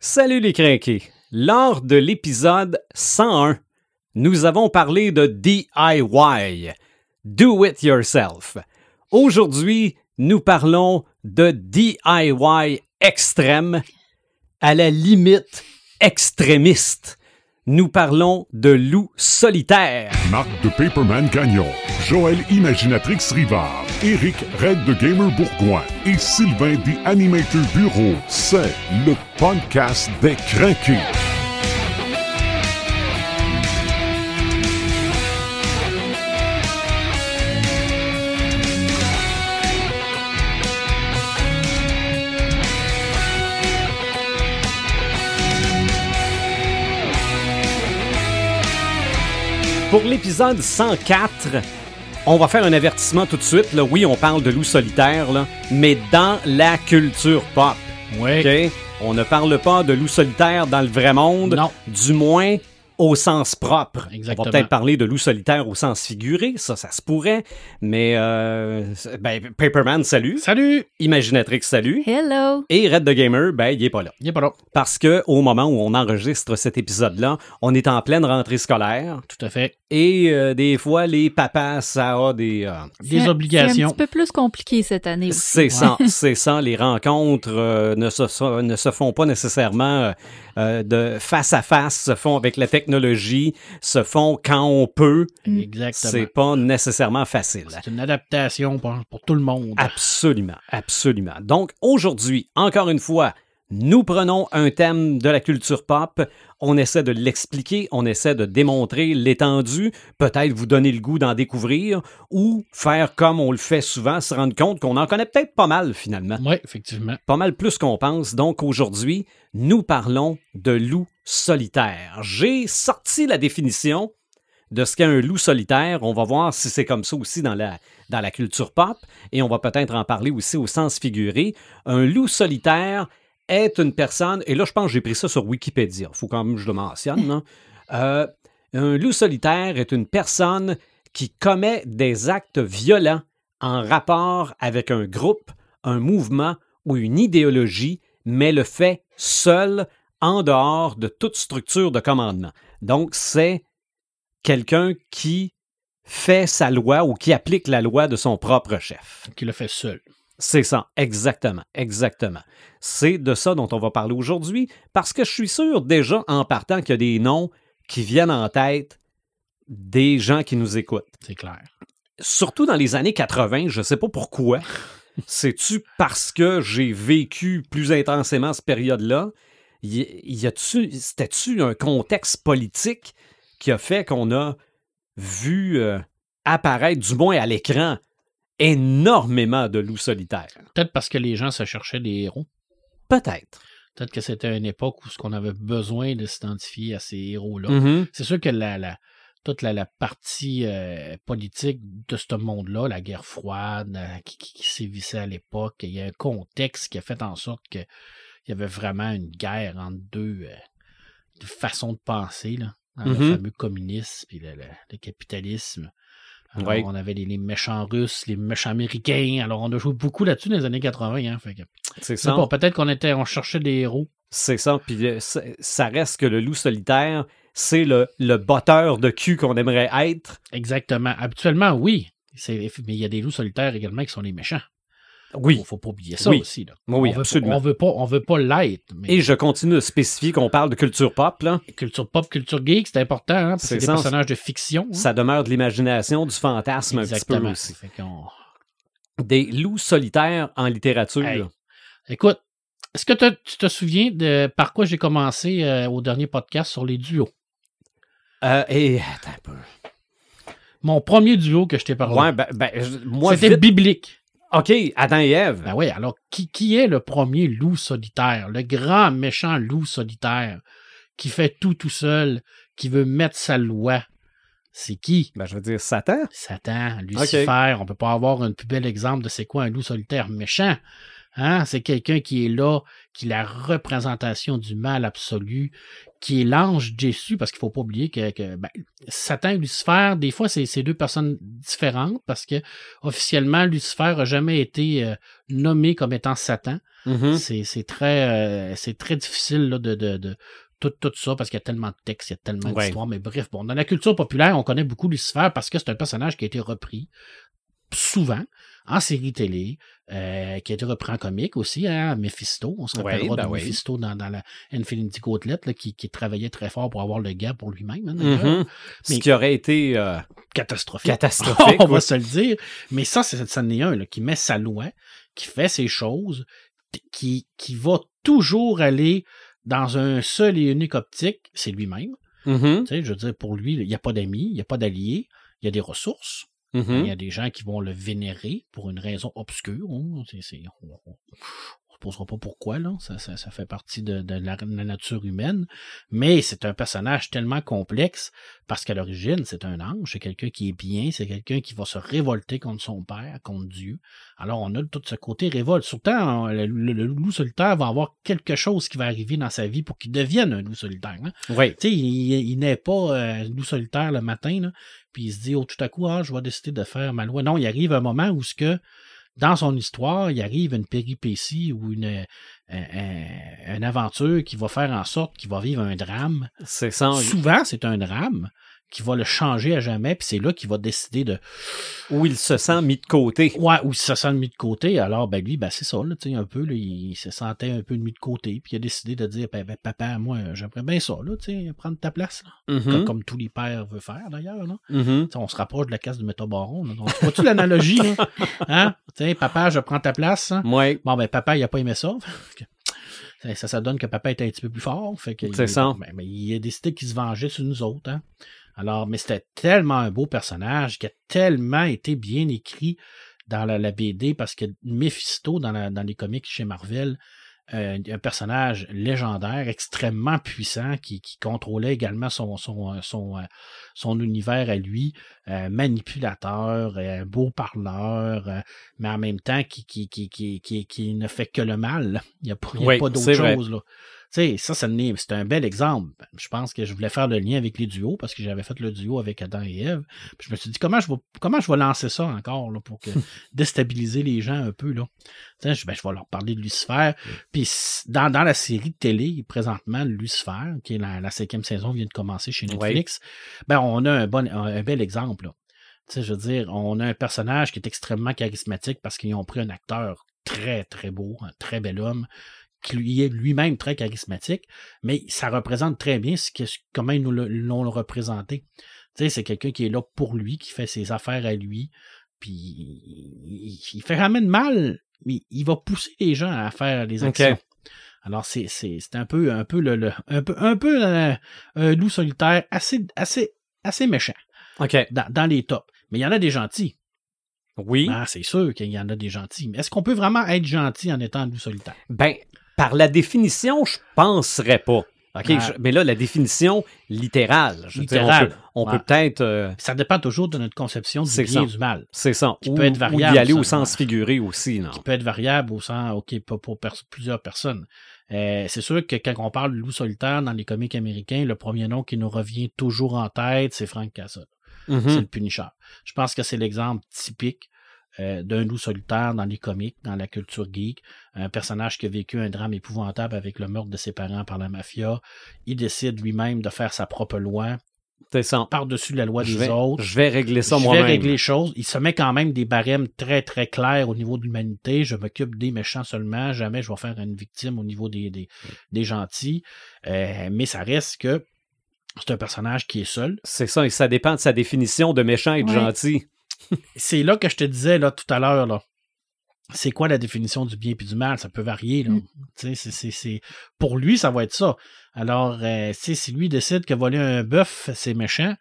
Salut les crinqués! Lors de l'épisode 101, nous avons parlé de DIY, Do It Yourself. Aujourd'hui, nous parlons de DIY extrême, à la limite extrémiste. Nous parlons de loup solitaire. Marc de Paperman Gagnon, Joël Imaginatrix Rivard, Eric Red de Gamer Bourgoin et Sylvain des Animator Bureau. C'est le podcast des craqués. Pour l'épisode 104, on va faire un avertissement tout de suite. Là. Oui, on parle de loup solitaire, là, mais dans la culture pop. Oui. OK? On ne parle pas de loup solitaire dans le vrai monde. Non. Du moins au sens propre. Exactement. On va peut-être parler de loup solitaire au sens figuré, ça, ça se pourrait. Mais, euh, ben, Paperman, salut. Salut! Imaginatrix, salut. Hello! Et Red the Gamer, ben, il est pas là. Il est pas là. Parce que au moment où on enregistre cet épisode-là, on est en pleine rentrée scolaire. Tout à fait. Et euh, des fois, les papas, ça a des... euh, Des un- obligations. C'est un petit peu plus compliqué cette année aussi. c'est ça, c'est ça. Les rencontres euh, ne, se, ne se font pas nécessairement euh, de face à face, se font avec la technologie, se font quand on peut. Mm. Exactement. C'est pas nécessairement facile. C'est une adaptation pour, pour tout le monde. Absolument, absolument. Donc aujourd'hui, encore une fois, nous prenons un thème de la culture pop, on essaie de l'expliquer, on essaie de démontrer l'étendue, peut-être vous donner le goût d'en découvrir, ou faire comme on le fait souvent, se rendre compte qu'on en connaît peut-être pas mal finalement. Oui, effectivement. Pas mal plus qu'on pense. Donc aujourd'hui, nous parlons de loup solitaire. J'ai sorti la définition de ce qu'est un loup solitaire. On va voir si c'est comme ça aussi dans la, dans la culture pop. Et on va peut-être en parler aussi au sens figuré. Un loup solitaire est une personne, et là je pense que j'ai pris ça sur Wikipédia, il faut quand même que je le mentionne. là. Euh, un loup solitaire est une personne qui commet des actes violents en rapport avec un groupe, un mouvement ou une idéologie, mais le fait seul, en dehors de toute structure de commandement. Donc, c'est quelqu'un qui fait sa loi ou qui applique la loi de son propre chef. Qui le fait seul. C'est ça, exactement, exactement. C'est de ça dont on va parler aujourd'hui, parce que je suis sûr déjà en partant qu'il y a des noms qui viennent en tête des gens qui nous écoutent C'est clair. surtout dans les années 80, je sais pas pourquoi. C'est-tu parce que j'ai vécu plus intensément cette période-là? Y, y a-tu, c'était-tu un contexte politique qui a fait qu'on a vu euh, apparaître, du moins à l'écran, énormément de loups solitaires? Peut-être parce que les gens se cherchaient des héros. Peut-être. Peut-être que c'était une époque où ce qu'on avait besoin de s'identifier à ces héros-là. Mhm. C'est sûr que la, la- toute la, la partie euh, politique de ce monde-là, la guerre froide euh, qui, qui- qui sévissait à l'époque, il y a un contexte qui a fait en sorte qu'il y avait vraiment une guerre entre deux, euh, deux façons de penser, là, le fameux communisme et le, le- le capitalisme. Alors, Ouais. On avait les, les méchants russes, les méchants américains. Alors, on a joué beaucoup là-dessus dans les années 80. Hein, C'est ça. peut-être qu'on était, on cherchait des héros. C'est ça. Puis euh, ça- reste que le loup solitaire, c'est le, le botteur de cul qu'on aimerait être. Exactement. Habituellement, oui. Mais il y a des loups solitaires également qui sont les méchants. Oui. Faut, faut pas oublier ça Oui. aussi. Là. Oui, on veut, absolument. On veut pas, on veut pas l'être. Mais Et je continue de spécifier qu'on parle de culture pop, là. culture pop, culture geek, c'est important. Hein, parce C'est des personnages de fiction. hein. Ça demeure de l'imagination, du fantasme un petit peu Exactement. aussi. Fait qu'on- Des loups solitaires en littérature. Hey. Écoute, est-ce que te- tu te souviens de par quoi j'ai commencé euh, au dernier podcast sur les duos? Euh, et attends un peu. Mon premier duo que je t'ai parlé. Ouais, ben, ben, moi, C'était vite- biblique. OK, Adam et Ève. Ben oui, alors qui, qui est le premier loup solitaire? Le grand méchant loup solitaire qui fait tout tout seul, qui veut mettre sa loi. C'est qui? Ben, je veux dire Satan. Satan, Lucifer. On peut pas avoir un plus bel exemple de c'est quoi un loup solitaire méchant. Hein? C'est quelqu'un qui est là, qui est la représentation du mal absolu, qui est l'ange déçu, parce qu'il faut pas oublier que, ben, Satan et Lucifer, des fois, c'est deux personnes différentes, parce que officiellement, Lucifer n'a jamais été euh, nommé comme étant Satan. Mm-hmm. C'est très, euh, c'est très difficile là, de, de, de tout, tout ça parce qu'il y a tellement de textes, il y a tellement d'histoires. Mais bref, bon, dans la culture populaire, on connaît beaucoup Lucifer parce que c'est un personnage qui a été repris souvent en série télé, euh, qui a été repris en comique aussi, hein, Mephisto. On se rappellera ben de oui. Mephisto dans, dans la Infinity Gauntlet, là, qui, qui travaillait très fort pour avoir le gars pour lui-même. hein, Mhm. d'ailleurs. Ce Mais- qui aurait été euh, Catastrophique. catastrophique. on va se le dire. Mais ça, c'est ça est un là, qui met sa loi, qui fait ses choses, qui, qui va toujours aller dans un seul et unique optique, c'est lui-même. Tu sais, je veux dire, pour lui, il n'y a pas d'amis, il n'y a pas d'alliés, il y a des ressources. Mhm. Il y a des gens qui vont le vénérer pour une raison obscure. hein. On ne se posera pas pourquoi, là. Ça, ça, ça fait partie de, de la, de la nature humaine. Mais c'est un personnage tellement complexe parce qu'à l'origine, c'est un ange, c'est quelqu'un qui est bien, c'est quelqu'un qui va se révolter contre son père, contre Dieu. Alors on a tout ce côté révolte. Surtout, hein, le, le- le loup solitaire va avoir quelque chose qui va arriver dans sa vie pour qu'il devienne un loup solitaire. hein. Oui. Tu sais, il, il n'est pas euh, loup solitaire le matin, là, puis il se dit, oh, tout à coup, ah, je vais décider de faire ma loi. Non, il arrive un moment où ce que, dans son histoire, il arrive une péripétie ou une, un- une aventure qui va faire en sorte qu'il va vivre un drame. C'est ça. Souvent, c'est un drame qui va le changer à jamais, puis c'est là qu'il va décider de, Où il se sent mis de côté. Ouais, ou il se sent mis de côté. Alors, ben lui, ben c'est ça, là, tu sais, un peu, là, il se sentait un peu mis de côté, puis il a décidé de dire, ben, ben, papa, moi, j'aimerais bien ça, là, tu sais, prendre ta place, là. Mhm, Comme, comme tous les pères veulent faire, d'ailleurs, là. Tu sais, on se rapproche de la casse du métabaron, vois-tu l'analogie? Hein? Tu sais, papa, je prends ta place, hein? Ouais. Bon, ben, papa, il a pas aimé ça. Ça, ça, ça donne que papa était un petit peu plus fort. Fait que C'est il- ça. ben, ben, il a décidé qu'il se vengeait sur nous autres. Hein? Alors, mais c'était tellement un beau personnage qui a tellement été bien écrit dans la, la BD parce que Mephisto, dans, la- dans les comics chez Marvel, euh, un personnage légendaire, extrêmement puissant, qui, qui contrôlait également son, son, euh, son, euh, son univers à lui, euh, manipulateur, euh, beau parleur, mais en même temps qui, qui, qui, qui, qui, qui ne fait que le mal. Il n'y a pas, il y a Oui, pas d'autre vrai. chose. Là. Tu sais, ça, c'est un bel exemple. Je pense que je voulais faire le lien avec les duos parce que j'avais fait le duo avec Adam et Ève. Puis je me suis dit, comment je vais, comment je vais lancer ça encore là, pour que, déstabiliser les gens un peu. Là? Tu sais, je, ben, je vais leur parler de Lucifer. Puis dans, dans la série de télé, présentement, Lucifer, qui est la, la cinquième saison, vient de commencer chez Netflix, ben, on a un, bon, un, un bel exemple. là. Tu sais, je veux dire, on a un personnage qui est extrêmement charismatique parce qu'ils ont pris un acteur très, très beau, un très bel homme, qui lui est lui-même très charismatique, mais ça représente très bien ce que, comment ils nous l'ont représenté. Tu sais, c'est quelqu'un qui est là pour lui, qui fait ses affaires à lui, puis il, il fait jamais de mal, mais il va pousser les gens à faire les Ok. actions. Alors, c'est, un peu, un peu le, le- un peu, un peu euh, un loup solitaire assez, assez, assez méchant OK. dans, dans les tops. Mais il y en a des gentils. Oui. Ah, c'est sûr qu'il y en a des gentils. Mais est-ce qu'on peut vraiment être gentil en étant un loup solitaire? Ben, par la définition, je penserais pas. OK, Ouais. je- mais là, la définition littérale. Je veux dire, Littérale, on peut, on ouais. peut peut-être. euh, Ça dépend toujours de notre conception du bien et du mal. c'est ça. Qui ou, peut être ou variable, d'y aller ça, au sens figuré aussi, non? qui peut être variable au sens, OK, pas pour pers- plusieurs personnes. Euh, c'est sûr que quand on parle de loup solitaire dans les comics américains, le premier nom qui nous revient toujours en tête, c'est Frank Castle. Mhm. C'est le Punisher. Je pense que c'est l'exemple typique euh, d'un loup solitaire dans les comics, dans la culture geek. Un personnage qui a vécu un drame épouvantable avec le meurtre de ses parents par la mafia. Il décide lui-même de faire sa propre loi C'est ça. par-dessus la loi Je des vais, autres. je vais régler ça je vais moi-même. régler les choses. Il se met quand même des barèmes très, très clairs au niveau de l'humanité. Je m'occupe des méchants seulement. Jamais je vais faire une victime au niveau des, des, des gentils. Euh, mais ça reste que c'est un personnage qui est seul. C'est ça, et ça dépend de sa définition de méchant et de Ouais. gentil. C'est là que je te disais là, tout à l'heure, là. C'est quoi la définition du bien et du mal? Ça peut varier. Là. Mm. C'est- c'est- c'est- Pour lui, ça va être ça. Alors, euh, si lui décide que voler un bœuf, c'est méchant,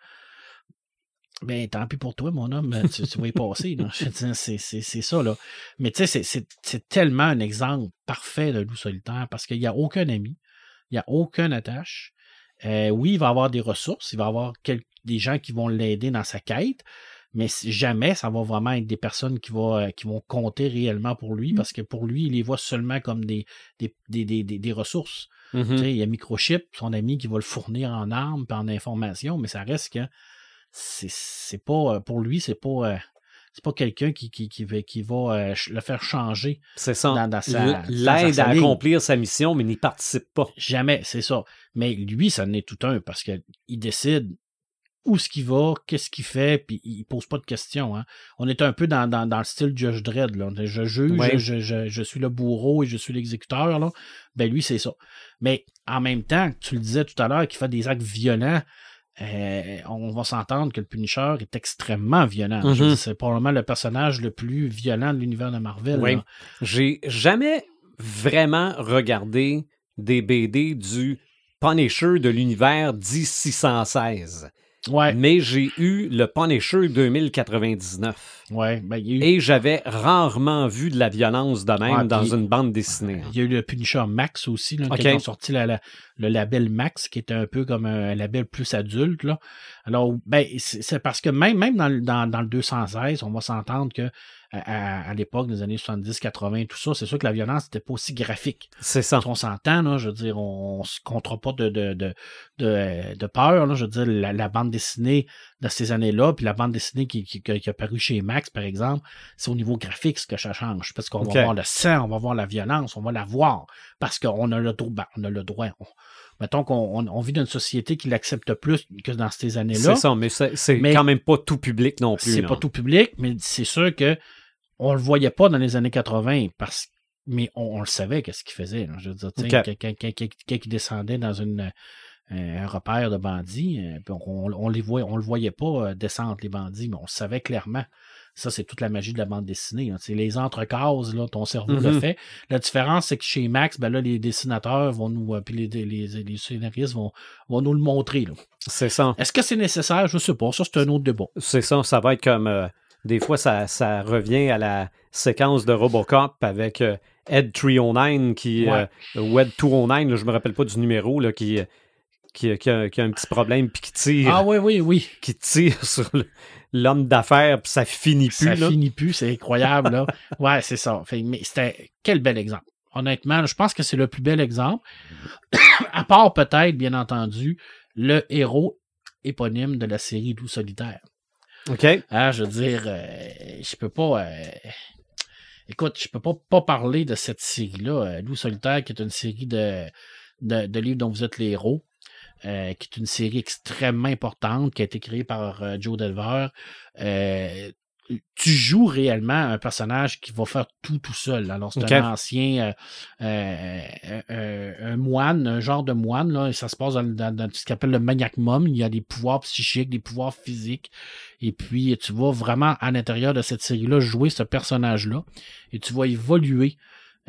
ben tant pis pour toi, mon homme, tu, tu vas y passer. là. Je veux dire, C'est c'est- c'est ça, là. Mais tu sais, c'est- c'est c'est tellement un exemple parfait de loup solitaire parce qu'il n'y a aucun ami, il n'y a aucune attache. Euh, oui, il va avoir des ressources, il va avoir des gens qui vont l'aider dans sa quête, mais jamais ça va vraiment être des personnes qui, vont, euh, qui vont compter réellement pour lui, parce que pour lui, il les voit seulement comme des, des, des, des, des ressources. Mhm. Sais, Il y a Microchip, son ami qui va le fournir en armes et en information, mais ça reste que c'est pas euh, pour lui, c'est pas euh, c'est pas quelqu'un qui, qui, qui va, qui va le faire changer. C'est ça. Dans- sa- L'aide à ligne. accomplir sa mission, mais n'y participe pas. Jamais, c'est ça. Mais lui, ça en est tout un parce qu'il décide où ce qu'il va, qu'est-ce qu'il fait, puis il pose pas de questions. Hein. On est un peu dans, dans, dans le style Judge Dredd. Là. Je juge, Ouais. je, je, je suis le bourreau et je suis l'exécuteur. Là. Ben lui, c'est ça. Mais en même temps, tu le disais tout à l'heure, qu'il fait des actes violents. euh, on va s'entendre que le Punisher est extrêmement violent. Mhm. dire, C'est probablement le personnage le plus violent de l'univers de Marvel. Oui. J'ai jamais vraiment regardé des BD du Punisher de l'univers 1616. Ouais, Mais j'ai eu le Punisher 2099. ouais. Ben, a eu Et j'avais rarement vu de la violence de même dans puis- une bande dessinée. Il y a eu le Punisher Max aussi, là, qui ont sorti la- la- le label Max, qui était un peu comme un label plus adulte. Là. Alors, ben, c'est parce que même, même dans, dans, dans le 216, on va s'entendre que à, l'époque des années 70, 80, tout ça, c'est sûr que la violence n'était pas aussi graphique. C'est ça. On s'entend, là, je veux dire, on, on se comptera pas de, de, de, de, de peur. Là, je veux dire, la, la bande dessinée de ces années-là, puis la bande dessinée qui, qui, qui a paru chez Max, par exemple, c'est au niveau graphique ce que ça change. Parce qu'on va voir le sang, on va voir la violence, on va la voir. Parce qu'on a le droit. ben, on a le droit. On- mettons qu'on on, on vit dans une société qui l'accepte plus que dans ces années-là. C'est ça, mais c'est quand même pas tout public non plus. C'est pas tout public, mais c'est sûr que on le voyait pas dans les années 80 parce mais on, on le savait qu'est-ce qu'il faisait. Je veux dire, tu sais, Ok. quelqu'un qui descendait dans une euh, un repère de bandits, euh, puis on, on les voyait, on le voyait pas euh, descendre les bandits, mais on le savait clairement. Ça, c'est toute la magie de la bande dessinée. hein. C'est les entrecases, là, ton cerveau le Mhm. fait. La différence, c'est que chez Max, ben là, les dessinateurs vont nous, euh, puis les, les, les scénaristes vont, vont nous le montrer. C'est ça. Est-ce que c'est nécessaire? Je sais pas. Ça, c'est un autre débat. C'est ça, ça va être comme. euh, des fois, ça, ça revient à la séquence de Robocop avec euh, Ed 309 qui. Ouais. euh, ou Ed 209, là, je me rappelle pas du numéro, là, qui, qui, qui a, qui a un petit problème puis qui tire, Ah oui, oui, oui. qui tire sur l'homme d'affaires puis ça finit plus. ça là. finit plus, c'est incroyable, là. ouais, c'est ça. Fait, mais c'était quel bel exemple. Honnêtement, je pense que c'est le plus bel exemple. à part peut-être, bien entendu, le héros éponyme de la série Loup solitaire. Ah, je veux dire, euh, je peux pas. euh, écoute, je peux pas, pas parler de cette série-là. euh, Loup solitaire, qui est une série de, de, de livres dont vous êtes les héros. euh, qui est une série extrêmement importante, qui a été créée par euh, Joe Delver. Euh, tu joues réellement un personnage qui va faire tout tout seul. Alors, c'est un ancien, euh, euh, euh, un moine, un genre de moine. Là, et ça se passe dans, dans- dans ce qu'on appelle le maniac mom. Il y a des pouvoirs psychiques, des pouvoirs physiques. Et puis, tu vas vraiment, à l'intérieur de cette série-là, jouer ce personnage-là. Et tu vas évoluer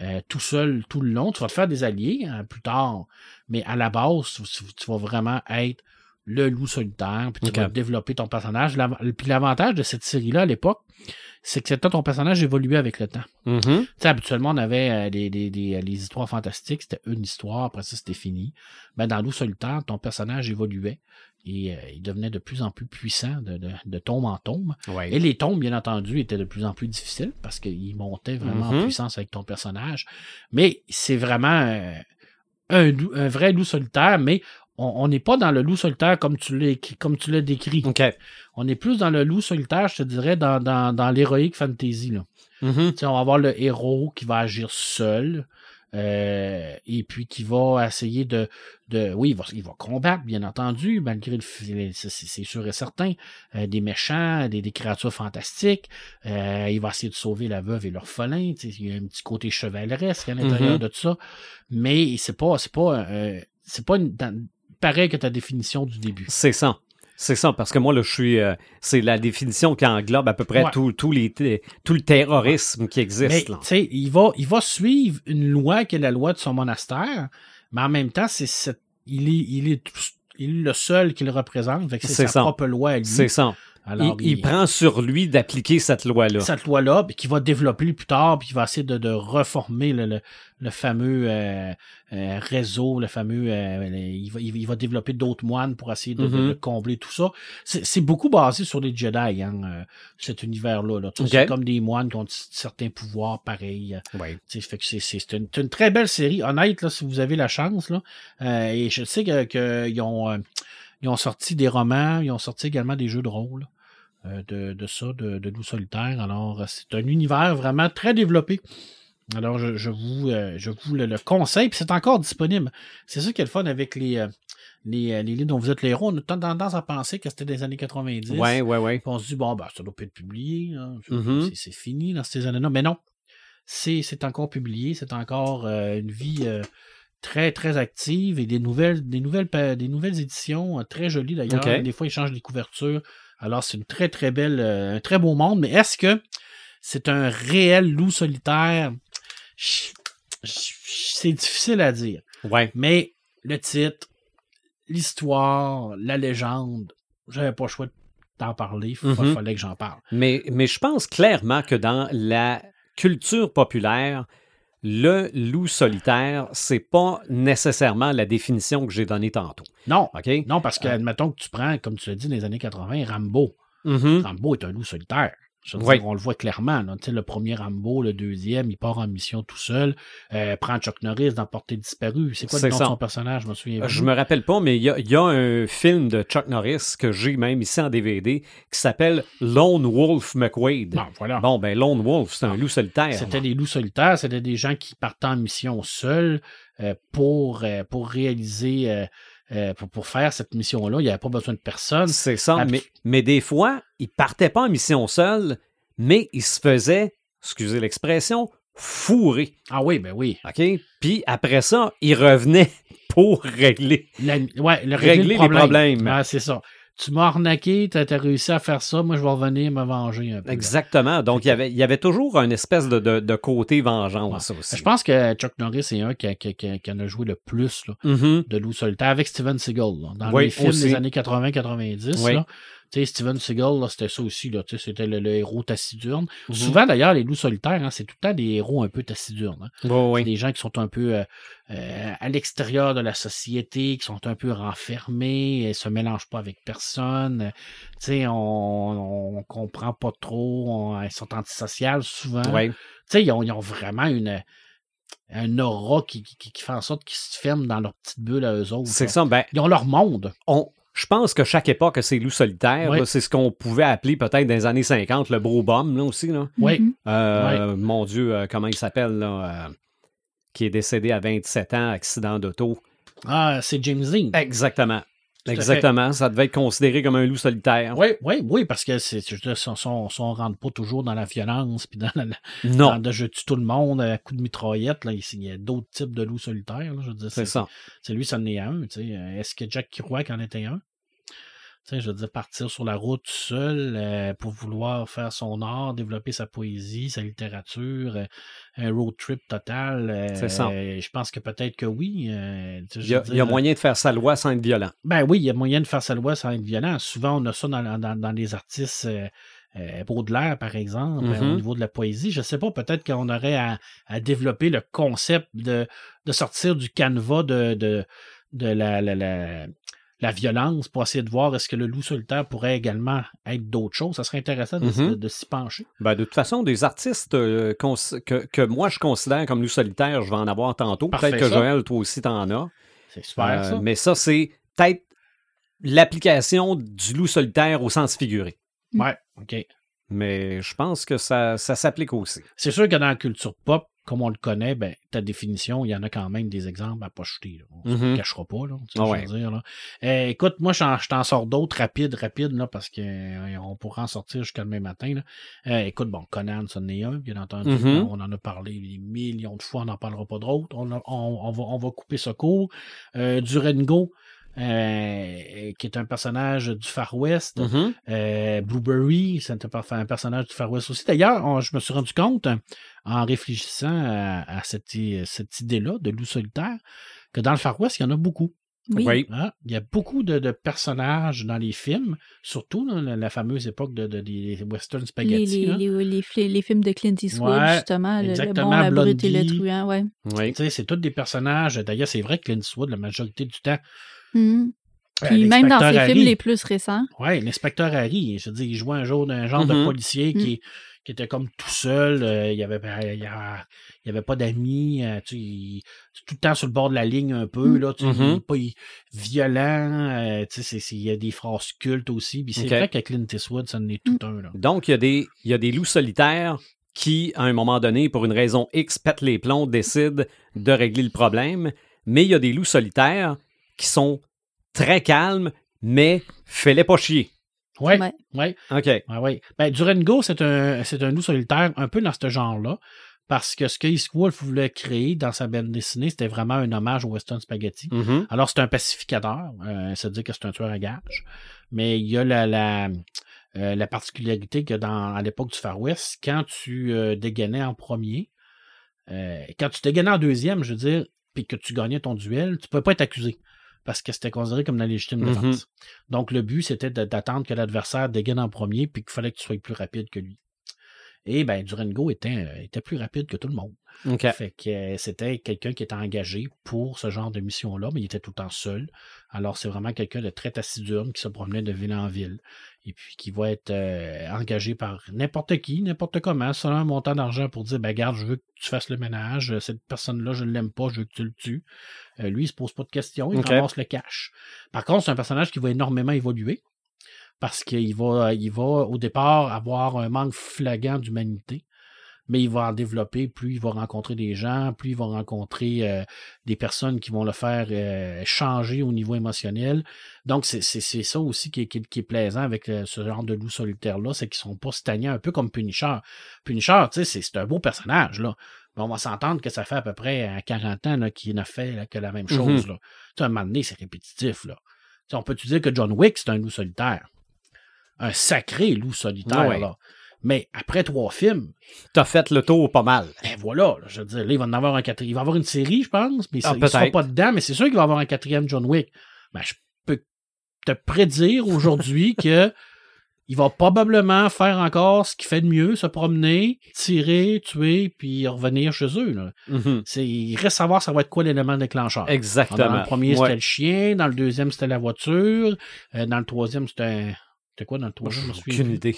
euh, tout seul tout le long. Tu vas te faire des alliés hein, plus tard. Mais à la base, tu, tu vas vraiment être le loup solitaire, puis tu vas développer ton personnage. Puis l'avantage de cette série-là à l'époque, c'est que ton personnage évoluait avec le temps. Mhm. Tu sais, habituellement, on avait euh, des- les histoires fantastiques, c'était une histoire, après ça, c'était fini. Ben, dans Loup solitaire, ton personnage évoluait et euh, il devenait de plus en plus puissant de, de, de tombe en tombe. Ouais. Et les tombes, bien entendu, étaient de plus en plus difficiles parce qu'ils montaient vraiment en Mhm. puissance avec ton personnage. Mais c'est vraiment euh, un vrai loup solitaire, mais on n'est pas dans le loup solitaire comme tu l'as comme tu l'as décrit. On est plus dans le loup solitaire, je te dirais, dans, dans, dans l'héroïque fantasy. Là. Tu sais, on va avoir le héros qui va agir seul. euh, et puis qui va essayer de, de oui, il va, il va combattre, bien entendu, malgré le, c'est sûr et certain, euh, des méchants, des, des créatures fantastiques. Euh, il va essayer de sauver la veuve et l'orphelin. Il y a un petit côté chevaleresque à l'intérieur Mhm. de tout ça. Mais c'est pas, c'est pas, euh, c'est pas une- dans- pareil que ta définition du début. C'est ça. C'est ça, parce que moi, là, je suis. euh, c'est la définition qui englobe à peu près Ouais. tout, tout les, tout le terrorisme qui existe. il va, il va suivre une loi qui est la loi de son monastère, mais en même temps, c'est cette- il est, il est, il est le seul qui le représente, c'est C'est sa ça. propre loi à lui. C'est ça. Alors, il, il prend sur lui d'appliquer cette loi-là. cette loi-là, puis qu'il va développer plus tard, puis qu'il va essayer de, de reformer le, le, le fameux euh, euh, réseau, le fameux. euh, il, va, il va- il va développer d'autres moines pour essayer de, de- Mhm. de combler tout ça. C'est beaucoup basé sur les Jedi, hein, euh, cet univers-là. là. Tu sais, Ok. C'est comme des moines qui ont certains pouvoirs pareils. euh, Ouais. c'est- une, une très belle série. Honnête, là, si vous avez la chance. Là, euh, et je sais que, que ils ont, euh, ils ont sorti des romans, ils ont sorti également des jeux de rôle de, de ça, de, de Loup solitaire. Alors, euh, c'est un univers vraiment très développé. Alors, je, je vous, euh, je vous le, le conseille, puis c'est encore disponible. C'est ça qui est le fun avec les, euh, les, euh, les livres dont vous êtes les héros. On a tendance à penser que c'était des années 90. Ouais, ouais, ouais. Puis on se dit, bon, ben, ça doit pas être publié. hein. C'est- Mhm. c'est- fini dans ces années-là. Mais non, c'est encore publié. C'est encore euh, une vie euh, très, très active et des nouvelles, des nouvelles, des nouvelles éditions euh, très jolies d'ailleurs. Des fois, ils changent les couvertures. Alors, c'est une très, très belle, euh, un très beau monde. Mais est-ce que c'est un réel loup solitaire? C'est difficile à dire. Ouais. Mais le titre, l'histoire, la légende, j'avais pas le choix d'en parler. Il Mhm. fallait que j'en parle. Mais, mais je pense clairement que dans la culture populaire, le loup solitaire, c'est pas nécessairement la définition que j'ai donnée tantôt. Non, OK? non, parce que, Euh. admettons que tu prends, comme tu l'as dit, dans les années 80, Rambo. Mhm. Rambo est un loup solitaire. Je veux Oui. dire, on le voit clairement. là. Le premier Rambo, le deuxième, il part en mission tout seul. Euh, prend Chuck Norris dans Portée disparue. C'est quoi le nom de son personnage? Je me souviens Je plus. me rappelle pas, mais il y a, il y a un film de Chuck Norris que j'ai même ici en DVD qui s'appelle Lone Wolf McQuaid. Bon, voilà. Bon, ben Lone Wolf, c'est un loup solitaire. C'était des loups solitaires, c'était des gens qui partaient en mission seuls euh, pour, euh, pour réaliser, euh, pour, pour faire cette mission-là. Il n'y avait pas besoin de personne. C'est ça, mais, mais des fois, il partait pas en mission seul, mais il se faisait, excusez l'expression, fourrer. Ah oui, ben oui. OK? Puis après ça, il revenait pour régler. La- ouais, le Régler régler les le problème. problèmes. Ouais, c'est ça. Tu m'as arnaqué, tu as, réussi à faire ça, moi je vais revenir me venger un peu. Exactement. Donc, il y avait, il y avait toujours une espèce de, de- de côté vengeance aussi. Je pense que Chuck Norris est un qui, a- qui qui en a joué le plus là, Mhm. de loup solitaire avec Steven Seagal. là. Dans Oui, les films aussi. des années 80-90, Oui. Sais, Steven Seagal, là, c'était ça aussi. Là, c'était le, le héros taciturne. Mhm. Souvent, d'ailleurs, les loups solitaires, hein, c'est tout le temps des héros un peu taciturnes. hein. Oui. des gens qui sont un peu euh, euh, à l'extérieur de la société, qui sont un peu renfermés, et se mélangent pas avec personne. Tu sais, on, on comprend pas trop, on- ils sont antisociales souvent. Oui. Tu sais, ils ont, ils ont vraiment une un aura qui, qui, qui fait en sorte qu'ils se ferment dans leur petite bulle à eux autres. C'est ça. Ben, Ils ont leur monde. on, je pense que chaque époque a ses loups solitaires. Oui. C'est ce qu'on pouvait appeler peut-être dans les années 50 le bro bum, là aussi. Là. Oui. Mhm. Euh, Mon Dieu, euh, comment il s'appelle, là, euh, qui est décédé à 27 ans, accident d'auto. Ah, c'est James Dean. Exactement. Exactement. Ça devait être considéré comme un loup solitaire. Oui, oui, oui, parce que c'est, on, on- rentre pas toujours dans la violence, puis dans la, Non, dans je tue tout le monde à coup de mitraillette, là, il il y a d'autres types de loups solitaires. là, je veux dire, c'est ça. C'est lui, ça en est un. tu sais. Est-ce que Jack Kerouac en était un? Je veux dire, partir sur la route seul euh, pour vouloir faire son art, développer sa poésie, sa littérature, euh, un road trip total. euh, C'est ça. euh, je pense que peut-être que oui. euh, Il y, a, y a moyen de faire sa loi sans être violent. Ben oui, il y a moyen de faire sa loi sans être violent. Souvent, on a ça dans, dans, dans les artistes. Euh, Baudelaire, par exemple, Mhm. euh, au niveau de la poésie. Je sais pas, peut-être qu'on aurait à, à développer le concept de, de sortir du canevas de, de, de la, la, la, la violence pour essayer de voir est-ce que le loup solitaire pourrait également être d'autres choses. Ça serait intéressant de, Mhm. de- de s'y pencher. Ben, de toute façon, des artistes euh, que, que moi je considère comme loup solitaire, je vais en avoir tantôt. Peut-être que ça. Joël, toi aussi, t'en as. C'est super, Euh, ça. mais ça, c'est peut-être l'application du loup solitaire au sens figuré. Ouais, OK. Mais je pense que ça, ça s'applique aussi. C'est sûr que dans la culture pop, comme on le connaît, ben, ta définition, il y en a quand même des exemples à pas jeter. là. On ne Mhm. cachera pas. Là, Ah je ouais. veux dire, là. Euh, écoute, moi, je t'en- sors d'autres rapides, rapides, là, parce qu'on pourra en sortir jusqu'à demain matin. Là. Euh, écoute, bon, Conan, ça en est un, bien entendu. Mhm. On en a parlé des millions de fois, on n'en parlera pas d'autres. On, a- on, on va, on va couper ce cours. Euh, Durango, euh, qui est un personnage du Far West. Mhm. Euh, Blueberry, c'est un, per- un personnage du Far West aussi. D'ailleurs, je me suis rendu compte, en réfléchissant à, à cette, i- cette idée-là de loup solitaire, que dans le Far West, il y en a beaucoup. Oui. Oui. Hein? Il y a beaucoup de, de personnages dans les films, surtout dans la, la fameuse époque de, de- des western spaghetti. les, hein. les, les, fi- les films de Clint Eastwood, Ouais, justement. le- Le, exactement, bon, la brute et le truand, ouais. Oui. Tu sais, C'est tous des personnages. D'ailleurs, c'est vrai que Clint Eastwood, la majorité du temps. Mhm. euh, Puis même dans ses films les plus récents. Oui, l'inspecteur Harry, je veux dire, il jouait un jour d'un genre de Mhm. policier qui, qui était comme tout seul. euh, il n'y avait, il il y avait pas d'amis. euh, tu sais, il- tout le temps sur le bord de la ligne un peu. Là, tu sais, il est pas il- violent. euh, il y a des phrases cultes aussi. Puis c'est vrai que Clint Eastwood, ça en est tout un. Là. Donc, il y, a des, il y a des loups solitaires qui, à un moment donné, pour une raison X, pètent les plombs, décident de régler le problème. Mais il y a des loups solitaires qui sont très calmes, mais fais-les pas chier. Oui, Ouais. oui. OK. Ouais, ouais. Ben, Durango, c'est un, c'est un loup solitaire un peu dans ce genre-là. Parce que ce que Eastwood voulait créer dans sa bande dessinée, c'était vraiment un hommage au Western Spaghetti. Mhm. Alors, c'est un pacificateur, euh, c'est-à-dire que c'est un tueur à gages. Mais il y a la, la, euh, la particularité que dans, à l'époque du Far West, quand tu euh, dégainais en premier, euh, quand tu dégainais en deuxième, je veux dire, puis que tu gagnais ton duel, tu ne pouvais pas être accusé. Parce que c'était considéré comme la légitime Mhm. défense. Donc, le but, c'était d'attendre que l'adversaire dégaine en premier, puis qu'il fallait que tu sois plus rapide que lui. Et ben, Durango était, euh, était plus rapide que tout le monde. OK. Fait que euh, c'était quelqu'un qui était engagé pour ce genre de mission-là, mais il était tout le temps seul. Alors, c'est vraiment quelqu'un de très taciturne qui se promenait de ville en ville. Et puis qui va être euh, engagé par n'importe qui, n'importe comment, selon un montant d'argent pour dire ben garde, je veux que tu fasses le ménage, cette personne-là, je ne l'aime pas, je veux que tu le tues. Euh, lui, il se pose pas de questions, il Ok. ramasse le cash. Par contre, c'est un personnage qui va énormément évoluer. Parce qu'il va, il va au départ avoir un manque flagrant d'humanité mais il va en développer, plus il va rencontrer des gens, plus il va rencontrer euh, des personnes qui vont le faire euh, changer au niveau émotionnel. Donc, c'est c'est- c'est ça aussi qui est, qui est- qui est plaisant avec euh, ce genre de loup solitaire-là, c'est qu'ils sont pas stagnants, un peu comme Punisher. Punisher, tu sais, c'est- c'est un beau personnage, là. Mais on va s'entendre que ça fait à peu près euh, 40 ans là, qu'il n'a fait là, que la même chose. là. Tu sais, à un moment donné, c'est répétitif, là. Tu sais, on peut-tu dire que John Wick, c'est un loup solitaire? Un sacré loup solitaire, Ouais. là. Mais après trois films, T'as fait le tour pas mal. ben voilà, là, je veux dire, là, il va en avoir un quatrième. Il va avoir une série, je pense, mais Ah, ça, il sera pas dedans, mais c'est sûr qu'il va y avoir un quatrième John Wick. Ben, je peux te prédire aujourd'hui que il va probablement faire encore ce qu'il fait de mieux, se promener, tirer, tuer, puis revenir chez eux. Là. Mhm. C'est, il reste à savoir ça va être quoi l'élément déclencheur. Exactement. Dans le premier, Ouais. c'était le chien. Dans le deuxième, c'était la voiture. Euh, dans le troisième, c'était un... C'était quoi dans le troisième? Je me souviens Aucune plus. idée.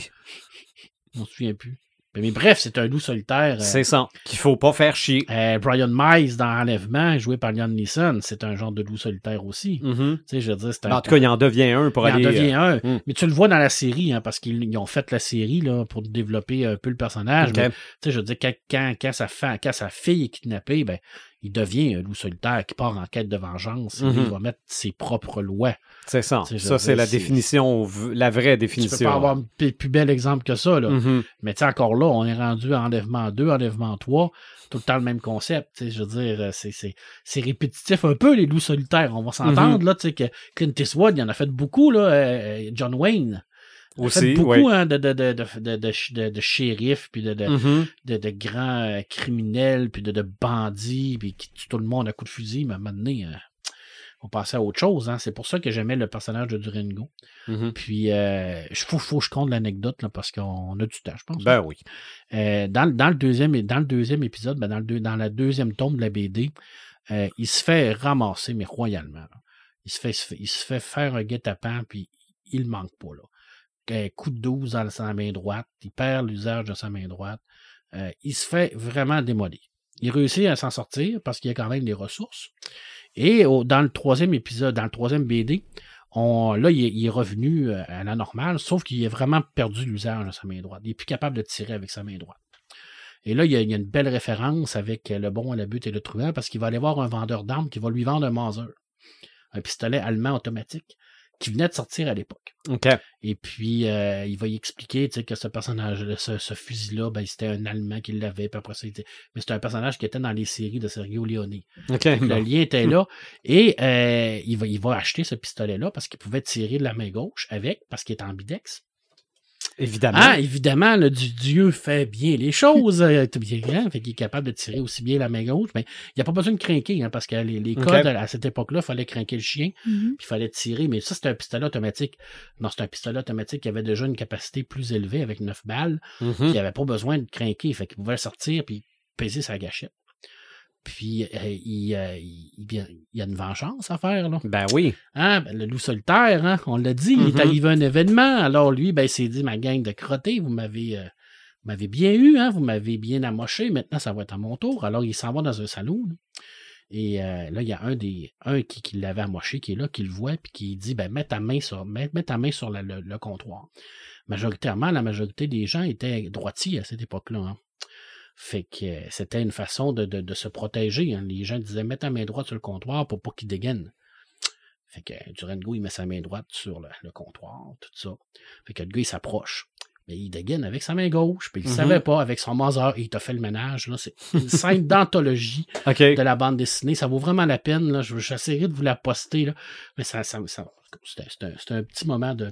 Je me souviens plus. Mais, bref, c'est un loup solitaire. euh, C'est ça. Qu'il faut pas faire chier. euh, Brian Mize dans Enlèvement, joué par Liam Neeson, c'est un genre de loup solitaire aussi. Mhm. Tu sais, je veux dire, c'est un. Ben, En tout cas, il en devient un pour il en aller. devient un. hmm. Mais tu le vois dans la série, hein, parce qu'ils ils ont fait la série là, pour développer un peu le personnage. Mais, tu sais, je veux dire, quand, quand, quand sa, quand sa fille est kidnappée, ben, il devient un loup solitaire qui part en quête de vengeance. et Mhm. Il va mettre ses propres lois. C'est ça. Ça, c'est la définition, la vraie Tu peux définition. pas avoir un plus bel exemple que ça. Là. Mhm. Mais encore là, on est rendu à enlèvement 2, enlèvement 3, tout le temps le même concept. Je veux dire, euh, c'est, répétitif un peu, les loups solitaires. On va s'entendre, là, tu sais, que Clint Eastwood, il en a fait beaucoup, là, euh, John Wayne. Fait Aussi, beaucoup ouais. hein, de, de, de, de, de, de, shérifs, puis de, de, Mhm. de, de grands euh, criminels, puis de, de bandits, puis qui tuent tout le monde à coups de fusil. Mais à un moment donné, euh, on passait à autre chose. Hein. C'est pour ça que j'aimais le personnage de Durango. Mhm. Puis, il faut, faut que je compte l'anecdote, parce qu'on a du temps, je pense. Ben oui. Euh, dans, le- dans le deuxième, dans le deuxième épisode, ben, dans, le deux- dans la deuxième tome de la BD, euh, il se fait ramasser, mais royalement. là. Il se fait, il se fait- il se fait faire un guet-apens, puis il manque pas. Là. Coup de 12 dans sa main droite, il perd l'usage de sa main droite. Euh, il se fait vraiment démolir. Il réussit à s'en sortir parce qu'il a quand même des ressources. Et dans le troisième épisode, dans le troisième BD, là, il est, revenu euh, à la normale, sauf qu'il a vraiment perdu l'usage de sa main droite. Il n'est plus capable de tirer avec sa main droite. Et là, il y, a, il y a une belle référence avec euh, le bon, la butte et le truand, parce qu'il va aller voir un vendeur d'armes qui va lui vendre un Mauser, un pistolet allemand automatique, qui venait de sortir à l'époque. Et puis, euh, il va y expliquer que ce personnage, ce, ce fusil-là, ben, c'était un Allemand qui l'avait, puis après ça, il mais c'était un personnage qui était dans les séries de Sergio Leone. Le lien était là. Et euh, il, va, il va acheter ce pistolet-là parce qu'il pouvait tirer de la main gauche avec, parce qu'il est ambidex. Évidemment. Ah, évidemment, le du- Dieu fait bien les choses. euh, tout bien, hein, fait qu'il est capable de tirer aussi bien la main gauche. Mais il n'y a pas besoin de craquer, hein, parce que les, les codes à cette époque-là, il fallait craquer le chien, Mhm. puis il fallait tirer. Mais ça, c'était un pistolet automatique. Non, c'est un pistolet automatique qui avait déjà une capacité plus élevée avec 9 balles. Mhm. Il avait pas besoin de craquer. Fait qu'il pouvait sortir puis peser sa gâchette. Puis euh, il, euh, il, y a une vengeance à faire, là. Ben oui. Hein, ben, le loup solitaire, hein, on l'a dit, il Mhm. est arrivé un événement. Alors lui, ben, il s'est dit, ma gang de crottés, vous m'avez euh, vous m'avez bien eu, hein, vous m'avez bien amoché, maintenant ça va être à mon tour. Alors il s'en va dans un salon. là. Et là, il y a un des un qui, qui l'avait amoché, qui est là, qui le voit, puis qui dit ben, mets ta main sur, mets, mets ta main sur la- le, le comptoir. Majoritairement, la majorité des gens étaient droitiers à cette époque-là. hein. Fait que euh, c'était une façon de, de- de se protéger. hein. Les gens disaient mets ta main droite sur le comptoir pour pas qu'il dégaine. Fait que euh, Durango, il met sa main droite sur le, le comptoir, tout ça. Fait que le gars, il s'approche. Mais il dégaine avec sa main gauche, puis il ne Mhm. savait pas, avec son et il t'a fait le ménage. là. C'est une scène d'anthologie de la bande dessinée. Ça vaut vraiment la peine. Là. Je j'essaierai de vous la poster. Là. Mais ça, ça, un, c'était un petit moment de.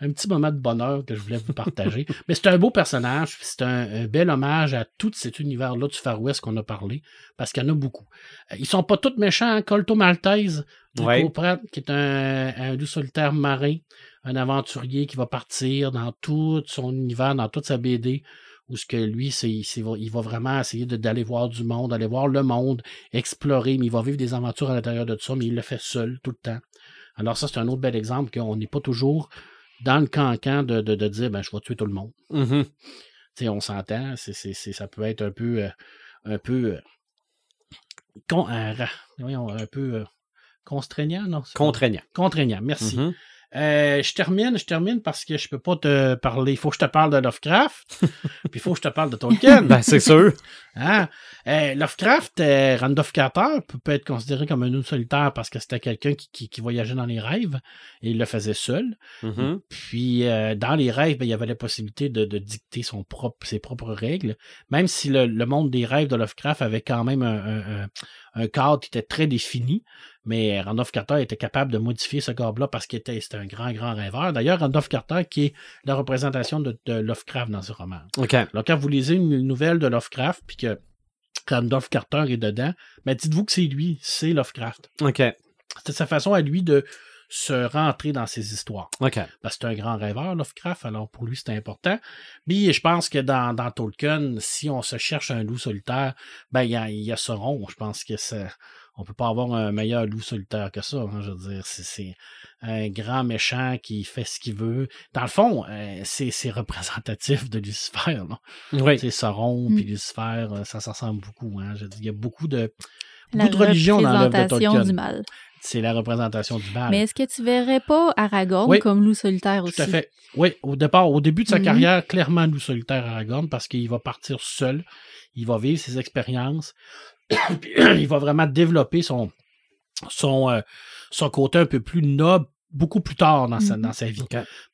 Un petit moment de bonheur que je voulais vous partager. Mais c'est un beau personnage. C'est un, un bel hommage à tout cet univers-là du Far West qu'on a parlé. Parce qu'il y en a beaucoup. Euh, Ils sont pas tous méchants. hein. Colto Maltese, du Ouais. Pratt, qui est un, un loup solitaire marin, un aventurier qui va partir dans tout son univers, dans toute sa BD, où ce que lui, c'est, il va vraiment essayer d'aller voir du monde, aller voir le monde, explorer, mais il va vivre des aventures à l'intérieur de tout ça, mais il le fait seul tout le temps. Alors ça, c'est un autre bel exemple qu'on n'est pas toujours dans le cancan de, de, de dire ben, je vais tuer tout le monde. Mhm. Sais, on s'entend, ça peut être un peu euh, un peu euh, con- euh, voyons, un peu constreignant, non? Contraignant. Contraignant, merci. Mhm. Euh, je termine, je termine parce que je peux pas te parler. Il faut que je te parle de Lovecraft, puis il faut que je te parle de Tolkien. Ben, c'est sûr. Hein? Euh, Lovecraft, euh, Randolph Carter peut, être considéré comme un loup solitaire parce que c'était quelqu'un qui, qui- qui voyageait dans les rêves et il le faisait seul. Mhm. Puis euh, dans les rêves, ben, il y avait la possibilité de, de dicter son propre, ses propres règles, même si le, le monde des rêves de Lovecraft avait quand même un, un- un- un cadre qui était très défini. Mais Randolph Carter était capable de modifier ce cadre-là parce qu'il était c'était un grand, grand rêveur. D'ailleurs, Randolph Carter, qui est la représentation de, de Lovecraft dans ce roman. OK. Alors, quand vous lisez une nouvelle de Lovecraft, puis que Randolph Carter est dedans, ben dites-vous que c'est lui, c'est Lovecraft. OK. C'est sa façon à lui de se rentrer dans ses histoires. OK. Parce que c'est un grand rêveur, Lovecraft, alors pour lui, c'est important. Puis je pense que dans, dans Tolkien, si on se cherche un loup solitaire, ben il y y a Sauron. Je pense que c'est. On peut pas avoir un meilleur loup solitaire que ça. hein, je veux dire, c'est- c'est un grand méchant qui fait ce qu'il veut. Dans le fond, euh, c'est c'est représentatif de Lucifer. là. Oui. C'est Sauron Mm. puis Lucifer, euh, ça, ça ressemble beaucoup. Hein. Je veux dire, il y a beaucoup de, beaucoup de religion dans l'œuvre de représentation Tolkien. du mal. C'est la représentation du mal. Mais est-ce que tu verrais pas Aragorn Oui. comme loup solitaire aussi? Tout à fait. Oui, au départ, au début de sa Mhm. carrière, clairement loup solitaire Aragorn parce qu'il va partir seul. Il va vivre ses expériences. Puis, il va vraiment développer son, son, euh, son côté un peu plus noble beaucoup plus tard dans sa, Mhm. dans sa vie.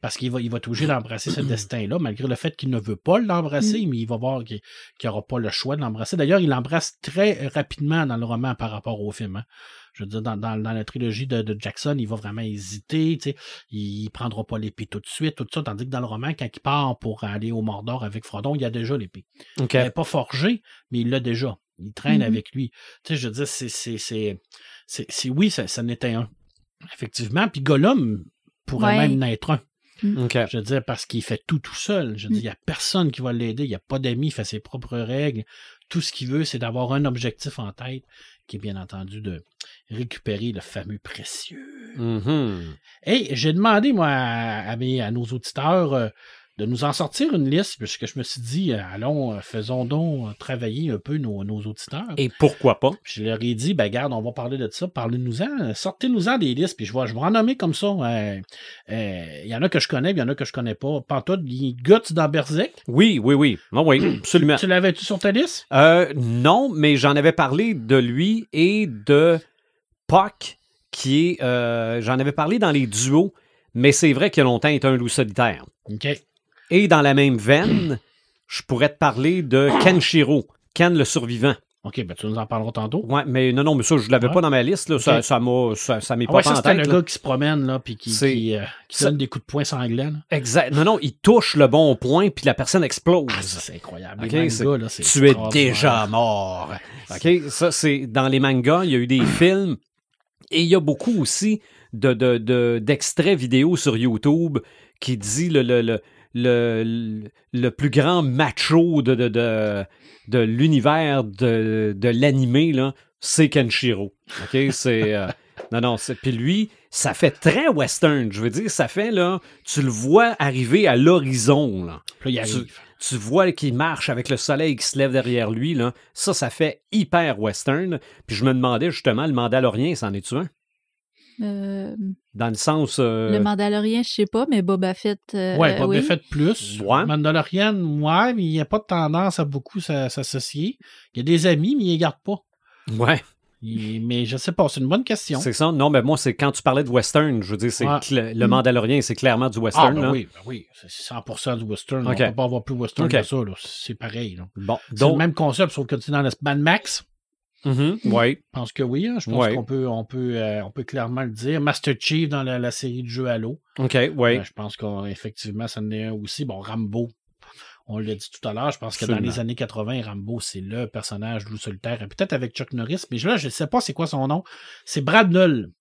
Parce qu'il va, il va être obligé d'embrasser ce destin-là, malgré le fait qu'il ne veut pas l'embrasser, mais il va voir qu'il n'aura pas le choix de l'embrasser. D'ailleurs, il l'embrasse très rapidement dans le roman par rapport au film. hein. Je veux dire, dans, dans, dans la trilogie de, de Jackson, il va vraiment hésiter, tu sais, il prendra pas l'épée tout de suite, tout ça, tandis que dans le roman, quand il part pour aller au Mordor avec Frodon, il a déjà l'épée. OK. Elle n'est pas forgée, mais il l'a déjà. Il traîne Mhm. avec lui. Tu sais, je veux dire, c'est, c'est, c'est, c'est, c'est- oui, ça, ça n'était un. Effectivement. Puis Gollum pourrait Ouais. même n'être un. OK. Je veux dire, parce qu'il fait tout tout seul. Je veux dire, il n'y a personne qui va l'aider. Il n'y a pas d'amis. Il fait ses propres règles. Tout ce qu'il veut, c'est d'avoir un objectif en tête, qui est bien entendu de récupérer le fameux précieux. Mhm. Hey, j'ai demandé, moi, à, à mes- à nos auditeurs euh, de nous en sortir une liste, puisque je me suis dit, euh, allons, euh, faisons donc euh, travailler un peu nos, nos auditeurs. Et pourquoi pas? Puis je leur ai dit, ben garde, on va parler de ça, parlez-nous-en, sortez-nous-en des listes, puis je vais, je vais en nommer comme ça. euh, euh, Il y en a que je connais, puis il y en a que je connais pas. Pantoute, Guts dans Berserk, Oui, oui, oui. Ah oui, absolument. tu l'avais-tu sur ta liste? Euh, non, mais j'en avais parlé de lui et de Puck, qui est. j'en avais parlé dans les duos, mais c'est vrai qu'il y a longtemps été un loup solitaire. OK. Et dans la même veine, je pourrais te parler de Kenshiro, Ken le survivant. OK, ben tu nous en parleras tantôt. Ouais, mais non, non, mais ça, je l'avais Ouais. pas dans ma liste. Là. Ça, Ok. ça m'a, ça, ça m'est Ah ouais, pas ça, en c'était tête. le là. gars qui se promène, là, puis qui, C'est- qui, euh, qui ça- donne des coups de poing sanglants. là. Exact. Non, non, il touche le bon point, puis la personne explose. Ah, ça, c'est incroyable. Les c'est- là, c'est tu es déjà mort. OK? Ça, c'est dans les mangas, il y a eu des films et il y a beaucoup aussi de, de- de- d'extraits vidéo sur YouTube qui dit le, le, le, le, le plus grand macho de, de, de, de l'univers de, de l'animé, là, c'est Kenshiro. OK? C'est. euh, non, non, c'est. Puis lui, ça fait très western. Je veux dire, ça fait, là, tu le vois arriver à l'horizon, là Puis là, il Tu- tu vois qu'il marche avec le soleil qui se lève derrière lui, là. ça, ça fait hyper western. Puis je me demandais justement, le Mandalorien, c'en est-tu un? Euh, Dans le sens... euh, Le Mandalorien, je sais pas, mais Boba Fett. euh, Ouais, Boba oui. Fett plus. Ouais. Mandalorian, ouais, mais il n'y a pas de tendance à beaucoup s'a- s'associer. Il y a des amis, mais il les garde pas. Ouais, Il- mais je sais pas, c'est une bonne question. c'est ça. Non, mais moi, c'est quand tu parlais de western, je veux dire, c'est le Mandalorien, c'est clairement du Ah, western. ben là. oui, ben oui, c'est 100% du western. Ok. On peut pas avoir plus western que ça. là. C'est pareil. là. Bon, C'est donc... le même concept, sauf que tu es dans le Mad Max. Mhm, ouais. Je pense que oui. hein. Je pense Ouais. qu'on peut, on peut, euh, on peut clairement le dire. Master Chief dans la, la série de jeux Halo. OK, ouais. Euh, je pense qu'effectivement, ça en est un aussi. Bon, Rambo. On l'a dit tout à l'heure, je pense que dans les années 80, Rambo, c'est le personnage loup solitaire. Peut-être avec Chuck Norris, mais là, je ne sais pas c'est quoi son nom. C'est Bradnull.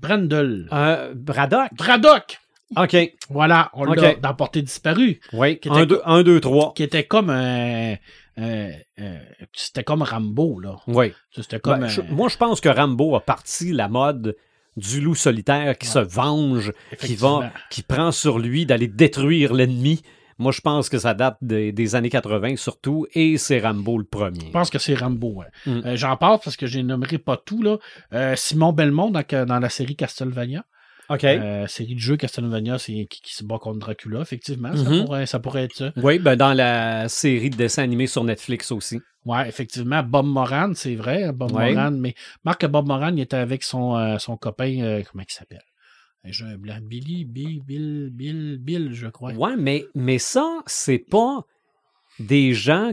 Brandel. Euh, Braddock? Braddock! OK, Voilà, on Ok. l'a dans Portée disparue. oui. Qui était- 1, 2, 1, 2, 3. Qui était comme un. un- un- c'était comme Rambo, là. Oui. C'était comme. Ben, un- je- moi, je pense que Rambo a parti la mode du loup solitaire qui Ouais. se venge, qui Effectivement. va, qui prend sur lui d'aller détruire l'ennemi. Moi, je pense que ça date des, des années 80 surtout, et c'est Rambo le premier. Je pense que c'est Rambo. ouais. Mm. Euh, J'en parle parce que je nommerai pas tout. Là. Euh, Simon Belmont dans, dans la série Castlevania. OK. Euh, série de jeux Castlevania c'est qui, qui se bat contre Dracula, effectivement. ça, Mhm. pourrait, ça pourrait être ça. oui, ben dans la série de dessins animés sur Netflix aussi. Ouais, effectivement. Bob Moran, c'est vrai. Bob Ouais. Moran, mais Marc Bob Moran, il était avec son, euh, son copain, euh, comment il s'appelle? Un jeu blanc. Billy, Bill, Bill, Bill, Bill, je crois. Ouais, mais, mais ça, c'est pas des gens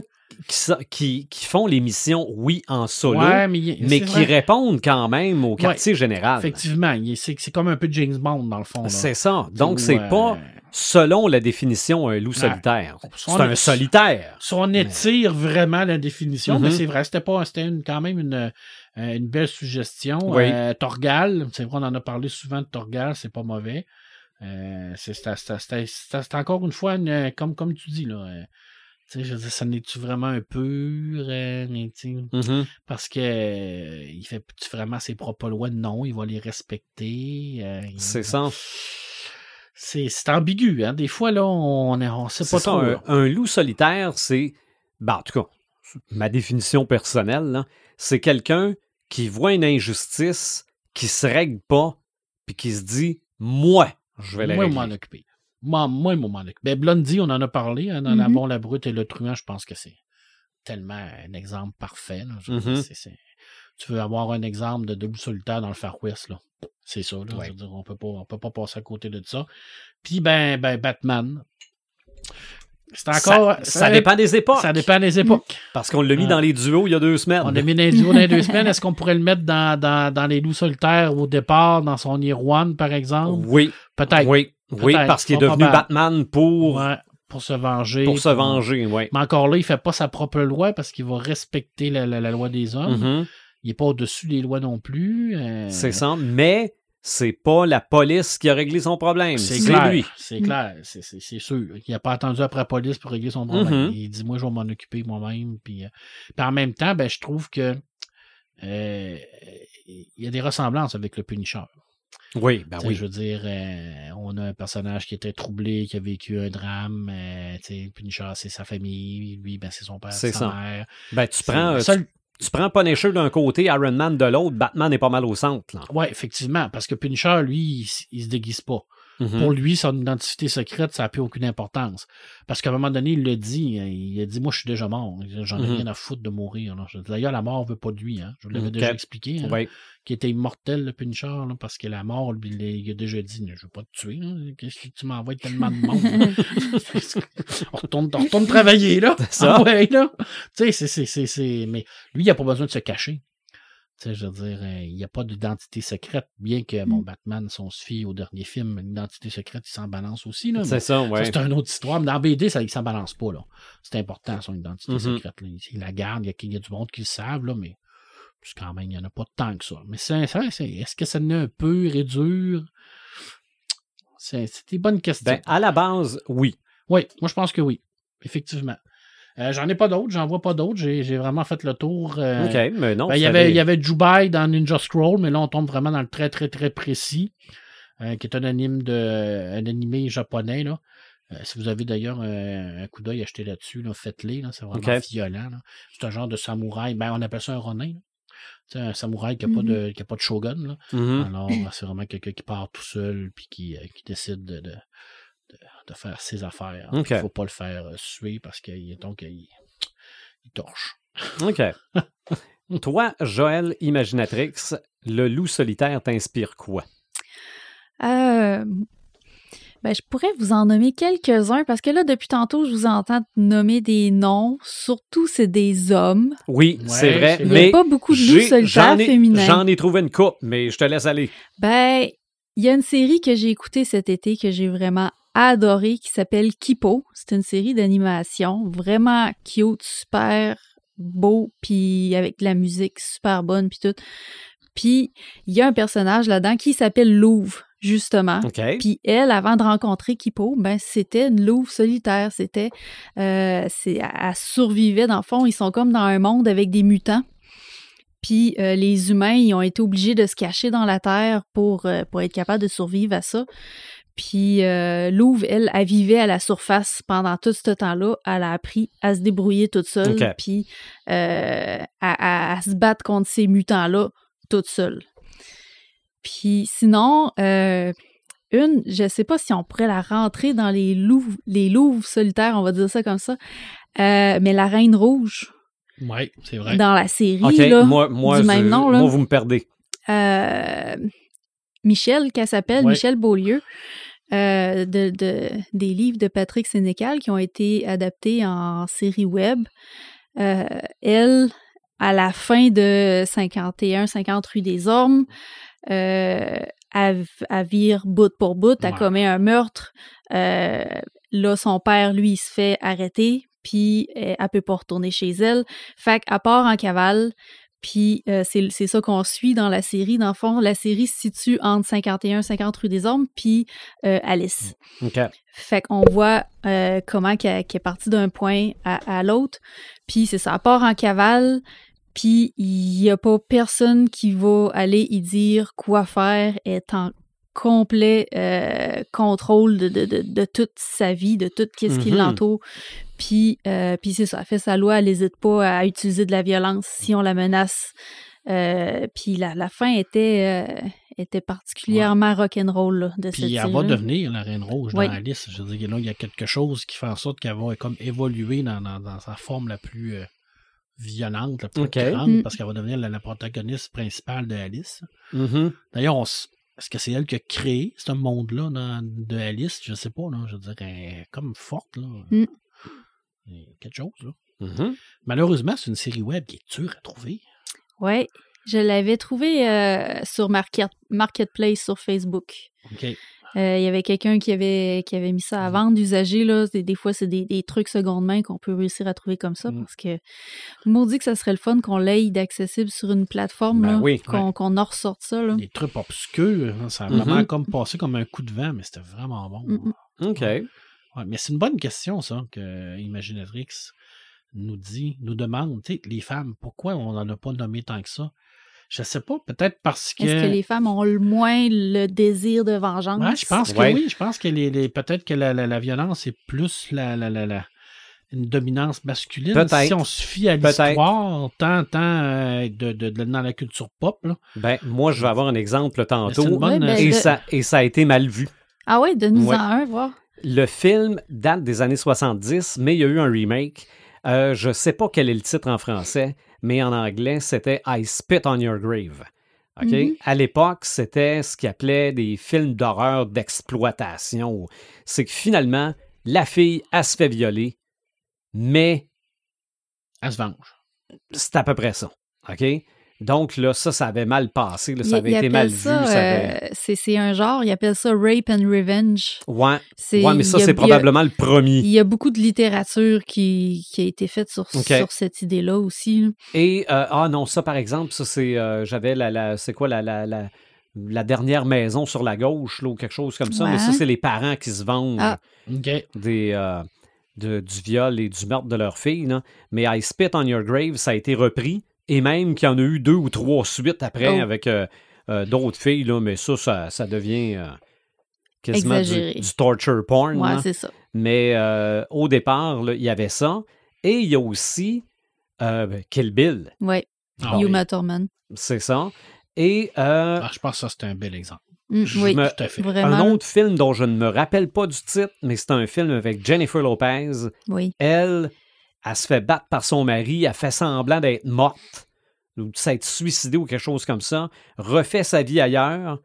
qui, sa- qui, qui font l'émission, oui, en solo, Ouais, mais, qui vrai. répondent quand même au quartier général. Effectivement, c'est comme un peu James Bond, dans le fond. C'est ça. Donc, c'est euh, pas, selon la définition, un loup solitaire. C'est un solitaire. Si on étire vraiment la définition, Mhm. mais c'est vrai, c'était pas, c'était quand même une, euh, une belle suggestion. Oui. Euh, Torgal, c'est vrai, on en a parlé souvent de Torgal, c'est pas mauvais. Euh, c'est encore une fois, une- comme, comme tu dis, là. Je veux dire, ça n'est-tu vraiment un pur? euh, Mhm. parce que euh, il fait vraiment ses propres lois? Non, il va les respecter. euh, C'est ça. C'est c'est ambigu, hein. Des fois, là, on ne sait C'est pas ça, trop. un, loup solitaire, c'est. Ben, en tout cas, ma définition personnelle, c'est quelqu'un qui voit une injustice, qui se règle pas, puis qui se dit Moi, je vais la Moi, m'en occuper. Moi, moi, m'en occuper. Ben, Blondie, on en a parlé, hein, dans La Mhm. Bon, la Brute et le Truand, je pense que c'est tellement un exemple parfait. là. Je dire, Mhm. c'est- Tu veux avoir un exemple de debout solitaire dans le Far West, là. C'est ça, là. Ouais. Je veux dire, on peut pas, on peut pas passer à côté de ça. Puis, ben, ben, Batman. C'est encore. ça, ça dépend des époques. Ça dépend des époques. Parce qu'on l'a mis Ah. dans les duos il y a deux semaines. On a mis dans les duos dans les deux semaines. Est-ce qu'on pourrait le mettre dans, dans, dans les loups solitaires au départ, dans son One, par exemple? Oui, Peut-être. oui, oui, parce qu'il est devenu. Batman pour, Ouais, pour se venger. pour se venger. Oui. Mais encore là, il fait pas sa propre loi parce qu'il va respecter la, la- la loi des hommes. Mhm. Il est pas au-dessus des lois non plus. euh, C'est ça, mais c'est pas la police qui a réglé son problème. C'est lui. C'est clair. C'est- sûr. Il n'a pas attendu après la police pour régler son problème. Mhm. Il dit Moi, je vais m'en occuper moi-même. Puis, euh, puis en même temps, ben, je trouve que euh, il y a des ressemblances avec le Punisher. Oui, ben oui. Je veux dire, euh, on a un personnage qui était troublé, qui a vécu un drame. Euh, tu sais, Punisher, c'est sa famille. Lui, ben, c'est son père, C'est sa ça. mère. Ben, tu prends, euh, seul- tu, prends Punisher d'un côté, Iron Man de l'autre, Batman est pas mal au centre. Ouais, effectivement, parce que Punisher, lui, il, il se déguise pas. Mhm. Pour lui, son identité secrète, ça n'a plus aucune importance. Parce qu'à un moment donné, il le dit. hein, Il a dit Moi, je suis déjà mort. J'en ai Mhm. rien à foutre de mourir. D'ailleurs, la mort ne veut pas de lui. Hein. Je vous l'avais Ok. déjà expliqué. hein, Ouais. Qu'il était immortel, le Pincher, là, parce que la mort, lui, il, il a déjà dit Je ne veux pas te tuer. hein. Qu'est-ce que tu m'envoies tellement de monde on, retourne, on retourne travailler, là. C'est ça. Ah ouais, là. Tu sais, c'est- c'est- c'est- c'est. Mais lui, il n'a pas besoin de se cacher. Tu sais, je veux dire, euh, il n'y a pas d'identité secrète, bien que mon Mm. Batman, si on se fie au dernier film, l'identité secrète, il s'en balance aussi. C'est ça, ouais. c'est une autre histoire. Mais dans BD, ça, il s'en balance pas. là. C'est important, son identité Mhm. secrète. là. Il, la garde, il y, y a du monde qui le savent, là, mais quand même, il n'y en a pas tant que ça. Mais c'est, c'est- est-ce que ça n'est un peu réduire? C'est, c'est des bonnes questions. Ben, à la base, oui. Oui, moi je pense que oui. Effectivement. Euh, j'en ai pas d'autres, j'en vois pas d'autres. J'ai, j'ai vraiment fait le tour. euh, OK, mais non. ben, il, y avait, il y avait Jubai dans Ninja Scroll, mais là, on tombe vraiment dans le très, très, très précis, euh, qui est un anime de, un animé japonais. Là. Euh, si vous avez d'ailleurs euh, un coup d'œil acheté là-dessus, là, faites-les. Là, c'est vraiment violent. là. C'est un genre de samouraï. Ben, on appelle ça un ronin. là. C'est un samouraï qui n'a pas, de, qui a pas de shogun. Là. Mhm. Alors, c'est vraiment quelqu'un qui part tout seul puis qui, euh, qui décide de, de, de- faire ses affaires. Il ne faut pas le faire euh, suer parce qu'il donc, il, il torche. OK. Toi, Joël Imaginatrix, le loup solitaire t'inspire quoi? Euh, ben, je pourrais vous en nommer quelques-uns parce que là, depuis tantôt, je vous entends nommer des noms. Surtout, c'est des hommes. Oui, Ouais, c'est vrai, Il n'y mais a pas beaucoup de loups solitaires j'en ai, féminins. j'en ai trouvé une coupe, mais je te laisse aller. Ben, il y a une série que j'ai écoutée cet été que j'ai vraiment adorée qui s'appelle Kipo. C'est une série d'animation vraiment cute, super beau, puis avec de la musique super bonne, puis tout. Puis il y a un personnage là-dedans qui s'appelle Louve, justement. Puis elle, avant de rencontrer Kipo, ben c'était une louve solitaire. C'était, euh, c'est, elle survivait dans le fond. Ils sont comme dans un monde avec des mutants. Puis euh, les humains, ils ont été obligés de se cacher dans la terre pour, euh, pour être capables de survivre à ça. Puis euh, Louve, elle, elle vivait à la surface pendant tout ce temps-là. Elle a appris à se débrouiller toute seule, puis euh, à, à- à se battre contre ces mutants-là toute seule. Puis sinon, euh, une, je sais pas si on pourrait la rentrer dans les louves, les louves solitaires, on va dire ça comme ça, euh, mais la Reine Rouge Oui, c'est vrai. dans la série, OK, là, moi, moi, du même je- nom, là. moi, vous me perdez. euh, Michel, qu'elle s'appelle, Ouais. Michel Beaulieu, euh, de, de- des livres de Patrick Sénécal qui ont été adaptés en série web. Euh, elle, à la fin de 51-50 rue des Ormes, euh, elle, elle vire bout pour bout, elle Ouais. commet un meurtre. Euh, là, son père, lui, il se fait arrêter, puis euh, elle peut pas retourner chez elle. Fait qu'elle part en cavale, puis euh, c'est ça qu'on suit dans la série. Dans le fond, la série se situe entre 51 50 rue des Ormes, puis euh, Alice. OK. Fait qu'on voit euh, comment qu'elle est partie d'un point à, à l'autre. Puis c'est ça, elle part en cavale, puis il n'y a pas personne qui va aller y dire quoi faire, est en complet euh, contrôle de, de, de, de toute sa vie, de tout ce qui Mhm. l'entoure. Puis, euh, puis c'est ça, elle fait sa loi, elle n'hésite pas à utiliser de la violence si on la menace. Euh, puis la, la fin était, euh, était particulièrement rock'n'roll là, de cette Puis elle va devenir la Reine Rouge Oui. dans Alice. Je veux dire, là, il y a quelque chose qui fait en sorte qu'elle va comme évoluer dans, dans, dans sa forme la plus euh, violente, la plus grande, Mm. parce qu'elle va devenir la, la protagoniste principale de Alice. Mhm. D'ailleurs, on s- est-ce que c'est elle qui a créé ce monde-là dans- de Alice? Je sais pas, là. Je veux dire, elle est comme forte, là. Mm. Quelque chose, là. Mhm. Malheureusement, c'est une série web qui est dure à trouver. Ouais, je l'avais trouvé euh, sur Market, Marketplace sur Facebook. OK. Euh, Il y avait quelqu'un qui avait, qui avait mis ça à vendre d'usager. Là. C'est- Des fois, c'est des, des trucs seconde main qu'on peut réussir à trouver comme ça Mm. parce que tout le monde dit que ça serait le fun qu'on l'ait d'accessible sur une plateforme, Ben oui, qu'on qu'on en ressorte ça. Là. Des trucs obscurs. hein, Ça a vraiment comme passé comme un coup de vent, mais c'était vraiment bon. Mm, mm. OK. Ouais, mais c'est une bonne question, ça, que Imaginatrix nous dit, nous demande, tu sais, les femmes, pourquoi on n'en a pas nommé tant que ça? Je sais pas, peut-être parce que. Est-ce que les femmes ont le moins le désir de vengeance? Ouais, je pense que Ouais. oui. Je pense que les, les- peut-être que la, la- la violence est plus la, la, la, la- une dominance masculine. Peut-être. Si on se fie à l'histoire, tant, tant euh, de, de- de- dans la culture pop, là. Ben, moi, je vais avoir un exemple tantôt. une bonne- Ouais, ben, et, de- ça, et ça a été mal vu. Ah ouais, donne-nous Ouais. en un, voir. Le film date des années 70, mais il y a eu un remake. Euh, je sais pas quel est le titre en français, mais en anglais, c'était I Spit on Your Grave. OK? Mhm. À l'époque, c'était ce qu'ils appelait des films d'horreur d'exploitation. C'est que finalement, la fille, elle se fait violer, mais Elle se venge. c'est à peu près ça. OK? Donc là, ça, ça avait mal passé. là, ça avait il été mal ça, vu. avait- euh, c'est c'est un genre, il appelle ça rape and revenge. Ouais, ouais, mais ça, c'est a- probablement le premier. Il y a beaucoup de littérature qui, qui a été faite sur, sur cette idée-là aussi. Et, euh, ah non, ça, par exemple, ça, c'est. euh, J'avais la, la. C'est quoi la, la, la, la dernière maison sur la gauche, là, ou quelque chose comme ça. Mais ça, c'est les parents qui se vengent Ah. Des, euh, de- du viol et du meurtre de leur fille. là. Mais I Spit on Your Grave, ça a été repris. Et même qu'il y en a eu deux ou trois suites après Oh. avec euh, euh, d'autres filles. Là, mais ça, ça, ça devient euh, quasiment du, Exagéré. du torture porn. Ouais, c'est ça. Mais euh, au départ, là, il y avait ça. Et il y a aussi euh, ben, Kill Bill. Ouais. Ah oui. Uma Thurman. C'est ça. Et euh, Ah, je pense que ça, c'est un bel exemple. Mm, oui, me- Tout à fait. vraiment. un autre film dont je ne me rappelle pas du titre, mais c'est un film avec Jennifer Lopez. Oui. Elle, elle se fait battre par son mari, elle fait semblant d'être morte ou de s'être suicidée ou quelque chose comme ça, refait sa vie ailleurs,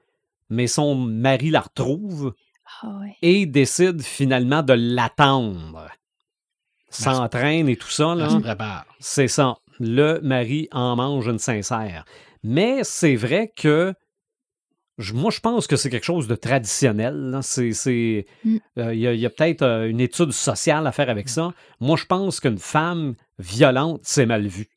mais son mari la retrouve Ah et décide finalement de l'attendre. S'entraîne et tout ça, là. Prépare. C'est ça. Le mari en mange une sincère. Mais c'est vrai que je- moi, je pense que c'est quelque chose de traditionnel. là. C'est, c'est, Mm. euh, il y a, peut-être euh, une étude sociale à faire avec ça. Moi, je pense qu'une femme violente, c'est mal vu.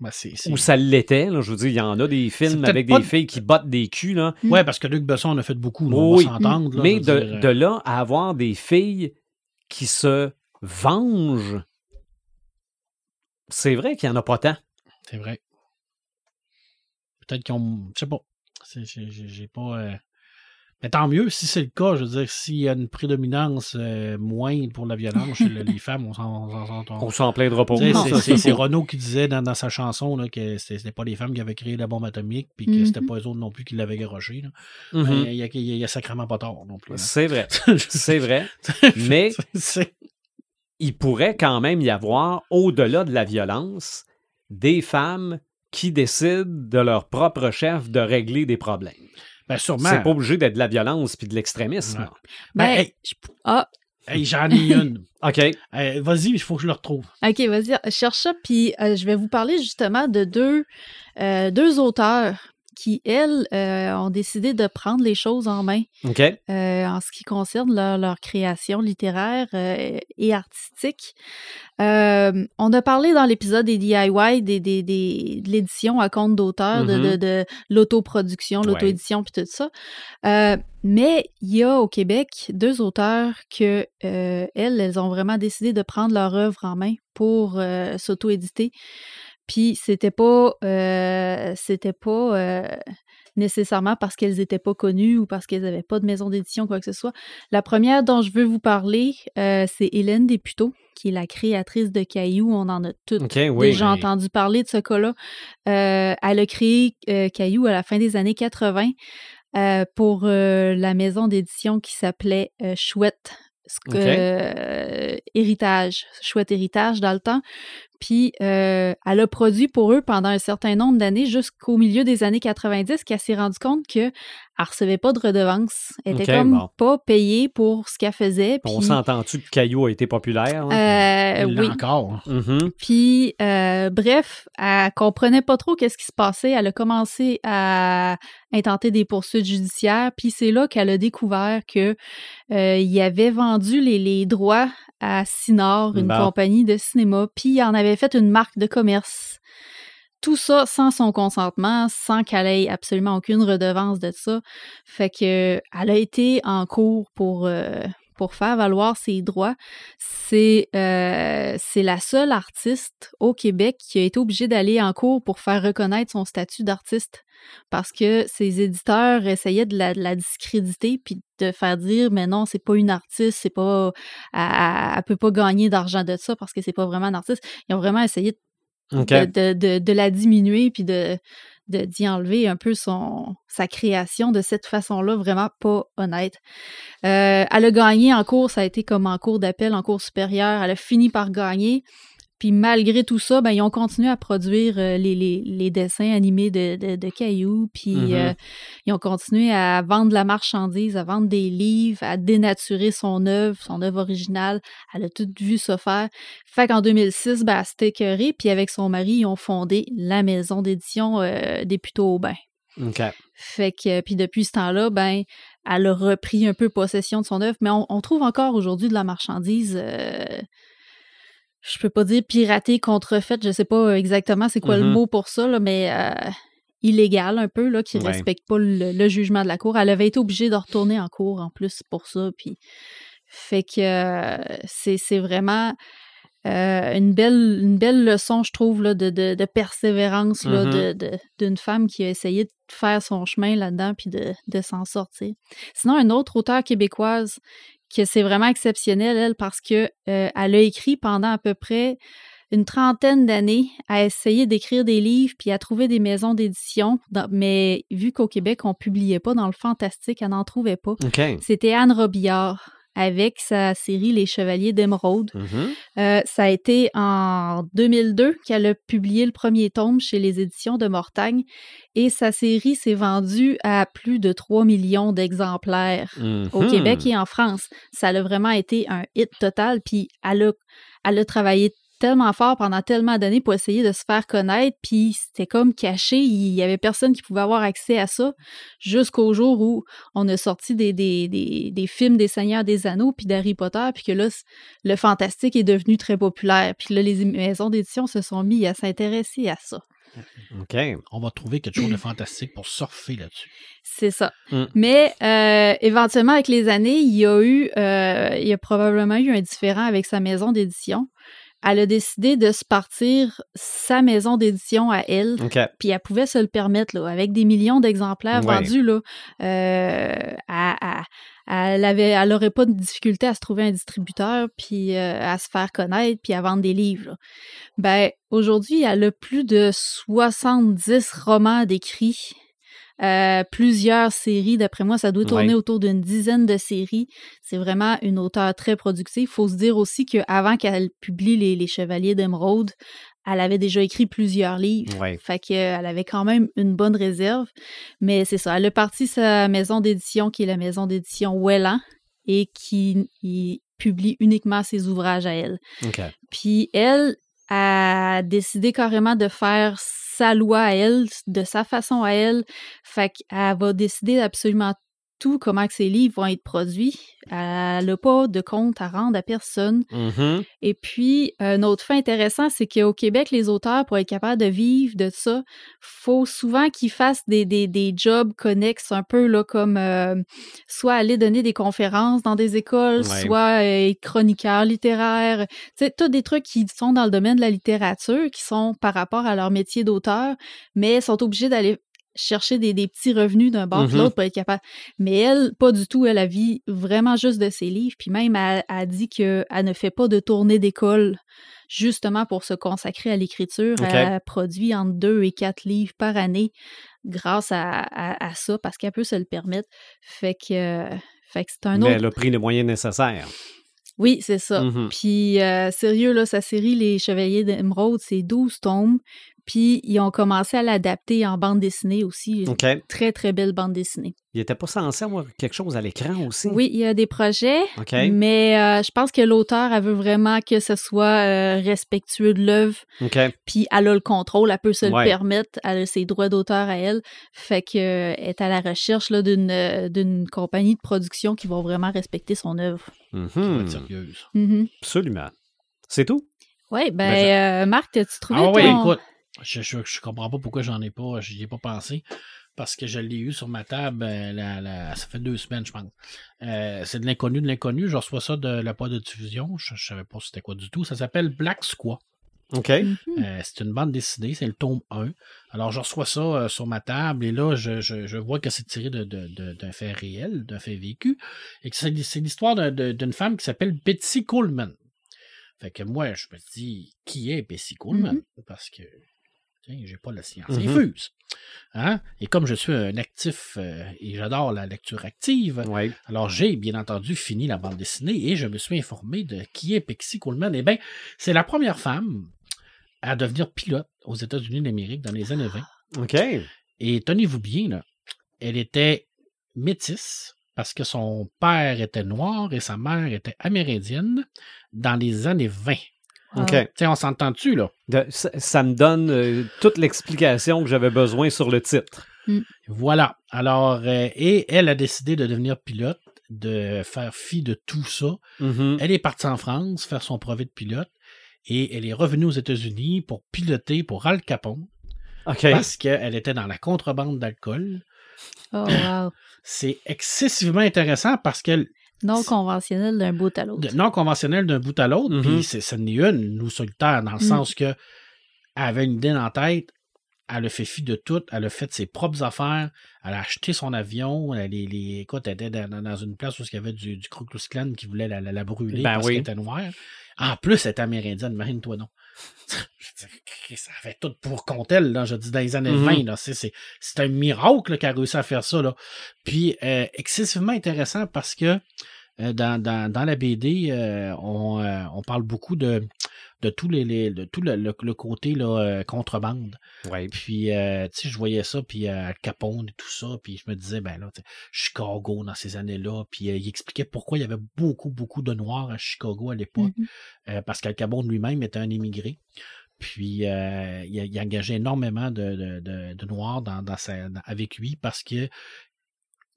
Ben, c'est- c'est- Ou ça l'était. là. Je veux dire, il y en a des films avec des de- filles qui battent des culs. Là. Ouais, parce que Luc Besson en a fait beaucoup. là, Oui. on va s'entendre. là, Mais de, dire, euh, de là à avoir des filles qui se vengent, c'est vrai qu'il n'y en a pas tant. C'est vrai. Peut-être qu'ils ont. Je sais pas. C'est- J'ai pas. euh, Mais tant mieux si c'est le cas. Je veux dire, s'il y a une prédominance euh, moindre pour la violence chez le- les femmes, on s'en on s'en- on- On s'en plaindra pas. C'est- ça, c'est- c'est C'est faux. Renaud qui disait dans, dans sa chanson là, que c'était c'était pas les femmes qui avaient créé la bombe atomique, puis que Mhm. c'était pas eux autres non plus qui l'avaient garoché. là. Mhm. Mais Il y, a- il y a sacrément pas tort non plus. là. C'est vrai. C'est vrai. Mais C'est- il pourrait quand même y avoir, au-delà de la violence, des femmes qui décident de leur propre chef de régler des problèmes. Ben, sûrement. C'est pas obligé d'être de la violence puis de l'extrémisme. Ouais. Ben, Ben, hey. je- Ah, Hey, J'en ai une. OK. Hey, Vas-y, il faut que je le retrouve. OK, vas-y, cherche ça. Puis euh, je vais vous parler justement de deux, euh, deux auteurs qui, elles, euh, ont décidé de prendre les choses en main euh, en ce qui concerne leur, leur création littéraire euh, et artistique. On a parlé dans l'épisode des DIY des, des, des- de l'édition à compte d'auteur, de, de, Mhm. de l'autoproduction, l'auto-édition, puis tout ça. Mais il y a au Québec deux auteurs que, elles, elles ont vraiment décidé de prendre leur œuvre en main pour s'auto-éditer. Puis c'était pas, euh, c'était pas euh, nécessairement parce qu'elles étaient pas connues ou parce qu'elles n'avaient pas de maison d'édition, quoi que ce soit. La première dont je veux vous parler, euh, c'est Hélène Desputeaux, qui est la créatrice de Caillou. On en a toutes oui. déjà entendu parler de ce cas-là. Elle a créé Caillou à la fin des années 80 euh, pour la maison d'édition qui s'appelait Chouette. euh, héritage, chouette héritage dans le temps. Puis euh, elle a produit pour eux pendant un certain nombre d'années jusqu'au milieu des années 90 qu'elle s'est rendue compte qu'elle ne recevait pas de redevance. Elle était comme bon. pas payée pour ce qu'elle faisait. On s'entend-tu que Caillou a été populaire? hein? euh, oui. encore. Mhm. Puis, euh, bref, elle comprenait pas trop qu'est-ce qui se passait. Elle a commencé à intenter des poursuites judiciaires. Puis c'est là qu'elle a découvert que euh, il avait vendu les, les droits à Cinor, une Bon. compagnie de cinéma. Puis il en avait fait une marque de commerce. Tout ça sans son consentement, sans qu'elle ait absolument aucune redevance de ça. Fait que elle a été en cours pour, euh, pour faire valoir ses droits. C'est euh, c'est la seule artiste au Québec qui a été obligée d'aller en cours pour faire reconnaître son statut d'artiste parce que ses éditeurs essayaient de la, de la discréditer puis de faire dire mais non c'est pas une artiste c'est pas elle, elle- peut pas gagner d'argent de ça parce que c'est pas vraiment un artiste ils ont vraiment essayé de de, de- la diminuer puis de d'y enlever un peu son sa création de cette façon-là, vraiment pas honnête. Euh, elle a gagné en cours, ça a été comme en cours d'appel, en cours supérieur. Elle a fini par gagner. Puis malgré tout ça, ben, ils ont continué à produire euh, les, les, les, dessins animés de, de, de Caillou. Puis Mhm. euh, ils ont continué à vendre de la marchandise, à vendre des livres, à dénaturer son œuvre, son œuvre originale. Elle a tout vu ça faire. Fait qu'en 2006, ben, elle s'était écœurée. Puis avec son mari, ils ont fondé la maison d'édition euh, des Puteaux-Aubin. OK. Fait que, puis depuis ce temps-là, ben, elle a repris un peu possession de son œuvre, mais on, on trouve encore aujourd'hui de la marchandise. euh, je peux pas dire piratée, contrefaite, je sais pas exactement c'est quoi le Mhm. mot pour ça, là, mais euh, illégale un peu, là, qui Ouais. respecte pas le, le jugement de la cour. Elle avait été obligée de retourner en cour en plus pour ça, puis fait que euh, c'est vraiment euh, une, belle, une belle leçon, je trouve, là, de, de, de persévérance Mhm. de- d'une femme qui a essayé de faire son chemin là-dedans puis de, de s'en sortir. Sinon, un autre auteur québécoise que c'est vraiment exceptionnel, elle, parce que euh, elle a écrit pendant à peu près une trentaine d'années à essayer d'écrire des livres puis à trouver des maisons d'édition, mais vu qu'au Québec, on publiait pas dans le fantastique, elle n'en trouvait pas. OK. C'était Anne Robillard avec sa série Les Chevaliers d'Émeraude. Mhm. Euh, ça a été en 2002 qu'elle a publié le premier tome chez les éditions de Mortagne et sa série s'est vendue à plus de 3 millions d'exemplaires au Mhm. Québec et en France. Ça a vraiment été un hit total, puis elle a, elle a travaillé tellement fort pendant tellement d'années pour essayer de se faire connaître, puis c'était comme caché, il y avait personne qui pouvait avoir accès à ça, jusqu'au jour où on a sorti des, des, des, des films des Seigneurs des Anneaux, puis d'Harry Potter, puis que là, le fantastique est devenu très populaire, puis là, les maisons d'édition se sont mis à s'intéresser à ça. OK. On va trouver quelque chose de fantastique pour surfer là-dessus. C'est ça. Mm. Mais euh, éventuellement, avec les années, il y a eu, euh, il y a probablement eu un différent avec sa maison d'édition. Elle a décidé de se partir sa maison d'édition à elle, OK. puis elle pouvait se le permettre, là, avec des millions d'exemplaires Ouais. vendus, là. Euh, à- à- elle avait, elle aurait pas de difficulté à se trouver un distributeur, puis euh, à se faire connaître, puis à vendre des livres. là. Ben, aujourd'hui, elle a plus de 70 romans d'écrits, euh, plusieurs séries. D'après moi, ça doit tourner Ouais. autour d'une dizaine de séries. C'est vraiment une auteure très productive. Il faut se dire aussi qu'avant qu'elle publie les, les Chevaliers d'Émeraude, elle avait déjà écrit plusieurs livres. Ouais. Fait qu'elle avait quand même une bonne réserve. Mais c'est ça. Elle a parti sa maison d'édition, qui est la maison d'édition Welland, et qui y publie uniquement ses ouvrages à elle. Puis elle a décidé carrément de faire sa loi à elle, de sa façon à elle. Fait qu'elle va décider absolument tout, comment que ses livres vont être produits. Elle n'a pas de compte à rendre à personne. Mhm. Et puis, un autre fait intéressant, c'est qu'au Québec, les auteurs, pour être capables de vivre de ça, faut souvent qu'ils fassent des, des, des jobs connexes, un peu là, comme euh, soit aller donner des conférences dans des écoles, Ouais. soit euh, être chroniqueur littéraire. Tu sais, tous des trucs qui sont dans le domaine de la littérature, qui sont par rapport à leur métier d'auteur, mais sont obligés d'aller chercher des, des petits revenus d'un bord Mhm. l'autre pour être capable. Mais elle, pas du tout. Elle, a vit vraiment juste de ses livres. Puis même, elle a dit qu'elle ne fait pas de tournée d'école justement pour se consacrer à l'écriture. Elle produit entre deux et quatre livres par année grâce à, à- à ça parce qu'elle peut se le permettre. Fait que, fait que c'est un Mais autre elle a pris les moyens nécessaires. oui, c'est ça. Mhm. Puis, euh, sérieux, là, sa série Les Chevaliers d'Émeraude, c'est 12 tomes. Puis, ils ont commencé à l'adapter en bande dessinée aussi. Une OK. Très, très belle bande dessinée. Il était pas censé avoir quelque chose à l'écran aussi? Oui, il y a des projets, mais euh, je pense que l'auteur, elle veut vraiment que ce soit euh, respectueux de l'œuvre. OK. Puis, elle a le contrôle, elle peut se Ouais. le permettre. Elle a ses droits d'auteur à elle. Fait que, euh, elle est à la recherche là, d'une, euh, d'une compagnie de production qui va vraiment respecter son œuvre. Mhm. Absolument. C'est tout? Oui, ben, Ben, euh, Marc, as-tu trouvé Ah oui, ton... écoute, je, je, je comprends pas pourquoi j'en ai pas, j'y ai pas pensé. Parce que je l'ai eu sur ma table, euh, la- la- ça fait deux semaines, je pense. Euh, c'est de l'inconnu de l'inconnu. Je reçois ça de la poids de diffusion. Je, je savais pas c'était quoi du tout. Ça s'appelle Black Squaw. OK. Mhm. Euh, c'est une bande dessinée, c'est le tome 1. Alors, je reçois ça euh, sur ma table et là, je, je, je vois que c'est tiré de- de- de- d'un fait réel, d'un fait vécu. Et que c'est, c'est l'histoire d'un- de- d'une femme qui s'appelle Betsy Coleman. Fait que moi, je me dis, qui est Betsy Coleman? Parce que j'ai pas la science Mhm. infuse. Hein? Et comme je suis un actif euh, et j'adore la lecture active, alors j'ai bien entendu fini la bande dessinée et je me suis informé de qui est Pixie Coleman. Eh bien, c'est la première femme à devenir pilote aux États-Unis d'Amérique dans les années 20. OK. Et tenez-vous bien, là, elle était métisse parce que son père était noir et sa mère était amérindienne dans les années 20. OK. Tu sais, on s'entend-tu, là? De- ça, ça me donne euh, toute l'explication que j'avais besoin sur le titre. Voilà. Alors, euh, et elle a décidé de devenir pilote, de faire fi de tout ça. Mhm. Elle est partie en France faire son brevet de pilote et elle est revenue aux États-Unis pour piloter pour Al Capone parce qu'elle était dans la contrebande d'alcool. Oh, wow. C'est excessivement intéressant parce qu'elle Non conventionnel d'un bout à l'autre. non conventionnel d'un bout à l'autre, Mhm. puis c'est- ce n'est une, nous solitaire, dans le Mhm. sens que elle avait une idée dans la tête, elle a fait fi de tout, elle a fait ses propres affaires, elle a acheté son avion, elle, les, les- écoute, elle était dans, dans une place où il y avait du, du Klan qui voulait la, la- la brûler Ben parce oui. qu'elle était noire. En plus, elle était amérindienne, imagine-toi non. Ça fait tout pour compte elle, là, je dis dans les années Mhm. 20, là, c'est, c'est, c'est un miracle qu'elle a réussi à faire ça. Là. Puis euh, excessivement intéressant parce que euh, dans, dans, dans la BD, euh, on, on parle beaucoup de, de tous les, les- de tout le, le- le côté là, euh, contrebande. Ouais. Puis, euh, tu sais, je voyais ça, puis euh, Al Capone et tout ça, puis je me disais, ben là, tu sais, Chicago dans ces années-là, puis euh, il expliquait pourquoi il y avait beaucoup, beaucoup de Noirs à Chicago à l'époque, Mhm. euh, parce qu'Al Capone lui-même était un immigré. Puis, euh, il, a- il engageait énormément de, de, de, de Noirs dans, dans sa, dans- avec lui parce que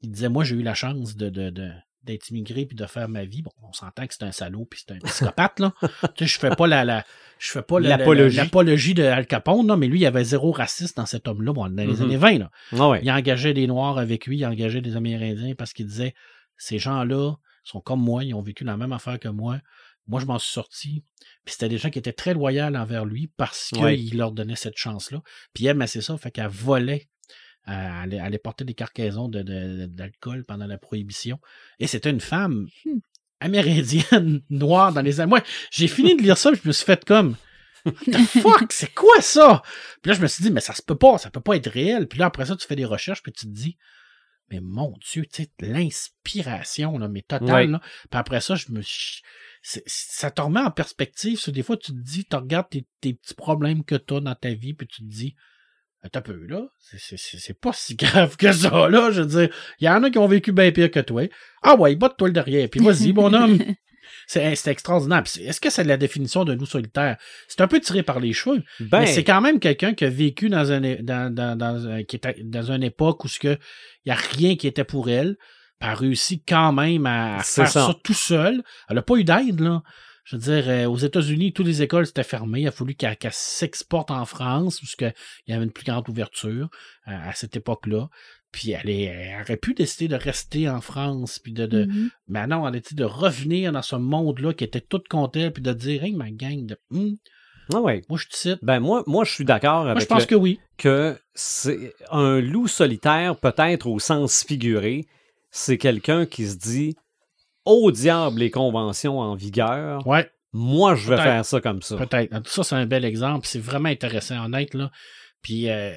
il disait, moi, j'ai eu la chance de, de, de- d'être immigré puis de faire ma vie. Bon, on s'entend que c'est un salaud puis c'est un psychopathe, là. tu sais, je fais pas la, la je fais pas la- la- L'apologie. de Al Capone, là, mais lui, il y avait zéro raciste dans cet homme-là, bon, dans les Mhm. années 20, là. Ah ouais. Il engageait des Noirs avec lui, il engageait des Amérindiens parce qu'il disait ces gens-là sont comme moi, ils ont vécu la même affaire que moi. Moi, je m'en suis sorti. Puis c'était des gens qui étaient très loyaux envers lui parce qu'il Ouais. leur donnait cette chance-là. Puis elle, c'est ça, fait qu'elle volait. Euh, allait porter des cargaisons de- de- d'alcool pendant la prohibition. Et c'était une femme Hmm. amérindienne, noire dans les années. Moi, j'ai fini de lire ça, je me suis fait comme. What the fuck, c'est quoi ça? Puis là, je me suis dit, mais ça se peut pas, ça peut pas être réel. Puis là, après ça, tu fais des recherches, puis tu te dis, mais mon Dieu, tu sais, l'inspiration, là, mais totale, là. Puis après ça, je me ça te remet en perspective. Des fois, tu te dis, tu regardes tes, tes petits problèmes que tu as dans ta vie, puis tu te dis, Un peu, là. C'est- pas si grave que ça, là. Je veux dire, il y en a qui ont vécu bien pire que toi. Ah ouais, botte-toi le derrière. Puis vas-y, mon homme. C'est c'est extraordinaire. Est-ce que c'est la définition de loup solitaire? C'est un peu tiré par les cheveux. Ben, Mais c'est quand même quelqu'un qui a vécu dans un, dans, dans, dans, un- qui était dans une époque où ce que il y a rien qui était pour elle. Elle a réussi quand même à, faire ça. ça. tout seul. Elle n'a pas eu d'aide, là. Je veux dire, euh, aux États-Unis, toutes les écoles étaient fermées. Il a fallu qu'elle qu'elle s'exporte en France, parce qu'il y avait une plus grande ouverture euh, à cette époque-là. Puis elle, est, elle aurait pu décider de rester en France, puis de, de, Mhm. mais non, elle a décidé de revenir dans ce monde-là qui était tout contre elle, puis de dire, hey, ma gang, de, Hum, ah ouais. moi je te cite. Ben moi, moi, je suis d'accord Moi, avec je pense le- que oui. que c'est un loup solitaire, peut-être au sens figuré, c'est quelqu'un qui se dit au diable les conventions en vigueur, Ouais. moi je vais faire ça comme ça. Peut-être. Ça, c'est un bel exemple. C'est vraiment intéressant, honnête, là. Puis euh,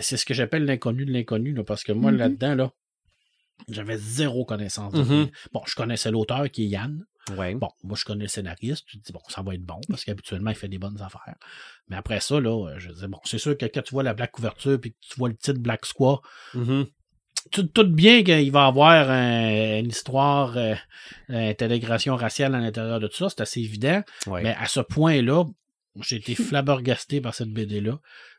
c'est ce que j'appelle l'inconnu de l'inconnu, là, parce que moi, Mhm. là-dedans, là, j'avais zéro connaissance. de Mhm. rien. Bon, je connaissais l'auteur qui est Yann. Ouais. Bon, moi, je connais le scénariste. Tu te dis, bon, ça va être bon, parce qu'habituellement, il fait des bonnes affaires. Mais après ça, là, je disais, bon, c'est sûr que quand tu vois la black couverture puis que tu vois le titre Black Squaw, Mhm. tu te doutes bien qu'il va y avoir un- une histoire euh, d'intégration raciale à l'intérieur de tout ça, c'est assez évident. Ouais. Mais à ce point-là, j'ai été flabbergasté par cette BD-là.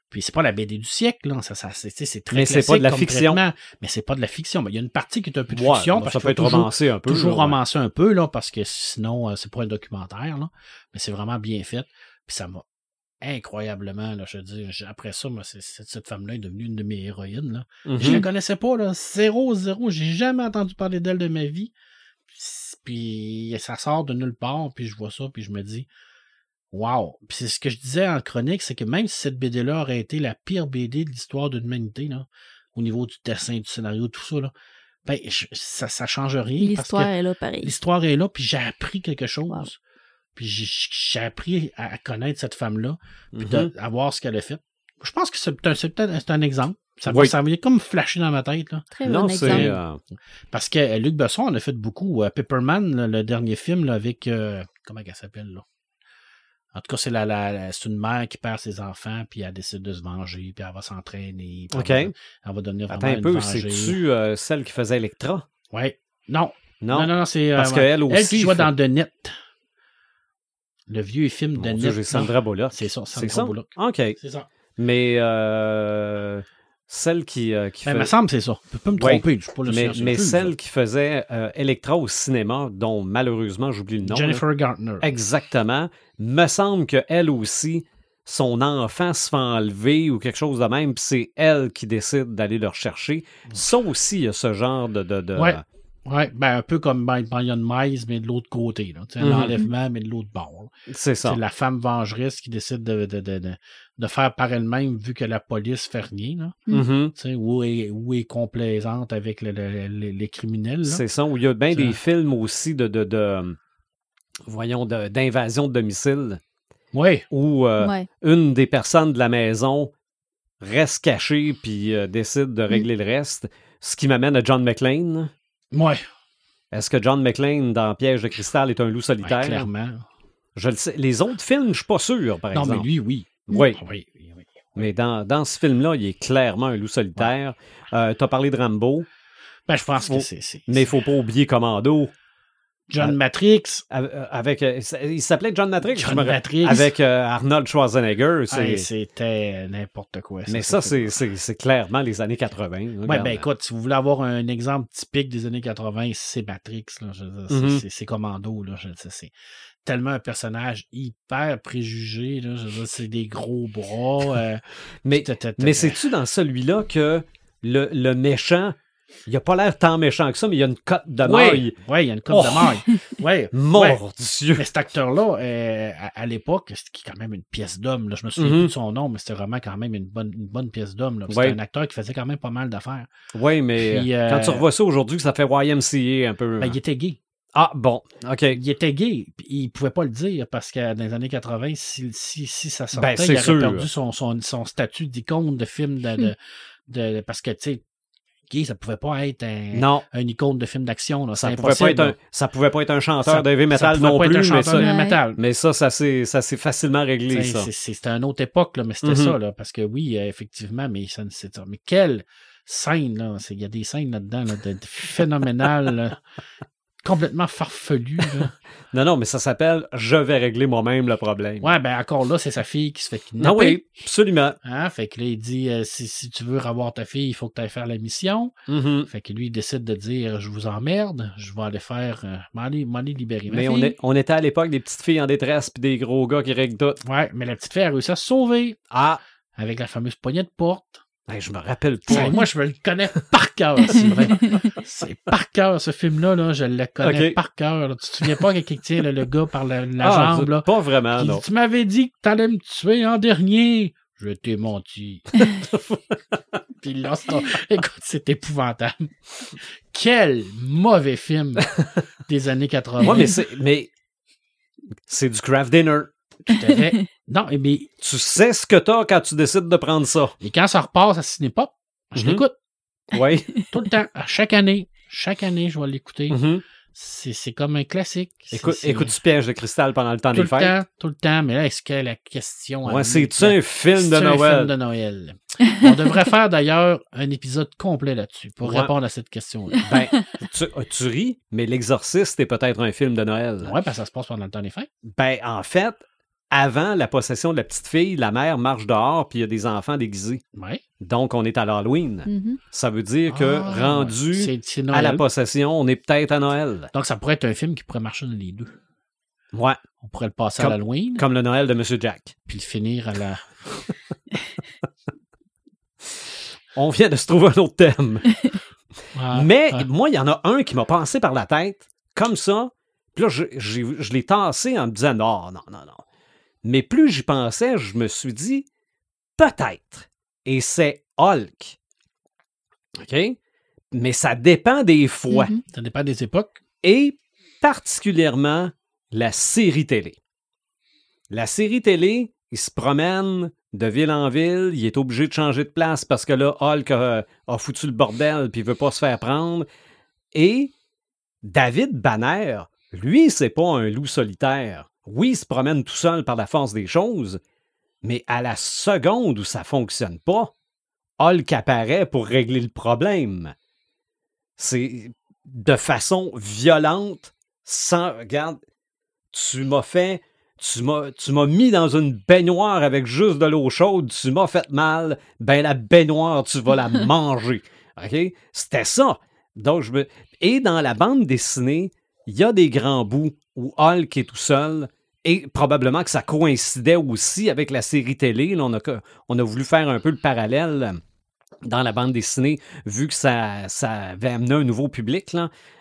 Puis c'est pas la BD du siècle, là. Ça, ça, c'est, très Mais c'est pas de la fiction. Mais c'est pas de la fiction. Mais il y a une partie qui est un peu de Ouais, fiction. parce ça peut être toujours, romancé un peu. toujours ouais. romancer un peu, là, parce que sinon, euh, c'est pas un documentaire, là. Mais c'est vraiment bien fait. Puis ça m'a incroyablement, là, je veux dire, après ça, moi, cette femme-là est devenue une de mes héroïnes, là. Mhm. Je la connaissais pas, là. Zéro, zéro. J'ai jamais entendu parler d'elle de ma vie. Puis ça sort de nulle part, puis je vois ça, puis je me dis, wow. Puis c'est ce que je disais en chronique, c'est que même si cette BD-là aurait été la pire BD de l'histoire de l'humanité, au niveau du dessin, du scénario, tout ça, là, ben, je- ça, ça change rien. L'histoire est là, pareil. L'histoire est là, puis j'ai appris quelque chose. Wow. Puis j'ai- appris à à connaître cette femme-là, puis Mhm. de- à voir ce qu'elle a fait. Je pense que c'est peut-être un exemple. Ça, Oui. ça vient comme flasher dans ma tête. Là. Très Non, bon c'est. exemple. euh, Parce que euh, Luc Besson en a fait beaucoup. Euh, Pepperman, là, le dernier film là, avec. euh, comment elle s'appelle là? En tout cas, c'est la, la, une mère qui perd ses enfants, puis elle décide de se venger, puis elle va s'entraîner. puis OK. Elle va, elle va devenir Attends un peu, c'est-tu euh, celle qui faisait Electra? Ouais. Non. Non? Non, non, non, c'est. Parce qu'elle aussi Elle qui jouait fait- dans The Net. Le vieux film Mon de Dieu, Net. j'ai là. Sandra Bullock. C'est ça, C'est Sandra ça? Bullock. OK. C'est ça. Mais euh, celle qui, euh, qui Ben, fait- me semble que c'est ça. Je peux pas me tromper. Je suis pas le mais, mais là. celle qui faisait euh, Electra au cinéma, dont malheureusement j'oublie le nom. là. Jennifer Gartner. Exactement. Me semble qu'elle aussi, son enfant se fait enlever ou quelque chose de même, puis c'est elle qui décide d'aller le rechercher. Ça aussi, il y a ce genre de. de, de- Ouais. Ouais, ben un peu comme Ben Brian Mize, mais de l'autre côté. sais, Mhm. L'enlèvement, mais de l'autre bord. C'est ça. C'est la femme vengeresse qui décide de, de, de, de, de faire par elle-même vu que la police fait rien. Là. Mhm. Tu sais, ou, est, ou est complaisante avec le- le- le- les criminels. là. C'est ça. Où il y a bien des films aussi de. de, de- voyons, de- d'invasion de, domicile Oui, où euh, Ouais. une des personnes de la maison reste cachée puis euh, décide Mm. de régler le reste. Ce qui m'amène à John McClane. Ouais, Est-ce que John McClane dans Piège de cristal est un loup solitaire? clairement. Je le sais. Les autres films, je suis pas sûr, par Non, exemple. mais lui, oui. Oui, Oui, oui, oui. mais dans, dans ce film-là, il est clairement un loup solitaire. tu as parlé de Rambo, Ben, je pense que c'est. mais il faut pas oublier Commando. John Ah. Matrix. Avec, avec, euh, il s'appelait John Matrix. John je me rappelle. Matrix. Avec euh, Arnold Schwarzenegger. C'était n'importe quoi. mais ça, c'est clairement les années 80. Ouais, Regarde. ben écoute, si vous voulez avoir un exemple typique des années 80, c'est Matrix. Dire, c'est- Commando. C'est tellement un personnage hyper préjugé. C'est des gros bras. euh, mais mais c'est-tu dans celui-là que le, le méchant, il a pas l'air tant méchant que ça, mais il y a une cote de maille. Oui, ouais, il y a une Oh! de maille. Ouais. Mon Dieu! Mais cet acteur-là, euh, à, à l'époque, c'était quand même une pièce d'homme. Je me souviens Mhm. plus de son nom, mais c'était vraiment quand même une bonne, une bonne pièce d'homme. Ouais. C'était un acteur qui faisait quand même pas mal d'affaires. Oui, mais Puis, euh, euh, quand tu revois ça aujourd'hui, ça fait YMCA un peu. Ben, il était gay. Ah, bon, OK. Il était gay, il pouvait pas le dire parce que dans les années 80, si, si, si ça sortait, Ben, il aurait sûr. perdu son, son, son statut d'icône de film de, de, de- parce que tu sais, gay, ça pouvait pas être un, Non, un icône de film d'action. là. ça C'est pouvait, pas être un, ça pouvait pas être un chanteur Ça- de heavy ça metal pouvait non pas être plus, un mais chanteur ça, de métal. mais ça, ça s'est ça s'est facilement réglé, ça. c'est- c'est- C'était une autre époque, là, mais c'était Mhm. ça, là, parce que oui, effectivement, mais ça, c'est ça. Mais quelle scène, là, c'est- il y a des scènes là-dedans, là, de, de phénoménales, complètement farfelues. là. Non, non, mais ça s'appelle « Je vais régler moi-même le problème Ouais, ben encore là, c'est sa fille qui se fait kidnapper. Ah oui, absolument. Hein, fait que là, il dit euh, si, si tu veux revoir ta fille, il faut que tu ailles faire la mission. Mhm. Fait que lui, il décide de dire Je vous emmerde, je vais aller faire. Euh, m'en aller, m'en aller libérer ma Mais on, est, on était à l'époque des petites filles en détresse puis des gros gars qui règlent tout. Ouais, mais la petite fille a réussi à se sauver Ah, avec la fameuse poignée de porte. ben, je me rappelle pas. Moi, je me le connais par cœur, c'est vrai. C'est par cœur, ce film-là, là, je le connais par cœur. là. Tu te souviens pas qui tient le, le gars par la, la Ah, jambe, là? Pas vraiment, non. tu m'avais dit que t'allais me tuer en dernier. Je t'ai menti. Puis là, c'est- écoute, c'est épouvantable. Quel mauvais film des années 80. Ouais, mais c'est, mais c'est du craft dinner. Tout à fait. Non, mais Tu sais ce que t'as quand tu décides de prendre ça. et quand ça repasse à Cinépop, je Mhm. l'écoute Oui. tout le temps. À chaque année. Chaque année, je vais l'écouter. Mhm. C'est c'est comme un classique. Écoute, écoute tu pièges de cristal pendant le temps tout des le fêtes? temps, tout le temps. Mais là, est-ce que la question... Ouais, c'est-tu un film de C'est un Noël? film de Noël? On devrait faire d'ailleurs un épisode complet là-dessus pour Ouais. répondre à cette question-là. Ben, tu, tu ris, mais L'Exorciste est peut-être un film de Noël. Ouais, parce que ça se passe pendant le temps des fêtes. Ben, en fait, avant la possession de la petite fille, la mère marche dehors puis il y a des enfants déguisés. Ouais. Donc, on est à l'Halloween. Mhm. Ça veut dire que Ah, rendu à la possession, on est peut-être à Noël. Donc, ça pourrait être un film qui pourrait marcher dans les deux. Ouais, On pourrait le passer Comme- à l'Halloween, comme le Noël de Monsieur Jack. puis le finir à la. On vient de se trouver un autre thème. Mais moi, il y en a un qui m'a passé par la tête, comme ça. Puis là, je, je l'ai tassé en me disant non, non, non, non. Mais plus j'y pensais, je me suis dit peut-être. Et c'est Hulk. OK? Mais ça dépend des fois. Mhm. Ça dépend des époques. Et particulièrement la série télé. La série télé, il se promène de ville en ville. Il est obligé de changer de place parce que là, Hulk a, a foutu le bordel puis il veut pas se faire prendre. Et David Banner, lui, c'est pas un loup solitaire. Oui, il se promène tout seul par la force des choses, mais à la seconde où ça fonctionne pas, Hulk apparaît pour régler le problème. C'est de façon violente, sans. Regarde, tu m'as fait. Tu m'as, tu m'as mis dans une baignoire avec juste de l'eau chaude, tu m'as fait mal, ben la baignoire, tu vas la manger. OK? C'était ça. Donc, je me... Et dans la bande dessinée, il y a des grands bouts où Hulk est tout seul, et probablement que ça coïncidait aussi avec la série télé. On, a, voulu faire un peu le parallèle dans la bande dessinée, vu que ça, avait amené un nouveau public.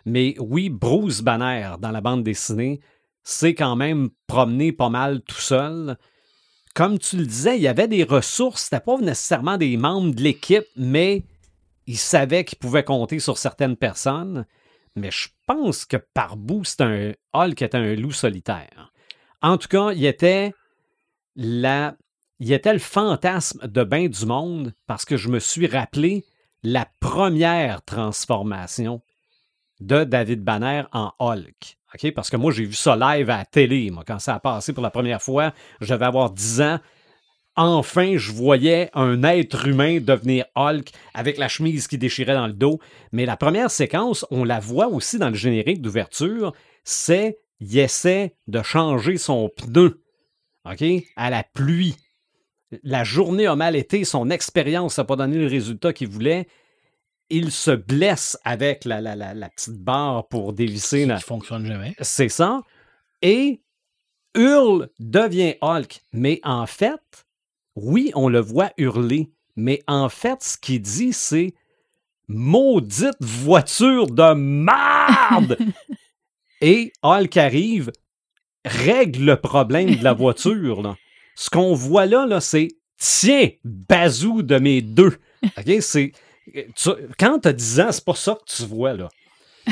Mais oui, Bruce Banner, dans la bande dessinée, c'est quand même promené pas mal tout seul. Comme tu le disais, il y avait des ressources, c'était pas nécessairement des membres de l'équipe, mais il savait qu'il pouvait compter sur certaines personnes. Mais je pense que par bout, c'est un Hulk était un loup solitaire. En tout cas, il était la il était le fantasme de bain du monde parce que je me suis rappelé la première transformation de David Banner en Hulk. Parce que moi, j'ai vu ça live à la télé. Quand ça a passé pour la première fois, je devais avoir 10 ans. Enfin, je voyais un être humain devenir Hulk avec la chemise qui déchirait dans le dos. Mais la première séquence, on la voit aussi dans le générique d'ouverture, c'est il essaie de changer son pneu OK, à la pluie la journée a mal été, son expérience n'a pas donné le résultat qu'il voulait. Il se blesse avec la, la, petite barre pour dévisser. Ça fonctionne jamais. C'est ça. Et Hurle devient Hulk. Mais en fait, oui, on le voit hurler. Mais en fait, ce qu'il dit, c'est maudite voiture de merde! Et Hulk arrive, règle le problème de la voiture. Là. Ce qu'on voit là, là c'est tiens, bazou de mes deux. C'est. quand tu as 10 ans, c'est pas ça que tu vois, là.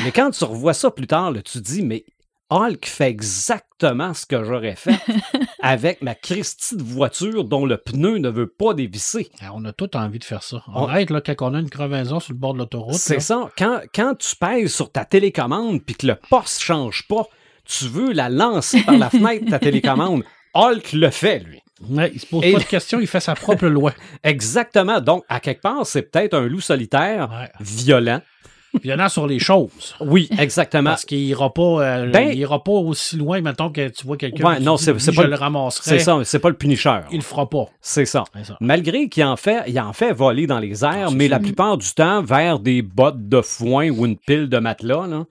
Mais quand tu revois ça plus tard, là, tu dis, mais Hulk fait exactement ce que j'aurais fait avec ma Christie de voiture dont le pneu ne veut pas dévisser. Ah, on a tout envie de faire ça. On là, quand on a une crevaison sur le bord de l'autoroute. C'est ça. Quand, quand tu pèses sur ta télécommande puis que le poste change pas, tu veux la lancer par la fenêtre, ta télécommande. Hulk le fait, lui. Ouais, il se pose pas de questions, il fait sa propre loi. Exactement. Donc, à quelque part, c'est peut-être un loup solitaire violent. Violent sur les choses. Oui, exactement. Parce qu'il ira pas, euh, ben ira pas aussi loin, mettons que tu vois quelqu'un ouais, non, c'est, pas le ramasserai. C'est ça, c'est pas le punisher. Il le fera pas. C'est ça. Malgré qu'il en fait, il en fait voler dans les airs, mais la plupart du temps vers des bottes de foin ou une pile de matelas. Là.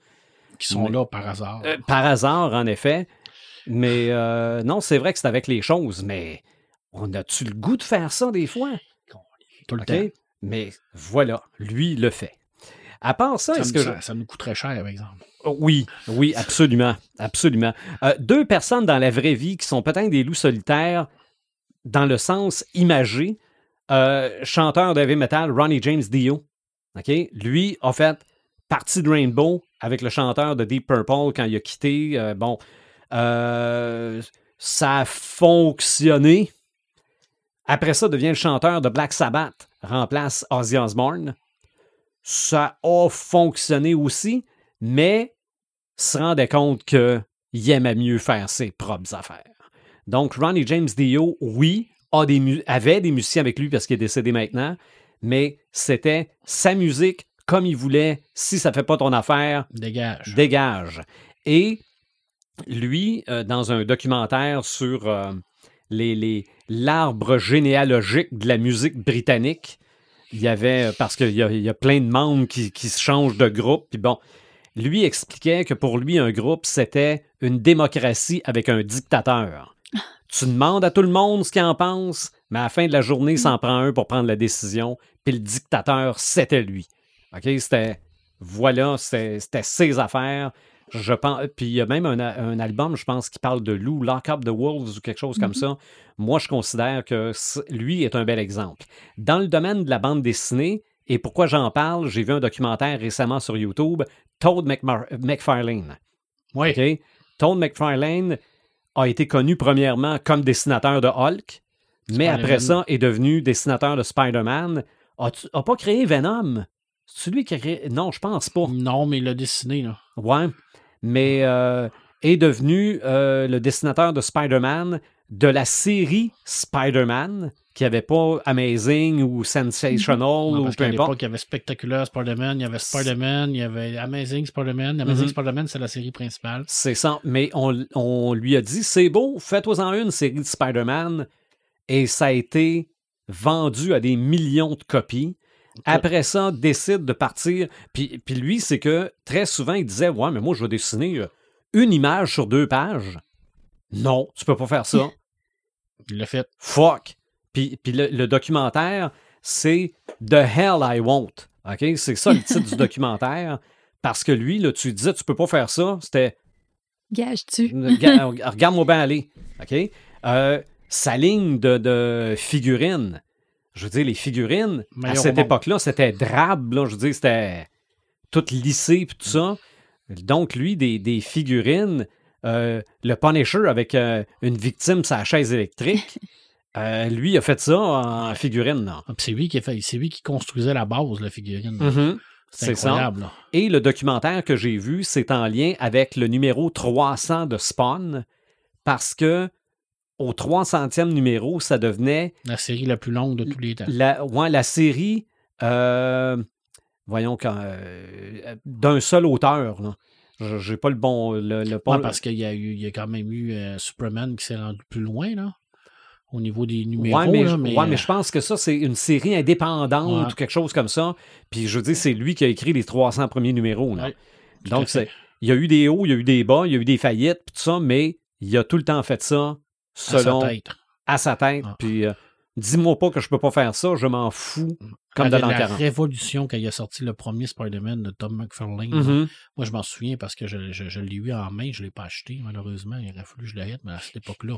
Qui sont là par hasard. Euh, par hasard, en effet. Mais euh, non, c'est vrai que c'est avec les choses, mais on a-tu le goût de faire ça des fois? Tout le temps. Mais voilà, lui le fait. À part ça, est-ce que. Ça, nous coûterait cher, par exemple. Oh, oui, oui, absolument. absolument. Euh, deux personnes dans la vraie vie qui sont peut-être des loups solitaires dans le sens imagé. Euh, chanteur de heavy metal, Ronnie James Dio. OK? Lui a fait partie de Rainbow avec le chanteur de Deep Purple quand il a quitté. bon, euh, ça a fonctionné. Après ça, devient le chanteur de Black Sabbath, remplace Ozzy Osbourne. Ça a fonctionné aussi, mais se rendait compte qu'il aimait mieux faire ses propres affaires. Donc, Ronnie James Dio, oui, a des avait des musiciens avec lui parce qu'il est décédé maintenant, mais c'était sa musique comme il voulait. Si ça ne fait pas ton affaire, dégage. Dégage. Et lui, euh, dans un documentaire sur euh, les, l'arbre généalogique de la musique britannique, il y avait, euh, parce qu'il y, y, a plein de membres qui, qui se changent de groupe, puis bon, lui expliquait que pour lui, un groupe, c'était une démocratie avec un dictateur. Tu demandes à tout le monde ce qu'il en pense, mais à la fin de la journée, il s'en prend un pour prendre la décision, puis le dictateur, c'était lui. OK? C'était, voilà, c'était ses affaires. Je pense, puis il y a même un, album, je pense, qui parle de loup, Lock Up the Wolves ou quelque chose comme mm-hmm. ça. Moi, je considère que lui est un bel exemple. Dans le domaine de la bande dessinée, et pourquoi j'en parle, j'ai vu un documentaire récemment sur YouTube, Todd McFarlane. Oui. Todd McFarlane a été connu premièrement comme dessinateur de Hulk, mais après ça, est devenu dessinateur de Spider-Man. A pas créé Venom? C'est lui qui a créé? Non, je pense pas. Non, mais il l'a dessiné, là. Ouais. Mais euh, est devenu euh, le dessinateur de Spider-Man de la série Spider-Man, qui avait pas Amazing ou Sensational Non, ou peu importe. il y avait Spectacular Spider-Man, il y avait Spider-Man, il y avait Amazing Spider-Man. Amazing Mhm. Spider-Man, c'est la série principale. C'est ça. Mais on, on lui a dit c'est beau, fais-toi-en une série de Spider-Man. Et ça a été vendu à des millions de copies. Après ça, décide de partir. Puis, puis lui, c'est que très souvent, il disait Ouais, mais moi, je vais dessiner euh, une image sur deux pages. Non, tu peux pas faire ça. Il l'a fait. Fuck. Puis, puis le, le documentaire, c'est The Hell I Won't. OK? C'est ça le titre du documentaire. Parce que lui, là, tu disais, tu peux pas faire ça. C'était Gage-tu? Rega- Regarde-moi bien aller. OK? Euh, sa ligne de, de figurines. Je veux dire, les figurines, à cette époque-là, c'était drabe. Là, je veux dire, c'était tout lissé puis tout ça. Donc, lui, des, des figurines, euh, le Punisher avec euh, une victime sa chaise électrique, euh, lui a fait ça en figurine. Ah, C'est lui qui a fait, c'est lui qui construisait la base, la figurine. Mhm. C'est C'est ça. incroyable. là. Et le documentaire que j'ai vu, c'est en lien avec le numéro 300 de Spawn, parce que au 300e numéro, ça devenait La série la plus longue de tous les temps. la, ouais, la série, euh, voyons, quand, euh, d'un seul auteur. là. Je- J'ai pas le bon. Le, Ouais, parce qu'il y a eu, il y a quand même eu euh, Superman qui s'est rendu plus loin, là. Au niveau des numéros, Ouais, mais, là, je- mais, ouais, mais je pense que ça, c'est une série indépendante Ouais. ou quelque chose comme ça. Puis je veux dire, c'est lui qui a écrit les 300 premiers numéros. là. Donc, c'est, il y a eu des hauts, il y a eu des bas, il y a eu des faillites, puis tout ça, mais il a tout le temps fait ça à sa tête. à sa tête. Ah. Puis euh, dis-moi pas que je peux pas faire ça, je m'en fous. Comme l'an la 40. révolution quand il a sorti le premier Spider-Man de Tom McFarlane. Mhm. Moi, je m'en souviens parce que je, je- je l'ai eu en main, je ne l'ai pas acheté, malheureusement. Il aurait fallu que je l'achète, mais à cette époque-là,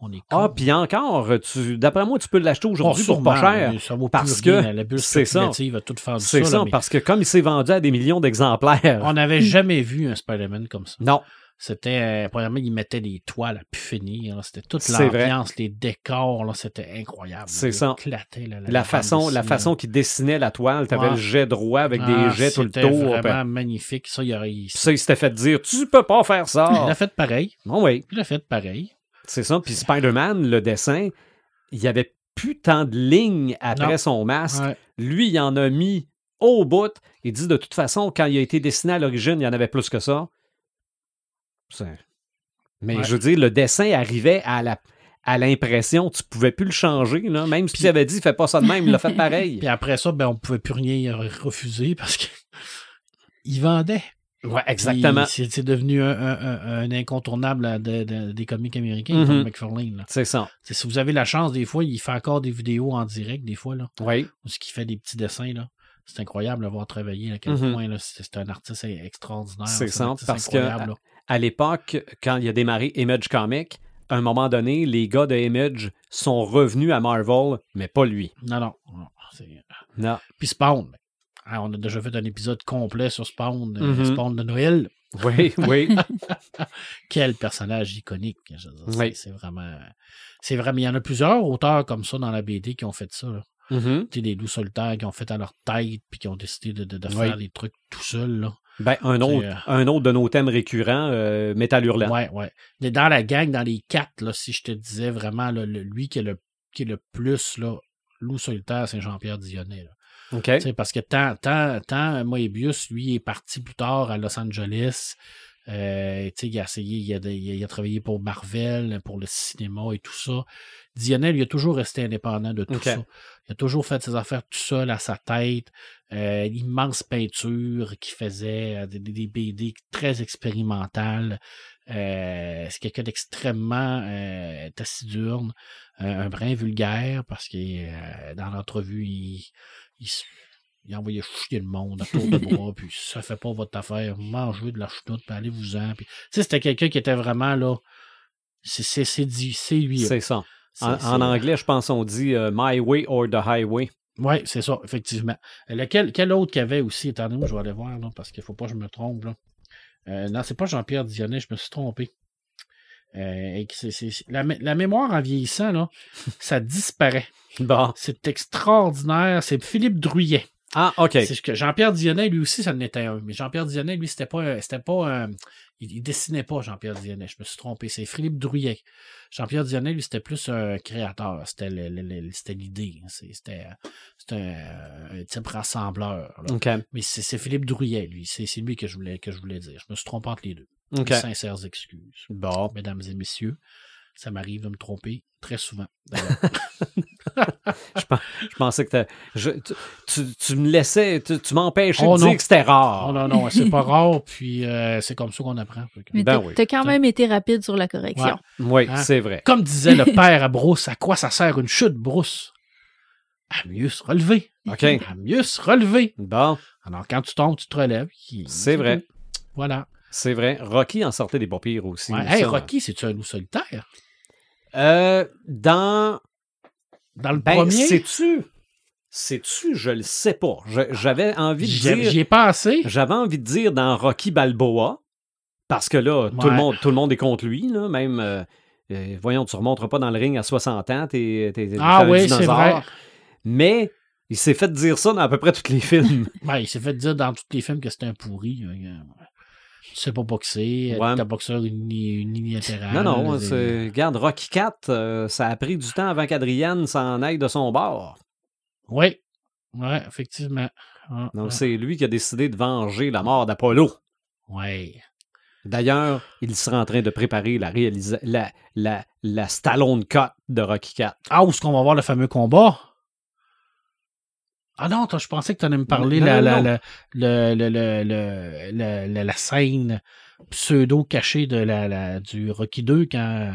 on est Ah, puis encore, tu, d'après moi, tu peux l'acheter aujourd'hui Oh, pour pas cher. Ça vaut parce rien, que la- bulle c'est ça. spéculative a tout ça. C'est là, ça, mais parce que comme il s'est vendu à des millions d'exemplaires. On n'avait jamais vu un Spider-Man comme ça. Non, C'était, euh, premièrement, ils mettaient des toiles à pu finir. C'était toute l'ambiance, les décors, là, c'était incroyable. C'est ça. là, la, façon, la façon là. qu'il dessinait la toile, t'avais Ouais. le jet droit avec Ah, des jets tout le c'était tour. vraiment puis- magnifique. Ça, il, aurait, il, Puis ça, il s'était fait dire, tu peux pas faire il ça. a fait pareil. Bon, oui, Il a fait pareil. c'est ça. Puis Spider-Man, le dessin, il y avait plus tant de lignes après Non. son masque. Ouais. Lui, il en a mis au bout. Il dit de toute façon, quand il a été dessiné à l'origine, il y en avait plus que ça. Mais Ouais. je veux dire, le dessin arrivait à la à l'impression, tu pouvais plus le changer, là. même si tu avais dit fais pas ça de même, il l'a fait pareil. Puis après ça, ben, on pouvait plus rien refuser parce que il vendait. ouais, exactement. C'est devenu un, un- un- incontournable à de- de- des comiques américains, Mhm. Tom McFarlane. C'est ça. Si vous avez la chance, des fois, il fait encore des vidéos en direct, des fois, là, Oui. où ce qui fait des petits dessins. là. C'est incroyable de voir travailler à quel Mhm. point là, c'est un artiste extraordinaire. C'est ça, parce que- incroyable, là. À l'époque, quand il a démarré Image Comics, à un moment donné, les gars de Image sont revenus à Marvel, mais pas lui. Non, non. non, Non. Puis Spawn. hein, on a déjà fait un épisode complet sur Spawn, euh, Mhm. Spawn de Noël. Oui, oui. Quel personnage iconique. Oui. C'est vraiment. C'est vraiment. Il y en a plusieurs auteurs comme ça dans la BD qui ont fait ça. là. Tu sais, des loups solitaires qui ont fait à leur tête puis qui ont décidé de, de- de Oui. faire des trucs tout seuls. Ben, un C'est, autre, euh, un autre de nos thèmes récurrents, euh, Métal Hurlant. Ouais, ouais. Mais dans la gang, dans les quatre, là, si je te disais vraiment là, le- lui qui est le, qui est le plus là, loup solitaire, c'est Jean-Pierre Dionnet. Parce que tant, tant, tant Moebius, lui, est parti plus tard à Los Angeles. Euh, il a essayé, il a, il a- il travaillé pour Marvel, pour le cinéma et tout ça. Dionnet, lui, a toujours resté indépendant de tout ça. Il a toujours fait ses affaires tout seul à sa tête. Euh, l'immense peinture qu'il faisait, euh, des, BD très expérimentales. Euh, c'est quelqu'un d'extrêmement euh, taciturne, un brin vulgaire, parce que dans l'entrevue, il, il, s- il envoyait chier le monde à tour de bras, puis ça fait pas votre affaire, mangez de la chenoute, puis allez-vous-en. Puis, tu sais, c'était quelqu'un qui était vraiment là. C'est c'est- c'est dit- c'est lui. C'est ça. En, anglais, je pense on dit My Way or the Highway. Oui, c'est ça, effectivement. Euh, Lequel, quel autre qu'il y avait aussi, attendez, moi je vais aller voir, là, parce qu'il faut pas que je me trompe. Là. Euh, non, c'est pas Jean-Pierre Dionnet, je me suis trompé. Euh, la, mé- la mémoire en vieillissant, là, ça disparaît. Bon. C'est extraordinaire. C'est Philippe Druyet. Ah, OK. Jean-Pierre Dionnet, lui aussi, ça en était un. Mais Jean-Pierre Dionnet, lui, c'était pas, un- c'était pas un- il, il dessinait pas Jean-Pierre Dionnet. Je me suis trompé. C'est Philippe Druyet. Jean-Pierre Dionnet, lui, c'était plus un créateur. C'était l'idée. C'est- C'était, c'était un, un type rassembleur. là. OK. Mais c'est, Philippe Druyet, lui. C'est, lui que je voulais, que je voulais dire. Je me suis trompé entre les deux. OK. Mes Sincères excuses. Bon. Mesdames et messieurs, ça m'arrive de me tromper très souvent. Je pensais que je- tu, tu- tu me laissais, tu, tu m'empêchais Oh de non. dire que c'était rare. Oh non, non, c'est pas rare, puis euh, c'est comme ça qu'on apprend. Mais Ben t'as oui. t'as quand même été rapide sur la correction. Oui, Hein? c'est vrai. Comme disait le père à Brousse, à quoi ça sert une chute, Brousse? À mieux se relever. OK. À mieux se relever. Bon, Alors, quand tu tombes, tu te relèves. C'est vrai. Voilà. C'est vrai. Rocky en sortait des pires aussi. Ouais. Hey, ça- Rocky, c'est-tu un loup solitaire? Euh, dans. Dans le Ben, premier, sais-tu. Sais-tu, je le sais pas. J'avais envie de dire. j'y ai passé. J'avais envie de dire dans Rocky Balboa, parce que là, tout, le monde, tout le monde est contre lui, là, même. euh, euh, voyons, tu remonteras pas dans le ring à 60 ans, t'es Ah un oui, c'est dinosaure. vrai. Mais il s'est fait dire ça dans à peu près tous les films. Il s'est fait dire dans tous les films que c'était un pourri. Tu sais pas boxer, Ouais. t'es un boxeur uni- unilatéral. non, non, c'est- regarde, Rocky 4, euh, ça a pris du temps avant qu'Adrienne s'en aille de son bord. Oui, ouais, effectivement. Ah, Donc, ah. c'est lui qui a décidé de venger la mort d'Apollo. Ouais. D'ailleurs, il sera en train de préparer la, réalisa- la, la, la Stallone Cut de Rocky 4. Ah, où est-ce qu'on va voir le fameux combat? Ah non, je pensais que tu allais me parler Non, la, la, la, la, la- la scène pseudo cachée de la, la- du Rocky 2 quand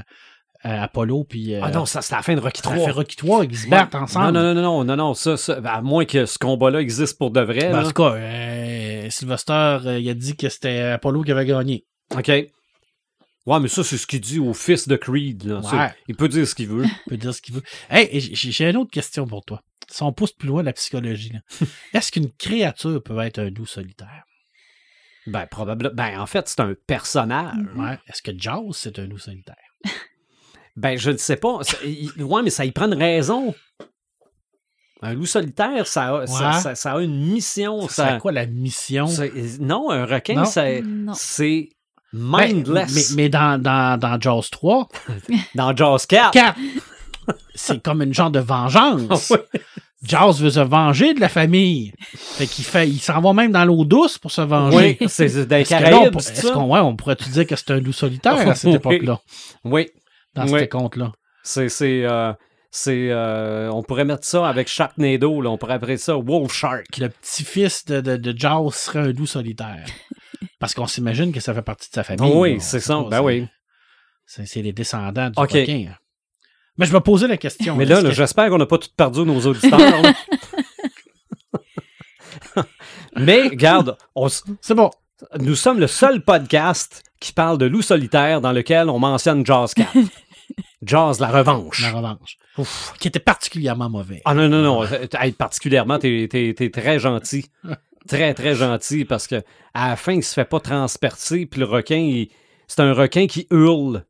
euh, Apollo puis euh, Ah non, ça, c'est la fin de Rocky ça 3. fait Rocky 3, ils se battent ensemble. Non, non, non, non, non, non, ça, ça, à moins que ce combat-là existe pour de vrai. Ben, en tout cas, euh, Sylvester, il a dit que c'était Apollo qui avait gagné. OK. Ouais, mais ça, c'est ce qu'il dit au fils de Creed. là. C'est- Ouais. Il peut dire ce qu'il veut. Il peut dire ce qu'il veut. Hey, j'ai une autre question pour toi. Si on pousse plus loin la psychologie, est-ce qu'une créature peut être un loup solitaire? Ben, probablement. Ben, en fait, c'est un personnage. Ouais. Est-ce que Jaws, c'est un loup solitaire? Ben, je ne sais pas. Ouais, mais ça y prend une raison. Un loup solitaire, ça a, ça, Ouais. ça- ça a une mission. Ça Ça, serait quoi la mission? non, un requin, Non. c'est, Non. c'est Ben, mindless. mais, mais dans, dans, dans Jaws 3, Dans Jaws 4. 4, c'est comme une genre de vengeance. Ouais. Jaws veut se venger de la famille. Fait qu'il fait, il s'en va même dans l'eau douce pour se venger. Oui, c'est les Est-ce Caraïbes, qu'on ouais, on pourrait-tu dire que c'est un loup solitaire à cette époque-là, Oui, dans Oui. ce compte-là? c'est, c'est, euh, c'est, euh, on pourrait mettre ça avec Sharknado, là, on pourrait appeler ça Wolf Shark. Le petit-fils de, de, de Jaws serait un loup solitaire. Parce qu'on s'imagine que ça fait partie de sa famille. oui, c'est ça, ben c'est- oui. C'est les descendants du OK. requin. Mais je me posais la question. Mais là, est-ce là, que- j'espère qu'on n'a pas tout perdu nos auditeurs. Mais, regarde, on s- C'est bon. nous sommes le seul podcast qui parle de loup solitaire dans lequel on mentionne Jaws 4. Jaws, la revanche. La revanche. Ouf, qui était particulièrement mauvais. Ah non, non, non. Hey, particulièrement, t'es, t'es très gentil. Très, très gentil parce que à la fin, il se fait pas transpercer, puis le requin, il- c'est un requin qui hurle.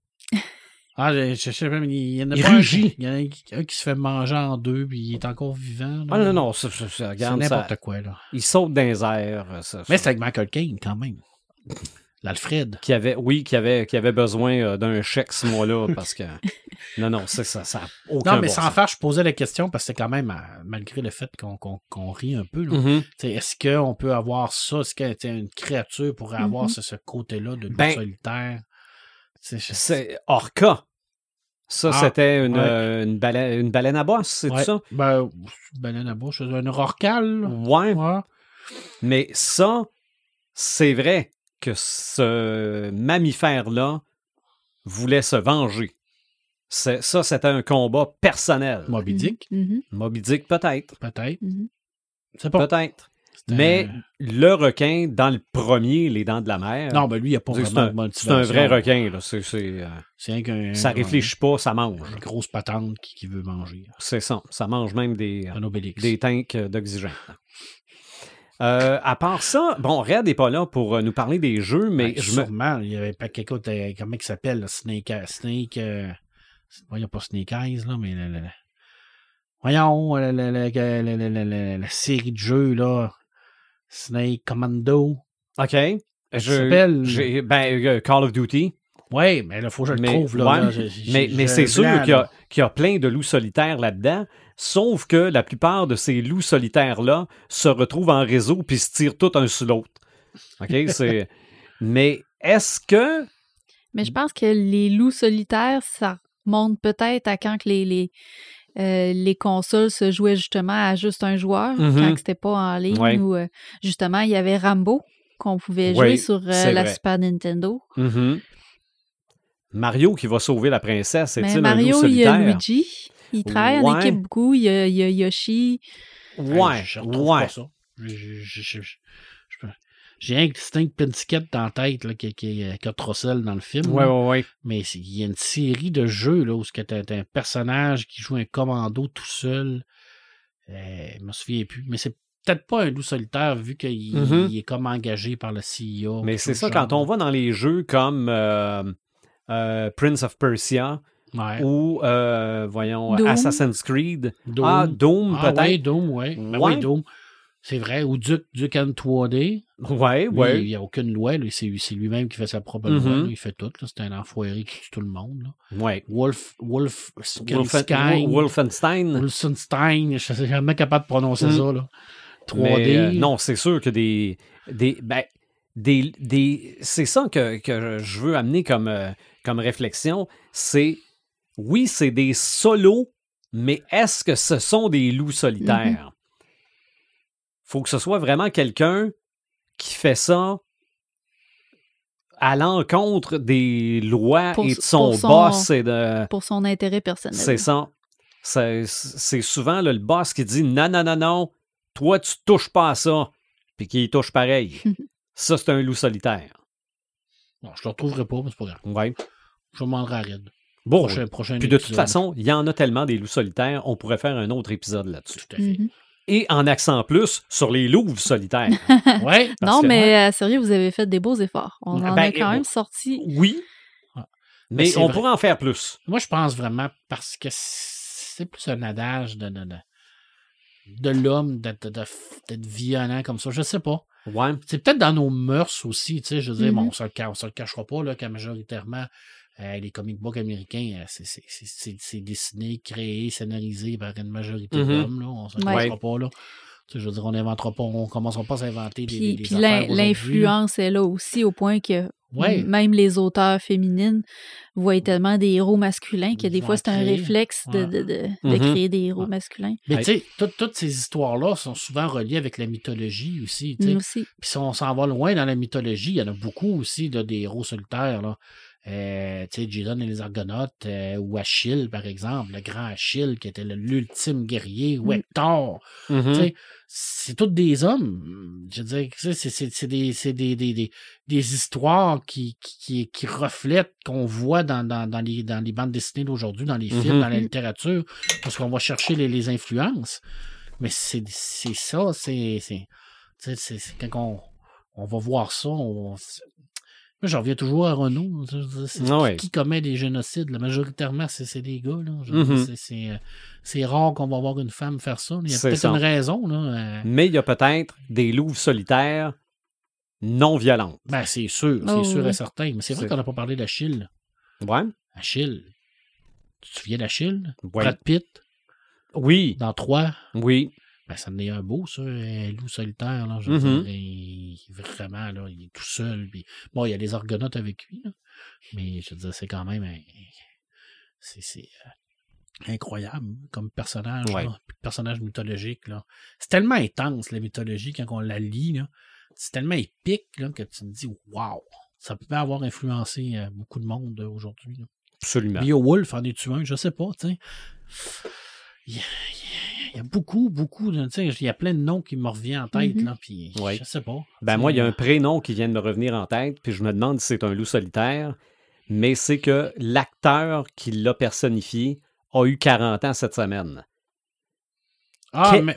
Ah, je, je sais pas, mais il y en a Il pas un, rugit. il y en a un qui se fait manger en deux, puis il est encore vivant. là. Ah non, non, ça, ça- ça- C'est regarde, ça, n'importe quoi, là. il saute dans les airs. ça- Mais c'est avec Michael Caine, quand même. L'Alfred. qui avait, oui, qui avait, qui avait besoin euh, d'un chèque ce mois-là parce que non, non, c'est ça, ça aucun Non, mais bon sans sens. faire, je posais la question parce que c'est quand même, euh, malgré le fait qu'on rit un peu, là, Mhm. T'sais, Est-ce qu'on peut avoir ça? Est-ce que t'sais, une créature pourrait avoir Mhm. ce, ce côté-là de Ben, solitaire? C'est Orca. Ça, Ah, c'était une, ouais. euh, une, baleine, une baleine à bosse, c'est Ouais. ça? Ben, baleine à bouche, un rorcal. Ouais. Ouais. Mais ça, c'est vrai que ce mammifère-là voulait se venger. C'est- Ça, c'était un combat personnel. Moby Dick, Mhm, Moby Dick, peut-être. peut-être. mhm. C'est pas. Peut-être. Mais le requin, dans le premier, Les Dents de la mer, Non, ben lui, il n'y a pas vraiment c'est un vrai requin. Là. C'est, c'est, euh, C'est rien qu'un. ça réfléchit pas, ça mange. Une grosse patente qui, qui veut manger. C'est ça. Ça mange même des, Obélix. des tanks euh, d'oxygène. Euh, à part ça, bon, Red n'est pas là pour euh, nous parler des jeux, mais Ben, je me. sûrement, il y avait pas quelqu'un, euh, comment il s'appelle, là, Snake, euh, Snake, euh, voyons pas Snake Eyes, là, mais voyons, le- le- le- la série de jeux, là, Snake Commando. OK. Je, ben, euh, Call of Duty. Ouais, mais là, faut que je le Mais, trouve, là. ouais, là, j'ai- j'ai- mais, j'ai mais un c'est sûr qu'il y, a- là. qu'il y a plein de loups solitaires là-dedans, sauf que la plupart de ces loups solitaires-là se retrouvent en réseau puis se tirent tout un sur l'autre. OK? C'est... mais est-ce que. Mais je pense que les loups solitaires, ça remonte peut-être à quand que les, les, euh, les consoles se jouaient justement à juste un joueur, Mhm. quand c'était pas en ligne, Ouais. ou euh, justement, il y avait Rambo qu'on pouvait jouer sur euh, la vrai. Super Nintendo. Mhm. Mario qui va sauver la princesse, un loup Mario, il y a? Luigi. Il travaille en équipe beaucoup. Il y a, il y a Yoshi. Ouais, je retrouve ouais. pas ça. Je- je- je- je- je- je peux- J'ai un distinct Pensiquette dans la tête là, qui, qui, qui a Trossel dans le film. Ouais, là. ouais, ouais. Mais il y a une série de jeux là, où tu as, un personnage qui joue un commando tout seul. Euh, je me souviens plus. Mais c'est peut-être pas un loup solitaire vu qu'il Mhm. il est comme engagé par le CEO. Mais c'est ça, quand on va dans les jeux comme euh, euh, Prince of Persia Ouais. ou, euh, voyons, Doom. Assassin's Creed. Doom. Ah, Doom, Ah, peut-être. ouais, Doom, ouais. Ben Ouais. oui, Doom. C'est vrai. Ou Duke, Duke Nukem 3D. Ouais, Lui, ouais. Il n'y a aucune loi. lui, C'est lui-même qui fait sa propre Mhm. loi. Il fait tout. là. C'est un enfoiré qui tue tout le monde. là. ouais. Wolf, Wolf, Wolfen- Wolfenstein, Wolfenstein. Wolfenstein, je ne suis jamais capable de prononcer Mm. ça. Là. 3D. Mais, euh, non, c'est sûr que des. des, ben, des, des c'est ça que, que je veux amener comme, euh, comme réflexion. C'est. Oui, c'est des solos, mais est-ce que ce sont des loups solitaires? Faut que ce soit vraiment quelqu'un qui fait ça à l'encontre des lois Pour- et de son, boss et de. pour son intérêt personnel. C'est ça. C'est souvent là, le boss qui dit non, non, non, non, toi, tu touches pas à ça, puis qui touche pareil. ça, c'est un loup solitaire. Bon, je ne le retrouverai pas, mais c'est pas grave. Ouais. Je vais m'en rendre Bon. Prochain, prochain Puis de toute façon, il y en a tellement des loups solitaires, on pourrait faire un autre épisode là-dessus. Tout à fait. Mhm. Et en accent plus sur les louves solitaires. Ouais. Non, que- mais euh, sérieux, vous avez fait des beaux efforts. On en Ben, a quand même sorti. Oui. Mais on vrai. pourrait en faire plus. Moi, je pense vraiment parce que c'est plus un adage de, de, de, de l'homme d'être violent comme ça. Je sais pas. Ouais. C'est peut-être dans nos mœurs aussi, tu sais, je veux dire, bon, on se le, on se le cachera pas, là, qu'à majoritairement, euh, les comic books américains, euh, c'est- dessiné, créé, scénarisé par une majorité Mhm. d'hommes, là, on se le Ouais. pas, là. Je veux dire, on n'inventera pas, on commencera pas à s'inventer des, des, Puis, des l'influence est là aussi, au point que Ouais. même les auteurs féminines voient tellement des héros masculins que des fois, c'est un réflexe de, Ouais. de, de, de Mhm. créer des héros Ouais. masculins. Mais Ouais. tu sais, tout- toutes ces histoires-là sont souvent reliées avec la mythologie aussi. Puis si on s'en va loin dans la mythologie, il y en a beaucoup aussi là, des héros solitaires. Là. Euh, tu sais, Jason et les Argonautes, euh, ou Achille, par exemple, le grand Achille qui était l'ultime guerrier, ou Mm. Hector. Tu sais, c'est tous des hommes. Je veux dire, c'est des, c'est des, des, des, des histoires qui, qui, qui, reflètent, qu'on voit dans, dans, dans, les, dans les bandes dessinées d'aujourd'hui, dans les films, dans la littérature, parce qu'on va chercher les, les influences. Mais c'est c'est ça, c'est. c'est- tu sais, c'est- c'est Quand on, on va voir ça, on. J'en reviens toujours à Renault. C'est- Ah ouais. Qui commet des génocides? Là, majoritairement, c'est c'est des gars. Mhm. c'est- C'est euh, c'est rare qu'on va voir une femme faire ça. Il y a C'est peut-être ça. une raison. Là. euh, Mais il y a peut-être des louves solitaires non violentes. Ben, c'est sûr, c'est Oh, sûr oui. et certain. Mais c'est vrai C'est- qu'on n'a pas parlé d'Achille. Ouais. Achille. Tu te souviens d'Achille? Ouais. Brad Pitt, Oui. dans 3. Oui. Ben, ça en est un beau, ça, un loup solitaire. Là, je Mhm. veux dire, il- vraiment, là, il est tout seul. Puis, bon, il y a des argonautes avec lui, là, mais je veux dire, c'est quand même un- c'est, euh, incroyable comme personnage, Ouais. là, personnage mythologique. Là. C'est tellement intense, la mythologie, quand on la lit. Là. C'est tellement épique là, que tu te dis, waouh, ça peut avoir influencé euh, beaucoup de monde euh, aujourd'hui. là. Absolument. Beowulf en es-tu un? Je sais pas, tu sais. Il y, a, il y a beaucoup, beaucoup, de- il y a plein de noms qui me reviennent en tête, Mhm. là, puis Ouais. je sais pas. Ben moi, il y a un prénom qui vient de me revenir en tête, puis je me demande si c'est un loup solitaire, mais c'est que l'acteur qui l'a personnifié a eu 40 ans cette semaine. Ah, Ke- mais?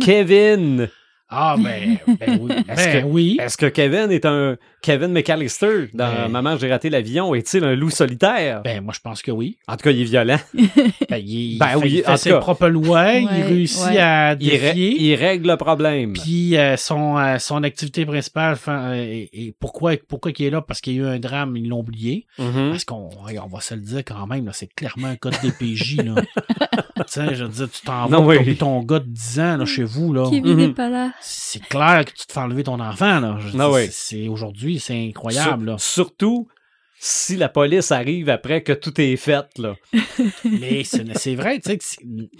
Kevin! Ah, ben, ben oui. Est-ce Ben que- oui. Est-ce que Kevin est un Kevin McAllister dans Ben- Maman, j'ai raté l'avion? Est-il un loup solitaire? Ben, moi, je pense que oui. en tout cas, il est violent. Ben, il, Ben il fait, oui, il fait en ses cas. propres lois, il réussit ouais. à défier. il règle le problème. Puis euh, son, euh, son activité principale, enfin, euh, et, et pourquoi, pourquoi il est là? Parce qu'il y a eu un drame, ils l'ont oublié. Mhm. Parce qu'on on va se le dire quand même, là, c'est clairement un code DPJ. Là. sais, je veux dire, tu t'en vas, Non, oui. oublié ton gars de 10 ans là, chez vous. Là. Kevin Mhm. n'est pas là. C'est clair que tu te fais enlever ton enfant. Là. Oui. c'est, aujourd'hui, c'est incroyable. là. Sur- surtout si la police arrive après que tout est fait. Là. Mais c'est, vrai, tu sais,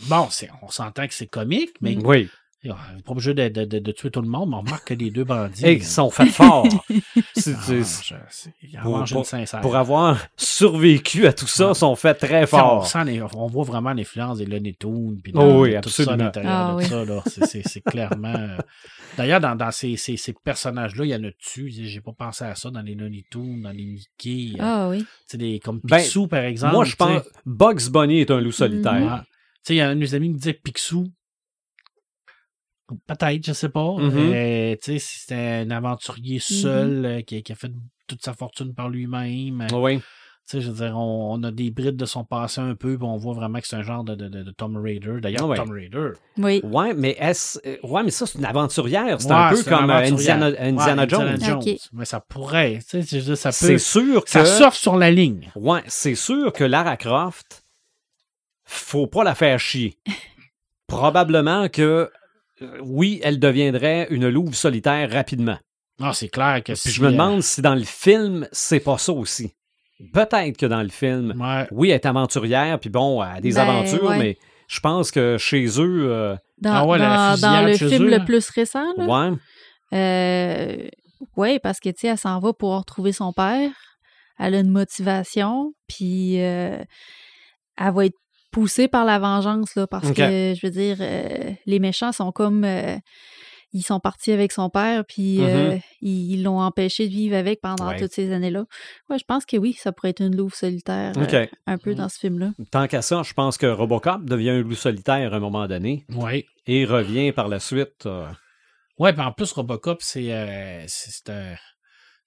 bon, on s'entend que c'est comique, mais Oui. On n'est pas obligé de, de- de- de tuer tout le monde, mais on remarque que les deux bandits. Et ils sont faits forts. C'est- Ah, Pour- avoir survécu à tout ça, ils sont faits très On, forts. les- on voit vraiment l'influence des Looney Tunes. Puis Oh oui, tout absolument. Ça à l'intérieur Ah de ça, là. C'est- clairement. euh, D'ailleurs, dans, dans ces, ces, ces personnages-là, il y en a dessus. J'ai pas pensé à ça dans les Looney Tunes, dans les Mickey. euh, Ah oui. tu sais, des, comme Ben, Picsou, par exemple. Moi, je pense Bugs Bunny est un loup Ouais. solitaire. Tu sais, il y a un de mes amis qui me disait Picsou. Peut-être, je sais pas. Mhm. Euh, tu sais, c'était un aventurier seul euh, qui, qui a fait toute sa fortune par lui-même. Euh, Oui. Tu sais, je veux dire, on, on a des brides de son passé un peu, puis on voit vraiment que c'est un genre de, de, de, de Tom Raider. D'ailleurs, ouais. Tom Raider. Oui. Ouais, mais est-ce. euh, Ouais, mais ça, c'est une aventurière. C'est Ouais, un peu comme euh. Indiana, Ouais, Indiana Jones. Jones. Ok. Mais ça pourrait. Tu sais, je veux dire, ça peut. C'est sûr que. Ça surfe sur la ligne. Ouais, c'est sûr que Lara Croft, faut pas la faire chier. Probablement que, euh, oui, elle deviendrait une louve solitaire rapidement. Non, c'est clair que Puis si, je me euh, demande si dans le film, c'est pas ça aussi. Peut-être que dans le film, ouais, oui, elle est aventurière, puis bon, elle a des Ben, aventures, ouais. mais je pense que chez eux, euh, Dans, Ah ouais, la dans- le chez film eux, le là. plus récent, là, Euh, parce que, tu sais, elle s'en va pour retrouver son père. Elle a une motivation, puis euh, elle va être poussée par la vengeance, là, parce que, je veux dire, euh, les méchants sont comme... euh, ils sont partis avec son père, puis euh, ils ils l'ont empêché de vivre avec pendant Mm-hmm. Ouais. toutes ces années-là. Ouais, je pense que oui, ça pourrait être une louve solitaire, euh, OK. un peu dans ce film-là. Tant qu'à ça, je pense que Robocop devient un loup solitaire à un moment donné ouais. et revient par la suite. euh, Ouais, puis en plus, Robocop, c'est euh, c'est c'est un,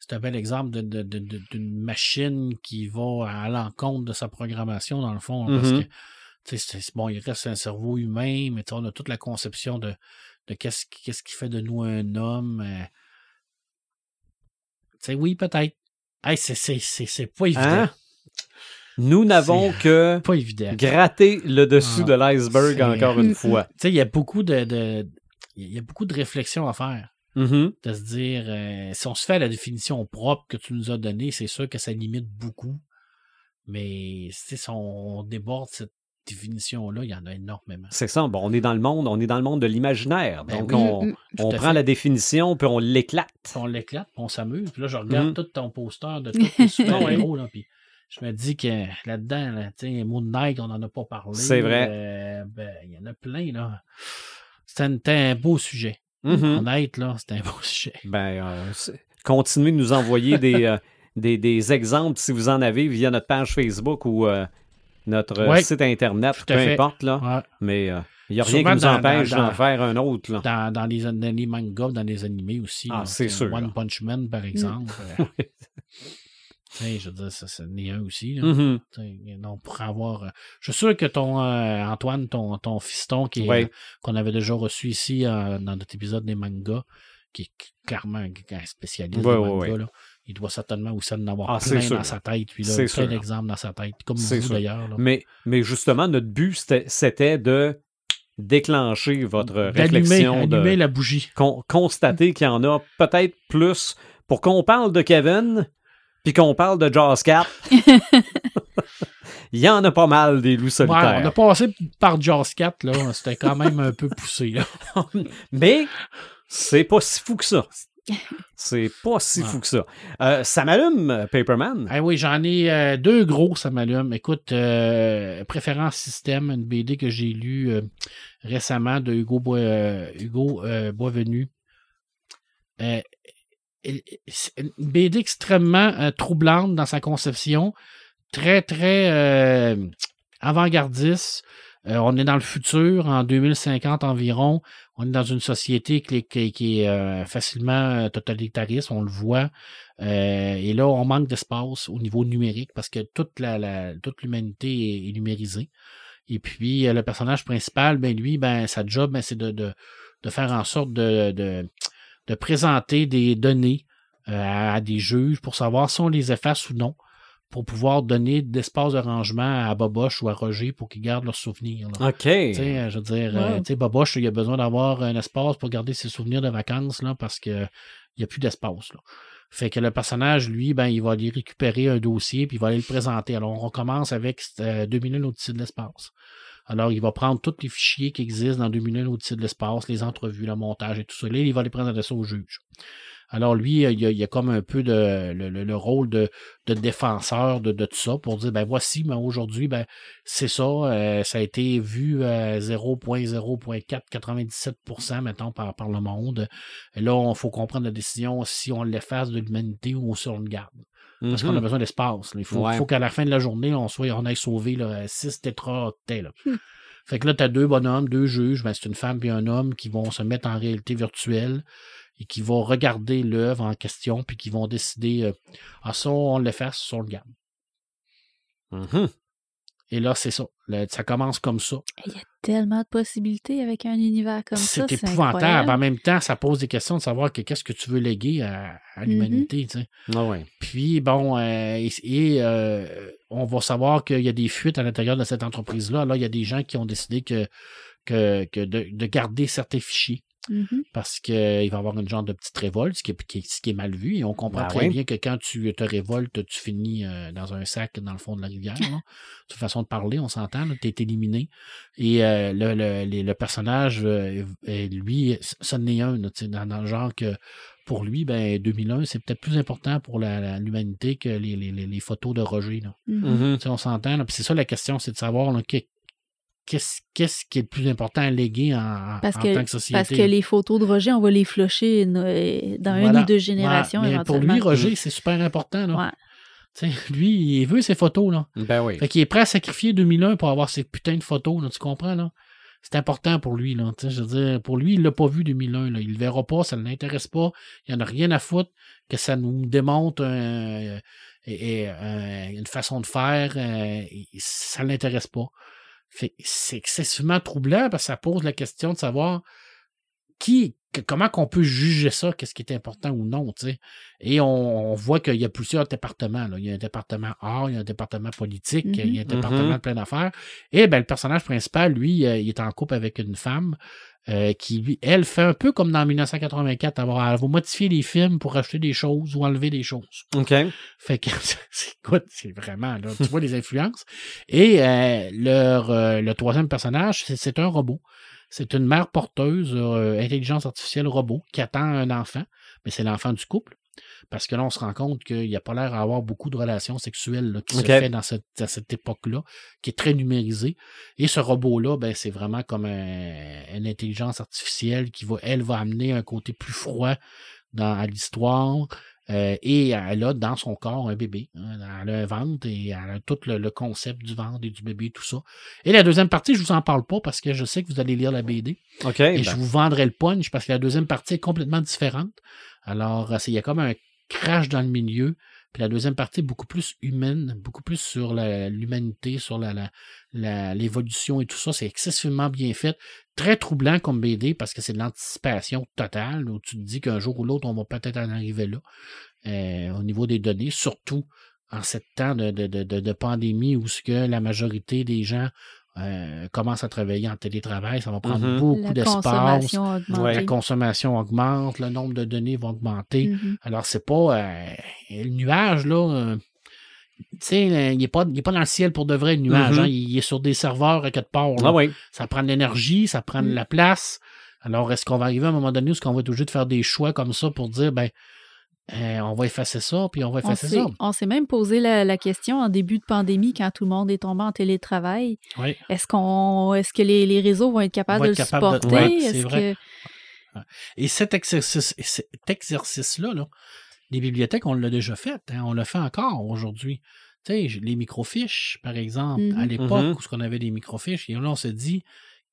c'est un bel exemple d'une machine qui va à l'encontre de sa programmation, dans le fond. hein, Parce Mhm. que, bon, il reste un cerveau humain, mais on a toute la conception de, de qu'est-ce qui- fait de nous un homme. euh. Oui, peut-être. Hey, c'est- pas évident. Hein? Nous n'avons que Pas évident. gratter le dessus Ah, de l'iceberg encore une fois. Il y a beaucoup de, de- il y a beaucoup de réflexions à faire. Mhm. de se dire, euh, si on se fait à la définition propre que tu nous as donnée, c'est sûr que ça limite beaucoup. Mais si on déborde cette définition-là, il y en a énormément. C'est ça. Bon, on est dans le monde, on est dans le monde de l'imaginaire. Ben Donc, oui. on, Mm, mm. On prend fait. la définition puis on l'éclate. On l'éclate, puis on s'amuse. Puis là, je regarde Mhm. tout ton poster de tous les super-héros, là, puis je me dis que là-dedans, là, tu sais, Moon Knight, on n'en a pas parlé. C'est vrai. Euh, ben, il y en a plein, là. C'était un, c'était un beau sujet. Mhm. Honnête, là, c'était un beau sujet. Ben, euh, c'est- continuez de nous envoyer des, euh, des, des exemples si vous en avez via notre page Facebook ou euh, notre Ouais. site Internet, peu fait. importe. Là. Ouais. Mais il n'y a rien Souvent qui nous dans- empêche d'en faire un autre. Là. dans, dans, les, dans les mangas, dans les animés aussi. Ah, c'est sûr, là. One Punch Man, par exemple. euh, t'sais, je veux dire, ça, ça n'est un aussi. là. T'sais, On pourrait avoir. euh, je suis sûr que ton euh, Antoine, ton, ton fiston, Ouais. euh, qu'on avait déjà reçu ici euh, dans notre épisode des mangas, qui est clairement un, un spécialiste Ouais, des mangas, ouais. là, il doit certainement aussi en avoir Ah, plein sûr. dans sa tête. Puis là, plein d'exemples dans sa tête, comme vous d'ailleurs. Mais, mais justement, notre but, c'était- de déclencher votre D'allumer réflexion, de allumer la bougie. con- constater qu'il y en a peut-être plus pour qu'on parle de Kevin puis qu'on parle de Jaws 4. Il y en a pas mal des loups Ouais, solitaires. on a passé par Jaws 4, là. C'était quand même un peu poussé, là. Mais c'est pas si fou que ça. C'est pas si Ouais. fou que ça. Euh, ça m'allume, euh, Paperman. Ah oui, j'en ai euh, deux gros, ça m'allume. Écoute, euh, Préférence Système, une BD que j'ai lue euh, récemment de Hugo, Bois, euh, Hugo euh, Boisvenu. Une BD extrêmement euh, troublante dans sa conception, très, très euh, avant-gardiste. Euh, on est dans le futur, en 2050 environ. On est dans une société qui, est euh, facilement totalitariste, on le voit. Euh, et là, on manque d'espace au niveau numérique parce que toute la, la- toute l'humanité est, est numérisée. Et puis, euh, le personnage principal, ben lui, ben sa job, ben, c'est de, de, de faire en sorte de, de, de présenter des données euh, à, des juges pour savoir si on les efface ou non, pour pouvoir donner d'espace de rangement à Boboche ou à Roger pour qu'ils gardent leurs souvenirs. là. OK. Tu sais, euh, je veux dire, euh, Wow. tu sais, Boboche, il a besoin d'avoir un espace pour garder ses souvenirs de vacances là, parce qu'il n'y a plus d'espace. là. Fait que le personnage, lui, ben, il va aller récupérer un dossier puis il va aller le présenter. Alors, on recommence avec euh, 2001 au-dessus de l'espace. Alors, il va prendre tous les fichiers qui existent dans 2001 au-dessus de l'espace, les entrevues, le montage et tout ça. Là, il va les présenter ça au juge. Alors, lui, il il a comme un peu le, le- le rôle de, défenseur de, de tout ça pour dire, ben voici, mais aujourd'hui, ben c'est ça, euh, ça a été vu à 0.0.497%, mettons, par, par le monde. Là, il faut comprendre la décision si on l'efface de l'humanité ou si on le garde. Parce qu'on a Mhm. besoin d'espace. Il faut, Ouais. faut qu'à la fin de la journée, on soit on ait sauvé là, 6 tétraoctets. Hmm. Fait que là, tu as deux bonhommes, deux juges, ben, c'est une femme et un homme qui vont se mettre en réalité virtuelle et qui vont regarder l'œuvre en question, puis qui vont décider euh, ah ça, on l'efface, ça, on le garde. Mhm. Et là, c'est ça. Le- ça commence comme ça. Il y a tellement de possibilités avec un univers comme ça. C'est épouvantable. incroyable. En même temps, ça pose des questions de savoir que qu'est-ce que tu veux léguer à, à l'humanité. tu sais. Ah ouais. Puis, bon, euh, et, et, euh, on va savoir qu'il y a des fuites à l'intérieur de cette entreprise-là. Là, il y a des gens qui ont décidé que, que, que de, de garder certains fichiers Mhm. parce qu'il va y avoir une genre de petite révolte, ce qui est, qui est- ce qui est mal vu. Et on comprend Ben très oui. bien que quand tu te révoltes, tu finis euh, dans un sac dans le fond de la rivière. là. Une façon de parler, on s'entend. Tu es éliminé. Et euh, le, le, les- le personnage, euh, lui, ça n'est un, là, dans, dans le genre que pour lui, ben 2001, c'est peut-être plus important pour l'humanité que les, les- les- les photos de Roger. Là. Sais, on s'entend. c'est ça la question, c'est de savoir là, que- qu'est-ce qu'est-ce qui est le plus important à léguer en, en- Parce en que, tant que société? parce que les photos de Roger, on va les flusher euh, dans une ou deux générations Ouais, mais pour lui, Roger, c'est super important. Là. Ouais. Lui, il veut ses photos. Là. Ben oui. Fait qu'il est prêt à sacrifier 2001 pour avoir ses putains de photos. Là, tu comprends? là? C'est important pour lui. Là, je veux dire, pour lui, il l'a pas vu 2001. Là. Il le verra pas, ça ne l'intéresse pas. Il en a rien à foutre que ça nous démontre un- et- et, un- une façon de faire. euh, et ça ne l'intéresse pas. C'est excessivement troublant parce que ça pose la question de savoir qui, que- comment qu'on peut juger ça, qu'est-ce qui est important ou non, tu sais? Et on, on voit qu'il y a plusieurs départements. Là. Il y a un département art, il y a un département politique, il y a un département Mhm. de plein d'affaires. Et ben, le personnage principal, lui, euh, il est en couple avec une femme euh, qui, lui, elle, fait un peu comme dans 1984, avoir, elle va modifier les films pour acheter des choses ou enlever des choses. OK. Fait que c'est écoute, c'est vraiment là, tu vois les influences. Et euh, leur, euh, le troisième personnage, c'est un robot. C'est une mère porteuse, euh, intelligence artificielle robot, qui attend un enfant, mais c'est l'enfant du couple. Parce que là, on se rend compte qu'il n'y a pas l'air d'avoir beaucoup de relations sexuelles là, qui se fait dans cette, à cette époque-là, qui est très numérisée. Et ce robot-là, ben, c'est vraiment comme un- une intelligence artificielle qui va, elle, va amener un côté plus froid dans, à l'histoire. Euh, et elle a dans son corps un bébé. hein. Elle a un ventre et elle a tout le, le concept du ventre et du bébé, tout ça. Et la deuxième partie, je vous en parle pas parce que je sais que vous allez lire la BD. OK. Et ben, je vous vendrai le punch parce que la deuxième partie est complètement différente. Alors, euh, il y a comme un crash dans le milieu. Puis la deuxième partie beaucoup plus humaine, beaucoup plus sur l'humanité, sur l'évolution et tout ça. C'est excessivement bien fait. Très troublant comme BD parce que c'est de l'anticipation totale. Où tu te dis qu'un jour ou l'autre, on va peut-être en arriver là. euh, au niveau des données, surtout en ce temps de- de pandémie où ce que la majorité des gens euh, commencent à travailler en télétravail, ça va prendre Mhm. beaucoup La d'espace. Ouais. La consommation augmente, le nombre de données va augmenter. Mhm. Alors, c'est pas. euh, le nuage, là. euh, tu sais, il n'est pas, il est pas dans le ciel pour de vrai, le nuage. Mhm. hein, il est sur des serveurs à quelque part. là. Ah oui. Ça prend de l'énergie, ça prend de Mm. la place. Alors, est-ce qu'on va arriver à un moment donné où est-ce qu'on va être obligé de faire des choix comme ça pour dire, ben, euh, on va effacer ça, puis on va effacer s'est, ça? on s'est même posé la, la question en début de pandémie, quand tout le monde est tombé en télétravail. Oui. Est-ce qu'on, est-ce que les, les réseaux vont être capables Vont de le de- supporter? Ouais, c'est Est-ce vrai. que- Et cet exercice, cet exercice-là, là, les bibliothèques, on l'a déjà fait. hein, on le fait encore aujourd'hui. Les microfiches, par exemple, à l'époque Mhm. où on avait des microfiches, et là, on se dit,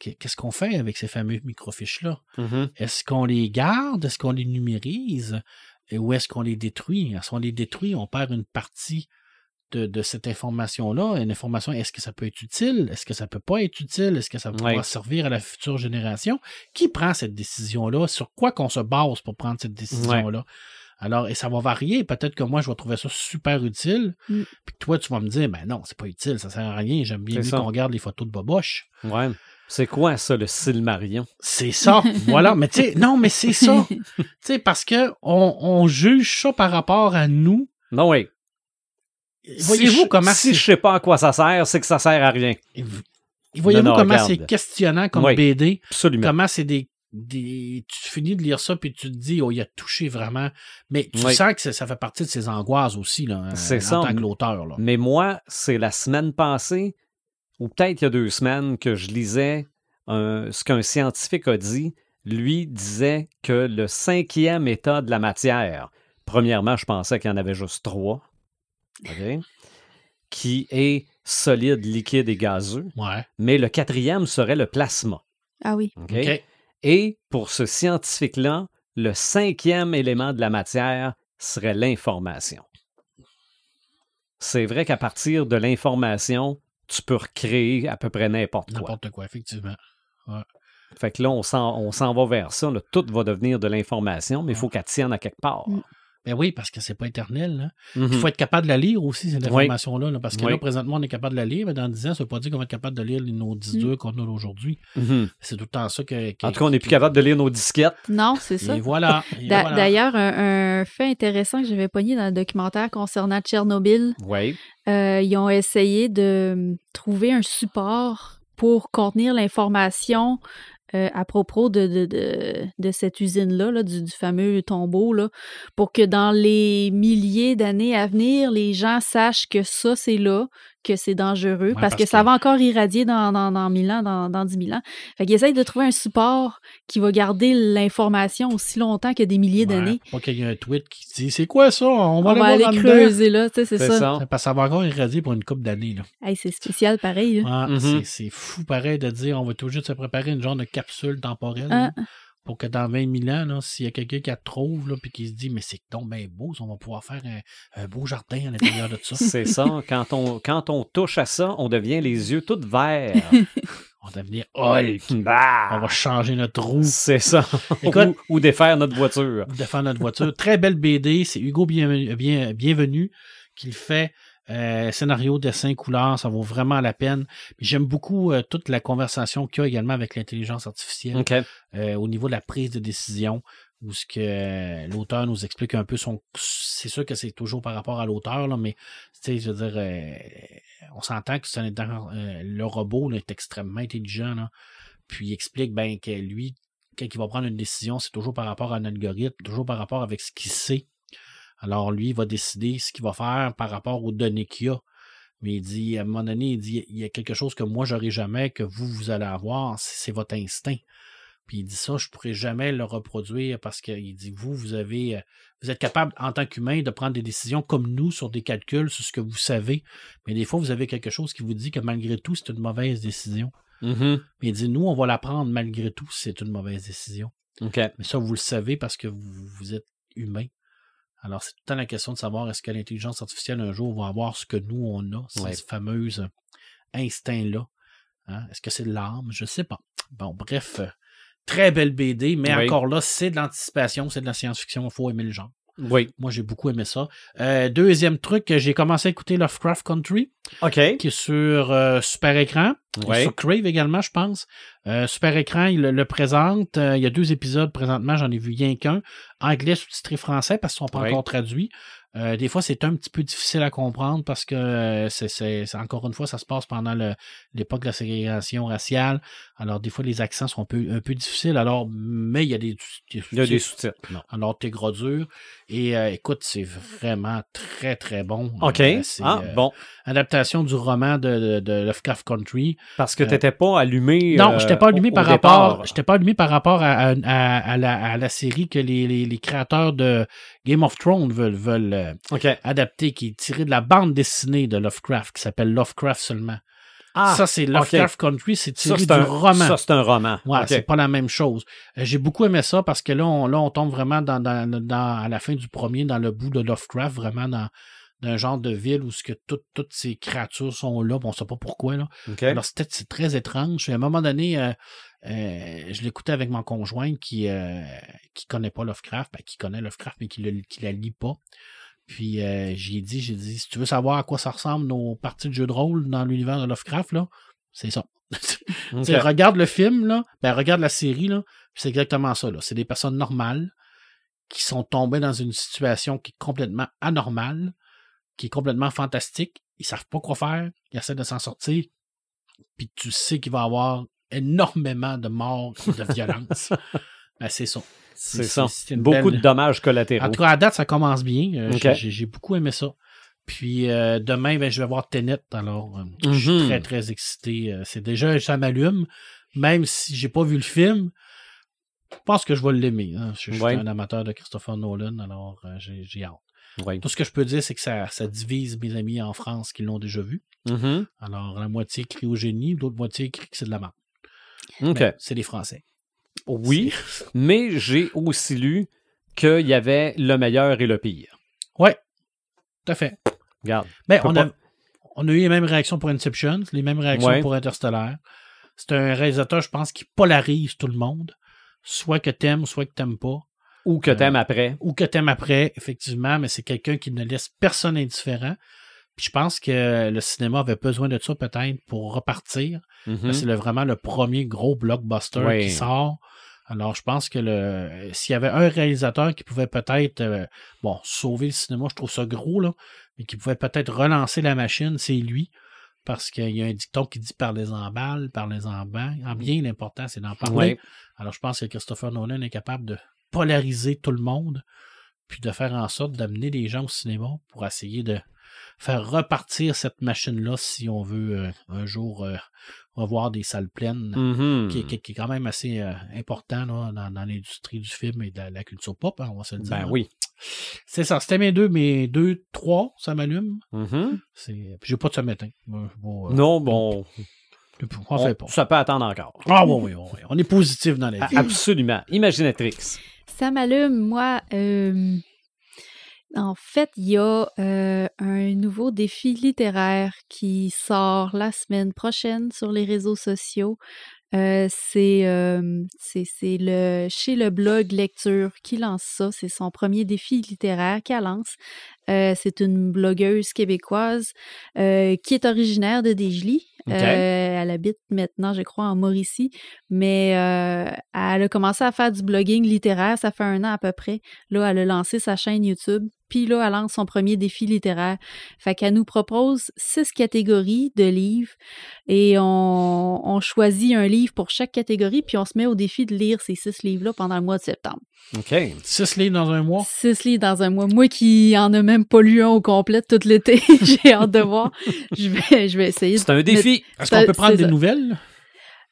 que- qu'est-ce qu'on fait avec ces fameux microfiches-là? Mhm. Est-ce qu'on les garde? Est-ce qu'on les numérise? Et où est-ce qu'on les détruit? Si on les détruit, on perd une partie de, de cette information-là. Une information, est-ce que ça peut être utile? Est-ce que ça peut pas être utile? Est-ce que ça pourra Ouais. servir à la future génération? Qui prend cette décision-là? Sur quoi qu'on se base pour prendre cette décision-là? Alors, et ça va varier. Peut-être que moi, je vais trouver ça super utile. Mm. Puis toi, tu vas me dire, ben non, c'est pas utile, ça sert à rien. J'aime bien mieux qu'on regarde les photos de Boboche. Ouais. C'est quoi ça, le Silmarion? C'est ça, voilà. Mais tu sais, non, mais c'est ça. Tu sais, parce que on, on juge ça par rapport à nous. Non, oui. Voyez-vous si comment Si je sais pas à quoi ça sert, c'est que ça sert à rien. voyez-vous comment c'est questionnant comme Oui. BD. Absolument. Comment c'est des, des. Tu finis de lire ça puis tu te dis, oh, il a touché vraiment. Mais tu Oui. sens que ça, ça fait partie de ses angoisses aussi, là, en ça. tant que l'auteur. là. Mais moi, c'est la semaine passée, ou peut-être il y a deux semaines, que je lisais un- ce qu'un scientifique a dit. Lui disait que le cinquième état de la matière, premièrement, je pensais qu'il y en avait juste trois, qui est solide, liquide et gazeux, Ouais. mais le quatrième serait le plasma. Ah oui. Et pour ce scientifique-là, le cinquième élément de la matière serait l'information. C'est vrai qu'à partir de l'information, tu peux recréer à peu près n'importe quoi. N'importe quoi, effectivement. Fait que là, on s'en, on s'en va vers ça. là. Tout va devenir de l'information, mais il faut qu'elle tienne à quelque part. Ben oui, parce que c'est pas éternel. là. Mhm. Il faut être capable de la lire aussi, cette Oui. information-là. là, parce que Oui. là, présentement, on est capable de la lire, mais dans 10 ans, ça veut pas dire qu'on va être capable de lire nos 10 Mm. qu'on a aujourd'hui. Mhm. C'est tout le temps ça que. que- En tout cas, on n'est plus capable de lire nos disquettes. Non, c'est ça. Et voilà. D'ailleurs, un, un fait intéressant que j'avais pogné dans le documentaire concernant Tchernobyl, Oui. euh, ils ont essayé de hum, trouver un support pour contenir l'information euh, à propos de, de, de, cette usine-là, là, du, du fameux tombeau, là, pour que dans les milliers d'années à venir, les gens sachent que ça, c'est là, que c'est dangereux, Ouais, parce, que, ça que- va encore irradier dans, dans, dans 1000 ans, dans, dans 10 000 ans. Fait qu'ils essayent de trouver un support qui va garder l'information aussi longtemps que des milliers Ouais, d'années. Pas qu'il y ait un tweet qui dit c'est quoi ça? On va On aller va voir aller en dedans. creuser là, tu sais, c'est ça. Parce que ça va encore irradier pour une couple d'années. là. Hey, c'est spécial pareil. Ah, Mhm. c'est- C'est fou pareil de dire on va tout juste se préparer une genre de capsule temporelle. Ah. Pour que dans 20 000 ans, s'il y a quelqu'un qui la trouve puis qui se dit Mais c'est donc bien beau, on va pouvoir faire un, un beau jardin à l'intérieur de ça. C'est ça. Quand on, quand on touche à ça, on devient les yeux tout verts. On va devenir Hulk. Bah! On va changer notre roue. C'est ça. Écoute- ou, ou défaire notre voiture. défendre notre voiture. Très belle BD. C'est Hugo Bienvenu, bien, Bienvenu qui le fait. Euh, scénario, dessin, couleur, ça vaut vraiment la peine. J'aime beaucoup euh, toute la conversation qu'il y a également avec l'intelligence artificielle euh, au niveau de la prise de décision, où ce que l'auteur nous explique un peu son. C'est sûr que c'est toujours par rapport à l'auteur, là, mais tu sais, je veux dire, euh, on s'entend que euh, le robot là, est extrêmement intelligent, là. Puis il explique ben que lui, quand il va prendre une décision, c'est toujours par rapport à un algorithme, toujours par rapport avec ce qu'il sait. Alors lui, il va décider ce qu'il va faire par rapport aux données qu'il a. Mais il dit, à un moment donné, il dit, il y a quelque chose que moi, j'aurai jamais, que vous, vous allez avoir, c'est votre instinct. Puis il dit ça, je pourrais jamais le reproduire parce qu'il dit, vous, vous avez, euh, vous êtes capable, en tant qu'humain, de prendre des décisions comme nous sur des calculs, sur ce que vous savez. Mais des fois, vous avez quelque chose qui vous dit que malgré tout, c'est une mauvaise décision. Mhm. Mais il dit, nous, on va la prendre malgré tout si c'est une mauvaise décision. OK. Mais ça, vous le savez parce que vous, vous êtes humain. Alors, c'est tout le temps la question de savoir est-ce que l'intelligence artificielle un jour va avoir ce que nous, on a, ce Ouais. fameux euh, instinct-là. Hein? Est-ce que c'est de l'âme? Je sais pas. Bon, bref, euh, très belle BD, mais Oui. encore là, c'est de l'anticipation, c'est de la science-fiction, il faut aimer le genre. Oui. Moi, j'ai beaucoup aimé ça. Euh, deuxième truc, j'ai commencé à écouter Lovecraft Country, OK. qui est sur euh, Super Écran. Ouais. Sur Crave également, je pense. Euh, Super Écran, il le, le présente. Il y a deux épisodes présentement, j'en ai vu rien qu'un. Anglais sous-titré français parce qu'ils ne sont pas Ouais. encore traduits. Euh, des fois, c'est un petit peu difficile à comprendre parce que euh, c'est, c'est, c'est- encore une fois, ça se passe pendant le- l'époque de la ségrégation raciale. Alors, des fois, les accents sont un peu, un peu difficiles. Alors, mais il y a des, des Il y a des sous-titres. sous-titres. Non. Alors, t'es gros dur. Et euh, écoute, c'est vraiment très, très bon. OK. Euh, c'est, ah, euh, bon. Adaptation du roman de, de, de Lovecraft Country. Parce que euh, tu n'étais pas allumé. Non, je n'étais pas allumé au- par au rapport, j'étais pas allumé par rapport à, à, à- à la, à la série que les, les, les créateurs de Game of Thrones veulent, veulent euh, OK. adapter, qui est tiré de la bande dessinée de Lovecraft, qui s'appelle Lovecraft seulement. Ah, ça, c'est Lovecraft Country, c'est ça, tiré c'est du un roman. Ça, c'est un roman. Ouais, c'est pas la même chose. Euh, J'ai beaucoup aimé ça parce que là, on, là, on tombe vraiment dans, dans, dans- à la fin du premier, dans le bout de Lovecraft, vraiment dans d'un genre de ville où ce que toutes toutes ces créatures sont là, bon, on sait pas pourquoi, là. OK. Alors, c'est très étrange. À un moment donné, euh, euh, je l'écoutais avec mon conjoint qui euh, qui connaît pas Lovecraft, ben, qui connaît Lovecraft, mais qui, qui la lit pas. Puis euh, j'ai dit, j'ai dit, si tu veux savoir à quoi ça ressemble nos parties de jeux de rôle dans l'univers de Lovecraft, là, c'est ça. Regarde le film, là, ben regarde la série, là, c'est exactement ça. Là. C'est des personnes normales qui sont tombées dans une situation qui est complètement anormale, qui est complètement fantastique. Ils savent pas quoi faire, ils essaient de s'en sortir, puis tu sais qu'il va y avoir énormément de morts et de violence. ben, c'est ça. C'est ça. Beaucoup belle- de dommages collatéraux. En tout cas, à date, ça commence bien. Euh, j'ai- beaucoup aimé ça. Puis euh, demain, ben, je vais voir Tenet. Alors, euh, je suis Mhm. très, très excité. Euh, C'est déjà, ça m'allume. Même si j'ai pas vu le film, je pense que je vais l'aimer. hein. Je, je suis un amateur de Christopher Nolan, alors j'ai hâte. Tout ce que je peux dire, c'est que ça, ça divise mes amis en France qui l'ont déjà vu. Mhm. Alors, la moitié crie au génie, l'autre moitié crie que c'est de la merde. C'est des Français. Oui, mais j'ai aussi lu qu'il y avait le meilleur et le pire. Ouais, tout à fait. Regarde. Ben, Peut on, pas- a, on a eu les mêmes réactions pour Inception, les mêmes réactions Ouais. pour Interstellar. C'est un réalisateur, je pense, qui polarise tout le monde. Soit que t'aimes, soit que t'aimes pas. Ou que Euh, t'aimes après. Ou que t'aimes après, effectivement, mais c'est quelqu'un qui ne laisse personne indifférent. Puis je pense que le cinéma avait besoin de ça peut-être pour repartir. Mhm. C'est le- vraiment le premier gros blockbuster qui sort. Alors, je pense que le s'il y avait un réalisateur qui pouvait peut-être euh, bon sauver le cinéma, je trouve ça gros, là, mais qui pouvait peut-être relancer la machine, c'est lui. Parce qu'il y a un dicton qui dit parlez-en balle, parlez-en bien. En bien, l'important, c'est d'en parler. Alors, je pense que Christopher Nolan est capable de polariser tout le monde, puis de faire en sorte d'amener les gens au cinéma pour essayer de faire repartir cette machine-là si on veut euh, un jour euh, revoir des salles pleines, Mhm. qui, est- qui est- qui est quand même assez euh, important là, dans, dans l'industrie du film et de la, la culture pop, hein, on va se le dire. Ben là. oui. C'est ça, c'était mes deux, mes deux, trois, ça m'allume. Mhm. C'est... Puis j'ai pas de je vais, euh, Non, bon. On fait pas. Ça peut attendre encore. Ah oui, oui, oui. On est positif dans la vie. Absolument. Imaginatrix. Ça m'allume, moi. euh, en fait, il y a euh, un nouveau défi littéraire qui sort la semaine prochaine sur les réseaux sociaux. Euh, c'est euh, le chez le blog Lecture qui lance ça. C'est son premier défi littéraire qu'elle lance. Euh, c'est une blogueuse québécoise euh, qui est originaire de Desjely. OK. Euh, elle habite maintenant, je crois, en Mauricie, mais euh, elle a commencé à faire du blogging littéraire, ça fait un an à peu près. Là, elle a lancé sa chaîne YouTube, puis là, elle lance son premier défi littéraire. Fait qu'elle nous propose six catégories de livres et on, on choisit un livre pour chaque catégorie, puis on se met au défi de lire ces six livres-là pendant le mois de septembre. OK. Six livres dans un mois? Six livres dans un mois. Moi qui en a même pas lu un au complet tout l'été, j'ai hâte de voir. Je vais, je vais essayer. C'est un défi. Est-ce qu'on peut prendre des ça. nouvelles?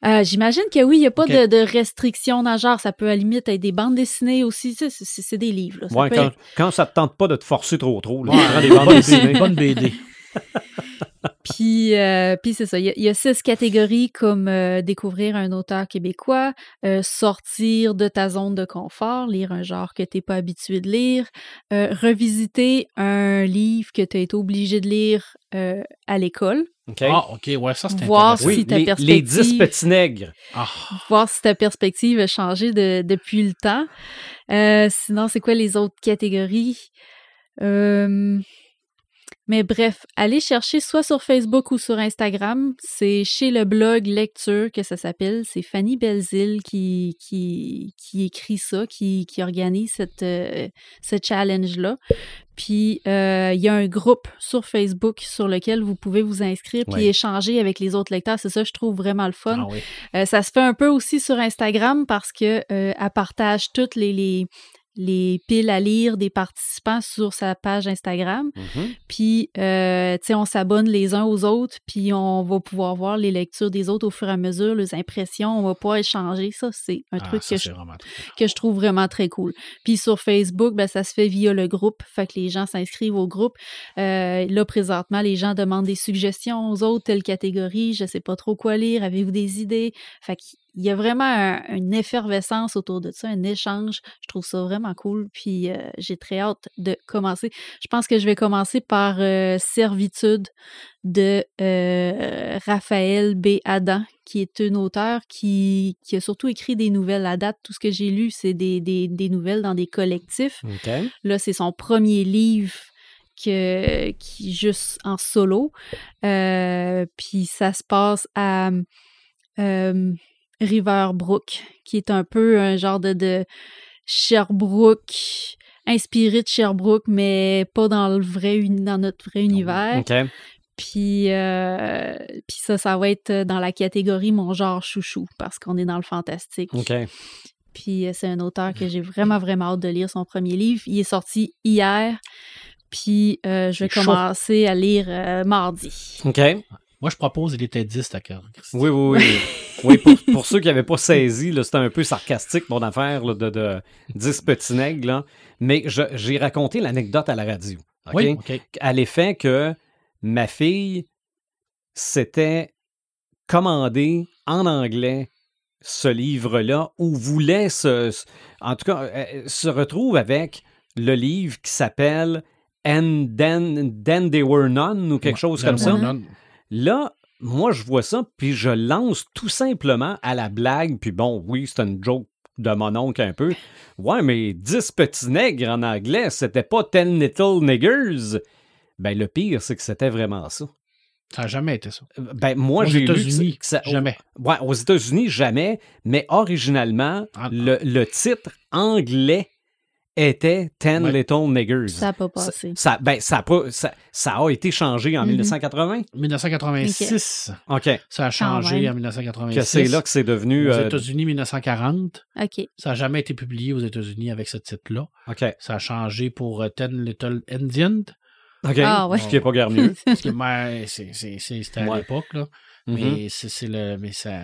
Euh, J'imagine que oui, il n'y a pas de, de restrictions dans le genre. Ça peut à la limite être des bandes dessinées aussi. C'est des livres. là. Ça Ouais, peut quand, être- quand ça te tente pas de te forcer trop trop, là, Ouais, tu prends des bandes dessinées. bonne BD. Puis, euh, puis c'est ça. Il y, a, il y a six catégories comme euh, découvrir un auteur québécois, euh, sortir de ta zone de confort, lire un genre que tu n'es pas habitué de lire, euh, revisiter un livre que tu as été obligé de lire euh, à l'école, OK. Ah, OK, ouais, ça, c'est Voir intéressant. oui, si ta les, les 10 perspective- petits nègres. Ah, voir si ta perspective a changé de- depuis le temps. Euh, sinon, c'est quoi les autres catégories? Euh, Mais bref, allez chercher soit sur Facebook ou sur Instagram. C'est chez le blog Lecture que ça s'appelle. C'est Fanny Belzile qui, qui, qui écrit ça, qui, qui organise cette, euh, ce challenge-là. Puis euh, il y a un groupe sur Facebook sur lequel vous pouvez vous inscrire puis Ouais. échanger avec les autres lecteurs. C'est ça, je trouve vraiment le fun. Ah oui. Euh, ça se fait un peu aussi sur Instagram parce que euh, elle partage toutes les, les, les piles à lire des participants sur sa page Instagram. Mhm. Puis, euh, tu sais, on s'abonne les uns aux autres, puis on va pouvoir voir les lectures des autres au fur et à mesure, les impressions, on va pouvoir échanger. Ça, c'est un Ah, truc ça, que, je, que trouve vraiment très cool. Puis sur Facebook, ben, ça se fait via le groupe, fait que les gens s'inscrivent au groupe. Euh, là, présentement, les gens demandent des suggestions aux autres, telle catégorie, je sais pas trop quoi lire, avez-vous des idées? Fait qu'il y a vraiment un- une effervescence autour de ça, un échange. Je trouve ça vraiment cool. Puis euh, j'ai très hâte de commencer. Je pense que je vais commencer par euh, Servitude de euh, Raphaël B. Adam, qui est un auteur qui, qui a surtout écrit des nouvelles. À date, tout ce que j'ai lu, c'est des, des- des nouvelles dans des collectifs. Là, c'est son premier livre que, qui juste en solo. Euh, puis ça se passe à euh, Riverbrook, qui est un peu un genre de, de Sherbrooke, inspiré de Sherbrooke, mais pas dans le vrai dans notre vrai univers. OK. Puis, euh, puis ça, ça va être dans la catégorie mon genre chouchou, parce qu'on est dans le fantastique. Puis euh, c'est un auteur que j'ai vraiment, vraiment hâte de lire son premier livre. Il est sorti hier. Puis euh, je vais chaud. commencer à lire euh, mardi. OK. Moi, je propose, il était 10 ta cœur. Oui, oui, oui. oui, pour, pour ceux qui n'avaient pas saisi, c'était un peu sarcastique, mon affaire là, de, de 10 petits nègres. là. Mais j'ai raconté l'anecdote à la radio. OK? Oui. À l'effet que ma fille s'était commandé en anglais ce livre-là ou voulait se. En tout cas, euh, se retrouve avec le livre qui s'appelle And Then, Then They Were None ou quelque Ouais, chose comme ça. None. Là, moi, je vois ça, puis je lance tout simplement à la blague, puis bon, oui, c'est une joke de mon oncle un peu. Ouais, mais 10 petits nègres en anglais, c'était pas 10 little niggers. Ben, le pire, c'est que c'était vraiment ça. Ça n'a jamais été ça. Ben, moi, Aux j'ai lu que États-Unis, ça- Jamais. Ouais, aux États-Unis, jamais, mais originalement, Ah, le, le titre anglais était 10 Ouais. little niggers. Ça n'a pas passé. Ça, ben, ça, a pas- ça, ça a été changé en Mhm. 1980. 1986, OK. ça a changé même. en 1986. Que c'est là que c'est devenu. Aux euh, États-Unis, 1940. OK. Ça n'a jamais été publié aux États-Unis avec ce titre-là. OK. Ça a changé pour euh, Ten Little Indian. OK. Ah, ouais. Ce qui n'est pas guère mieux. Parce que, ben, c'est- c'est- c'est- C'était à Ouais. l'époque, là. Mhm. Mais, c'est c'est le, mais ça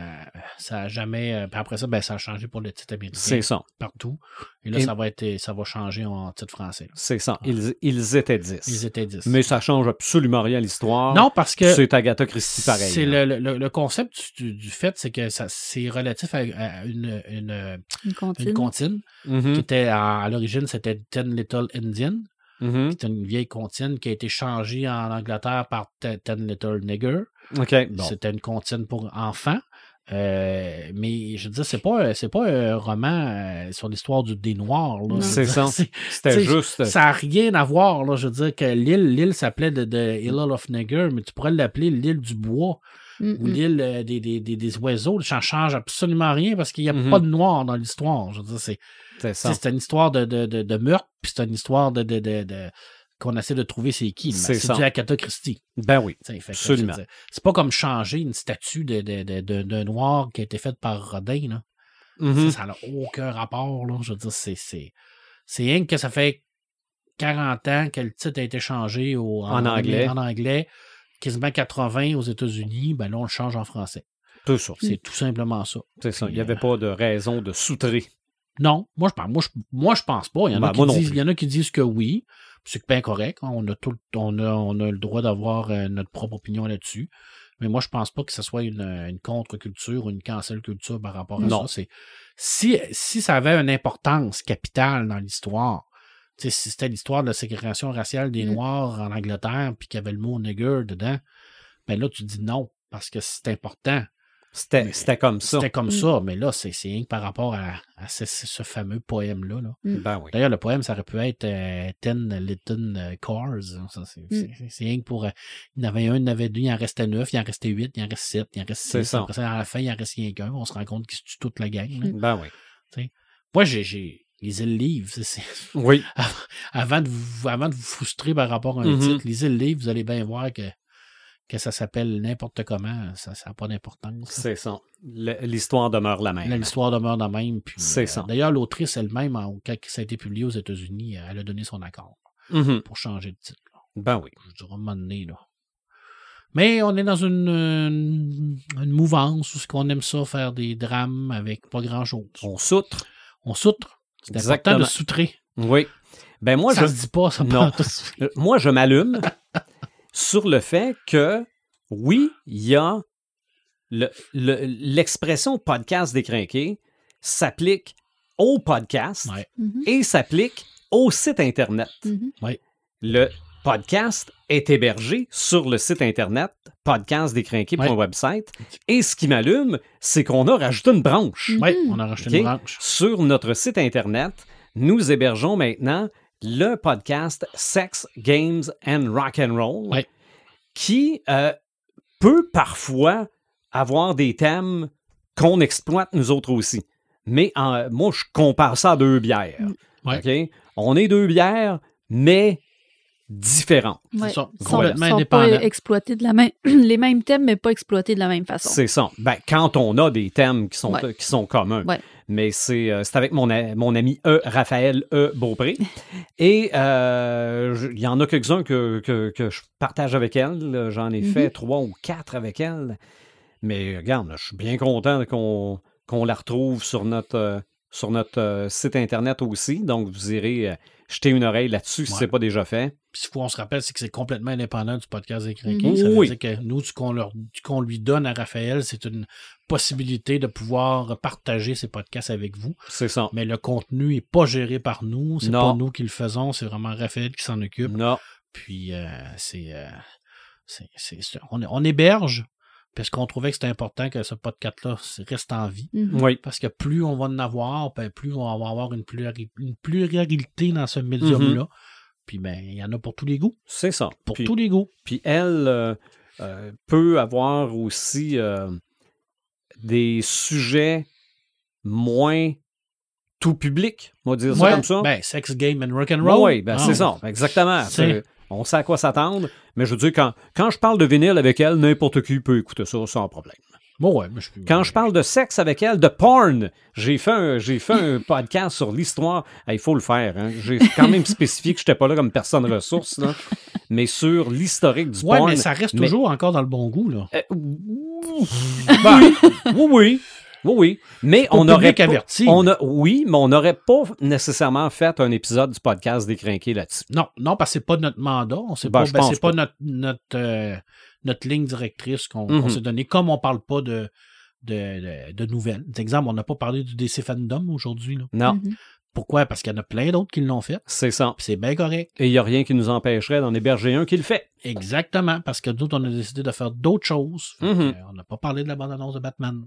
ça a jamais. euh, puis après ça, ben, ça a changé pour le titre américain C'est ça. partout. Et là, Et- ça, va être, ça va changer en titre français. là. C'est ça. Ils, ils étaient 10. Ils étaient 10. Mais ça change absolument rien à l'histoire. non, parce que C'est Agatha Christie pareil. c'est le, le- le concept du, du fait, c'est que ça c'est relatif à, à une, une, Une comptine. une comptine Mhm, qui était à, à l'origine, c'était Ten Little Indian. mhm. C'était une vieille comptine qui a été changée en Angleterre par Ten Ten Little Nigger. Bon. C'était une comptine pour enfants. Euh, mais je veux dire, c'est pas, c'est pas un roman euh, sur l'histoire du, des Noirs. C'est ça. c'est- C'était juste. Ça n'a rien à voir. Là. Je veux dire que l'île, l'île s'appelait de, de of Nigger, mais tu pourrais l'appeler l'île du bois Mm, ou mm. l'île euh, des, des, des, des oiseaux. Ça change absolument rien parce qu'il n'y a Mhm. pas de noir dans l'histoire. Je veux dire, c'est, C'est c'est une histoire de, de, de, de meurtre, puis c'est une histoire de, de, de, de- qu'on essaie de trouver c'est qui. C'est du Agatha Christie. Ben oui. fait Absolument. C'est pas comme changer une statue de, de, de, de, de noir qui a été faite par Rodin. Là. Mhm. Ça n'a aucun rapport. Là. Je veux dire, c'est, c'est, rien que ça fait 40 ans que le titre a été changé au, En anglais. En anglais, quasiment 80 aux États-Unis, ben là, on le change en français. Tout ça. C'est tout simplement ça. C'est ça. Il n'y avait pas de raison de soutrer. Non, moi je pense, moi, je, moi, je pense pas. Il y, en Ben, a qui disent, il y en a qui disent que oui. C'est bien correct. hein. On a tout, on a, on a le droit d'avoir euh, notre propre opinion là-dessus. Mais moi, je pense pas que ce soit une, une contre-culture ou une cancel culture par rapport à Non. ça. Si, si ça avait une importance capitale dans l'histoire, si c'était l'histoire de la ségrégation raciale des Mm. Noirs en Angleterre, puis qu'il y avait le mot nigger dedans, ben là, tu dis non, parce que c'est important. C'était Mais c'était comme ça. C'était comme Mm. ça, mais là, c'est c'est rien que par rapport à, à ce, ce fameux poème-là. là. Ben oui. D'ailleurs, le poème, ça aurait pu être euh, Ten Little Cars. Ça, C'est Mm. c'est- c'est rien que pour. euh, il y en avait un, il y en avait deux, il en restait neuf, il en restait huit, il en reste sept, il en reste C'est six. ça. Après ça, à la fin, il en reste rien qu'un. On se rend compte qu'ils se tuent toute la gang. là. Mm. Ben oui. Moi, j'ai- j'ai. Lisez le livre. c'est- c'est- Oui. avant, de vous, avant de vous frustrer par rapport à un Mhm. titre, lisez le livre, vous allez bien voir que, que ça s'appelle n'importe comment. Ça n'a pas d'importance. C'est ça. L'histoire demeure la même. L'histoire demeure de même. C'est euh, ça. D'ailleurs, l'autrice elle-même, quand ça a été publié aux États-Unis, elle a donné son accord Mhm. pour changer de titre. là. Ben oui. Je dirais un moment donné, là. Mais on est dans une, une, une mouvance où ce qu'on aime ça faire des drames avec pas grand-chose. On soutre. On soutre. C'est Exactement. important de soutrer. Oui. Ben moi, ça je, se dit pas, ça Non. Euh, moi, je m'allume sur le fait que, oui, il y a le- le- l'expression podcast décrinqué s'applique au podcast Ouais. Mhm, et s'applique au site Internet. mhm. Le podcast est hébergé sur le site Internet podcastdécrinqué.website et ce qui m'allume, c'est qu'on a rajouté une branche. Oui, on a OK? une branche. Sur notre site Internet, nous hébergeons maintenant le podcast Sex, Games and Rock and Roll, qui euh, peut parfois avoir des thèmes qu'on exploite nous autres aussi. Mais en- moi, je compare ça à deux bières. Mm. On est deux bières, mais différentes. Ouais. complètement sont, sont pas indépendant. exploités de la même, les mêmes thèmes, mais pas exploités de la même façon. C'est ça. Ben, quand on a des thèmes qui sont, Ouais. qui sont communs. Ouais. Mais c'est euh, c'est avec mon, a- mon ami E. Raphaël E. Beaupré. Et euh, je- il y en a quelques-uns que, que, que je partage avec elle. J'en ai Mhm. fait trois ou quatre avec elle. Mais regarde, je suis bien content qu'on qu'on la retrouve sur notre, euh, sur notre euh, site Internet aussi. Donc, vous irez euh, jeter une oreille là-dessus si ce n'est pas déjà fait. Puis ce qu'on se rappelle, c'est que c'est complètement indépendant du podcast des Mhm. Crinqués. Ça veut Oui. dire que nous, ce qu'on leur- ce qu'on lui donne à Raphaël, c'est une possibilité de pouvoir partager ses podcasts avec vous. C'est ça. Mais le contenu n'est pas géré par nous. C'est pas nous qui le faisons. C'est vraiment Raphaël qui s'en occupe. Non. Puis euh, c'est, euh, c'est, c'est- c'est- on, on héberge parce qu'on trouvait que c'était important que ce podcast-là reste en vie. Mhm. Oui. Parce que plus on va en avoir, ben, plus on va avoir une, pluri- une pluralité dans ce médium-là. Puis ben, il y en a pour tous les goûts. C'est ça. Pour Puis- tous les goûts. Puis elle euh, euh, peut avoir aussi euh, des sujets moins tout public, on va dire ça comme ça. Ben, sex, game and rock and Oui, roll. oui, ben, Ah, c'est ça, exactement. On sait à quoi s'attendre, mais je veux dire, quand, quand je parle de vinyle avec elle, n'importe qui peut écouter ça sans problème. Bon, ouais, mais je Quand je parle de sexe avec elle, de porn, j'ai fait un, j'ai fait un podcast sur l'histoire. Il faut le faire. hein. J'ai quand même spécifié que je n'étais pas là comme personne ressource, là. mais sur l'historique du Ouais, porn. mais ça reste mais- toujours encore dans le bon goût, là. Euh, oui, oui, oui. Mais on aurait public pas- averti. on a, oui, mais on n'aurait pas nécessairement fait un épisode du podcast décrinqué là-dessus. Non, non, parce que c'est pas notre mandat. On sait Ben, pas, je ben, c'est pas, pas. notre, notre, euh, notre ligne directrice qu'on Mhm. qu'on s'est donnée. Comme on parle pas de, de, de, de nouvelles. D'exemple, on n'a pas parlé du DC Fandom aujourd'hui. Non, Mhm. Pourquoi? Parce qu'il y en a plein d'autres qui l'ont fait. c'est ça. C'est bien correct. Et il n'y a rien qui nous empêcherait d'en héberger un qui le fait. Exactement. Parce que d'autres, on a décidé de faire d'autres choses. Mhm. euh, on n'a pas parlé de la bande-annonce de Batman.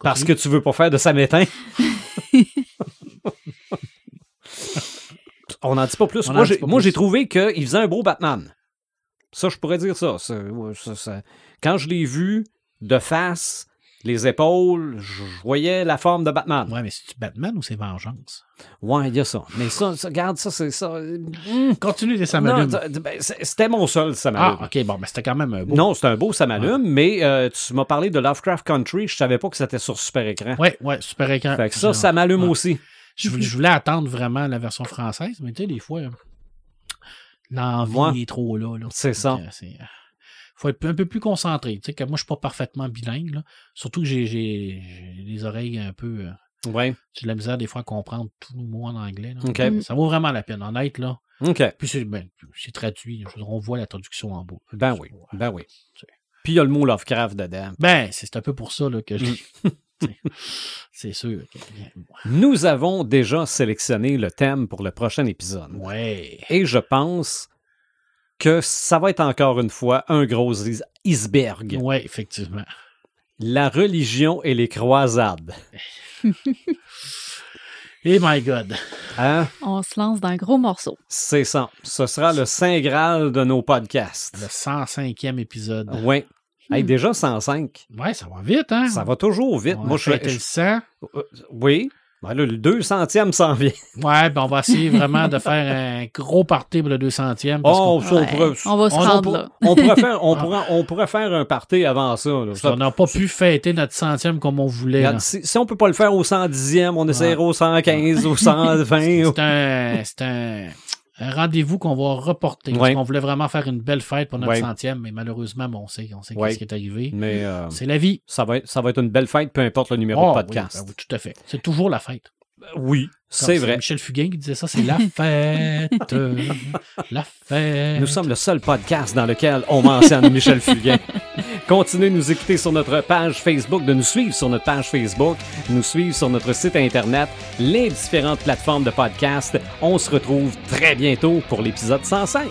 Parce que tu veux pas faire de samétain. On n'en dit pas plus. On Moi, j'ai, trouvé qu'il faisait un beau Batman. Ça, je pourrais dire ça- Quand je l'ai vu de face, les épaules, je voyais la forme de Batman. Ouais, mais c'est-tu Batman ou c'est Vengeance? Ouais, il y a ça. Mais ça, ça regarde, ça, c'est ça. Hum. Continue les Samalumes. ben, c'est- c'était mon seul, ça Ah, ok, bon, mais c'était quand même un beau. Non, c'est un beau, ça m'allume, mais euh, tu m'as parlé de Lovecraft Country, je savais pas que c'était sur super écran. Ouais, ouais, super écran. Fait que ça, ça m'allume Ouais. aussi. Je, voulais- je voulais attendre vraiment la version française, mais tu sais, des fois, l'envie est trop là. là. C'est ça. C'est, euh, faut être un peu plus concentré. Tu sais, que moi, je suis pas parfaitement bilingue. là. Surtout que j'ai, j'ai, j'ai les oreilles un peu. euh, Ouais. j'ai de la misère des fois à comprendre tous les mots en anglais. là. Mm. Ça vaut vraiment la peine, honnête. Là. OK. Puis c'est, ben, c'est traduit. Je veux dire, on voit la traduction en bas. Ben oui. Ben oui. Puis il y a le mot Lovecraft dedans. Ben, c'est un peu pour ça là, que je. Mm. c'est- sûr. que- Nous avons déjà sélectionné le thème pour le prochain épisode. Ouais. Et je pense que ça va être encore une fois un gros iceberg. Ouais, effectivement. La religion et les croisades. Eh my God. Hein? On se lance dans un gros morceau. C'est ça. Ce sera le Saint Graal de nos podcasts. Le 105e épisode. Oui. Hey, Hmm. déjà 105. Ouais, ça va vite, hein? Ça va toujours vite. On Moi, a je, je- le 100. euh, Oui. Ben là, le 200e s'en vient. Ouais, ben on va essayer vraiment de faire un gros party pour le 200e. parce Oh, on Ouais, pourrait, on va se on- rendre pour- là. on pourrait faire, on Ah. pourrait, on pourrait faire un party avant ça. là. parce Ça- qu'on n'a pas pu fêter notre centième comme on voulait. là. si, si on peut pas le faire au 110e, on essaiera au 115, au 120. C'est un, c'est un, un rendez-vous qu'on va reporter. Ouais. Parce qu'on voulait vraiment faire une belle fête pour notre Ouais. centième, mais malheureusement, bon, on sait, on sait Ouais. ce qui est arrivé. Mais euh, C'est la vie. ça, va être, ça va être une belle fête, peu importe le numéro Oh, de oui, podcast. ben oui, tout à fait. C'est toujours la fête. Oui, c'est vrai. Michel Fugain qui disait ça, c'est la fête. la fête. Nous sommes le seul podcast dans lequel on mentionne Michel Fugain. Continuez de nous écouter sur notre page Facebook, de nous suivre sur notre page Facebook, nous suivre sur notre site Internet, les différentes plateformes de podcast. On se retrouve très bientôt pour l'épisode 105.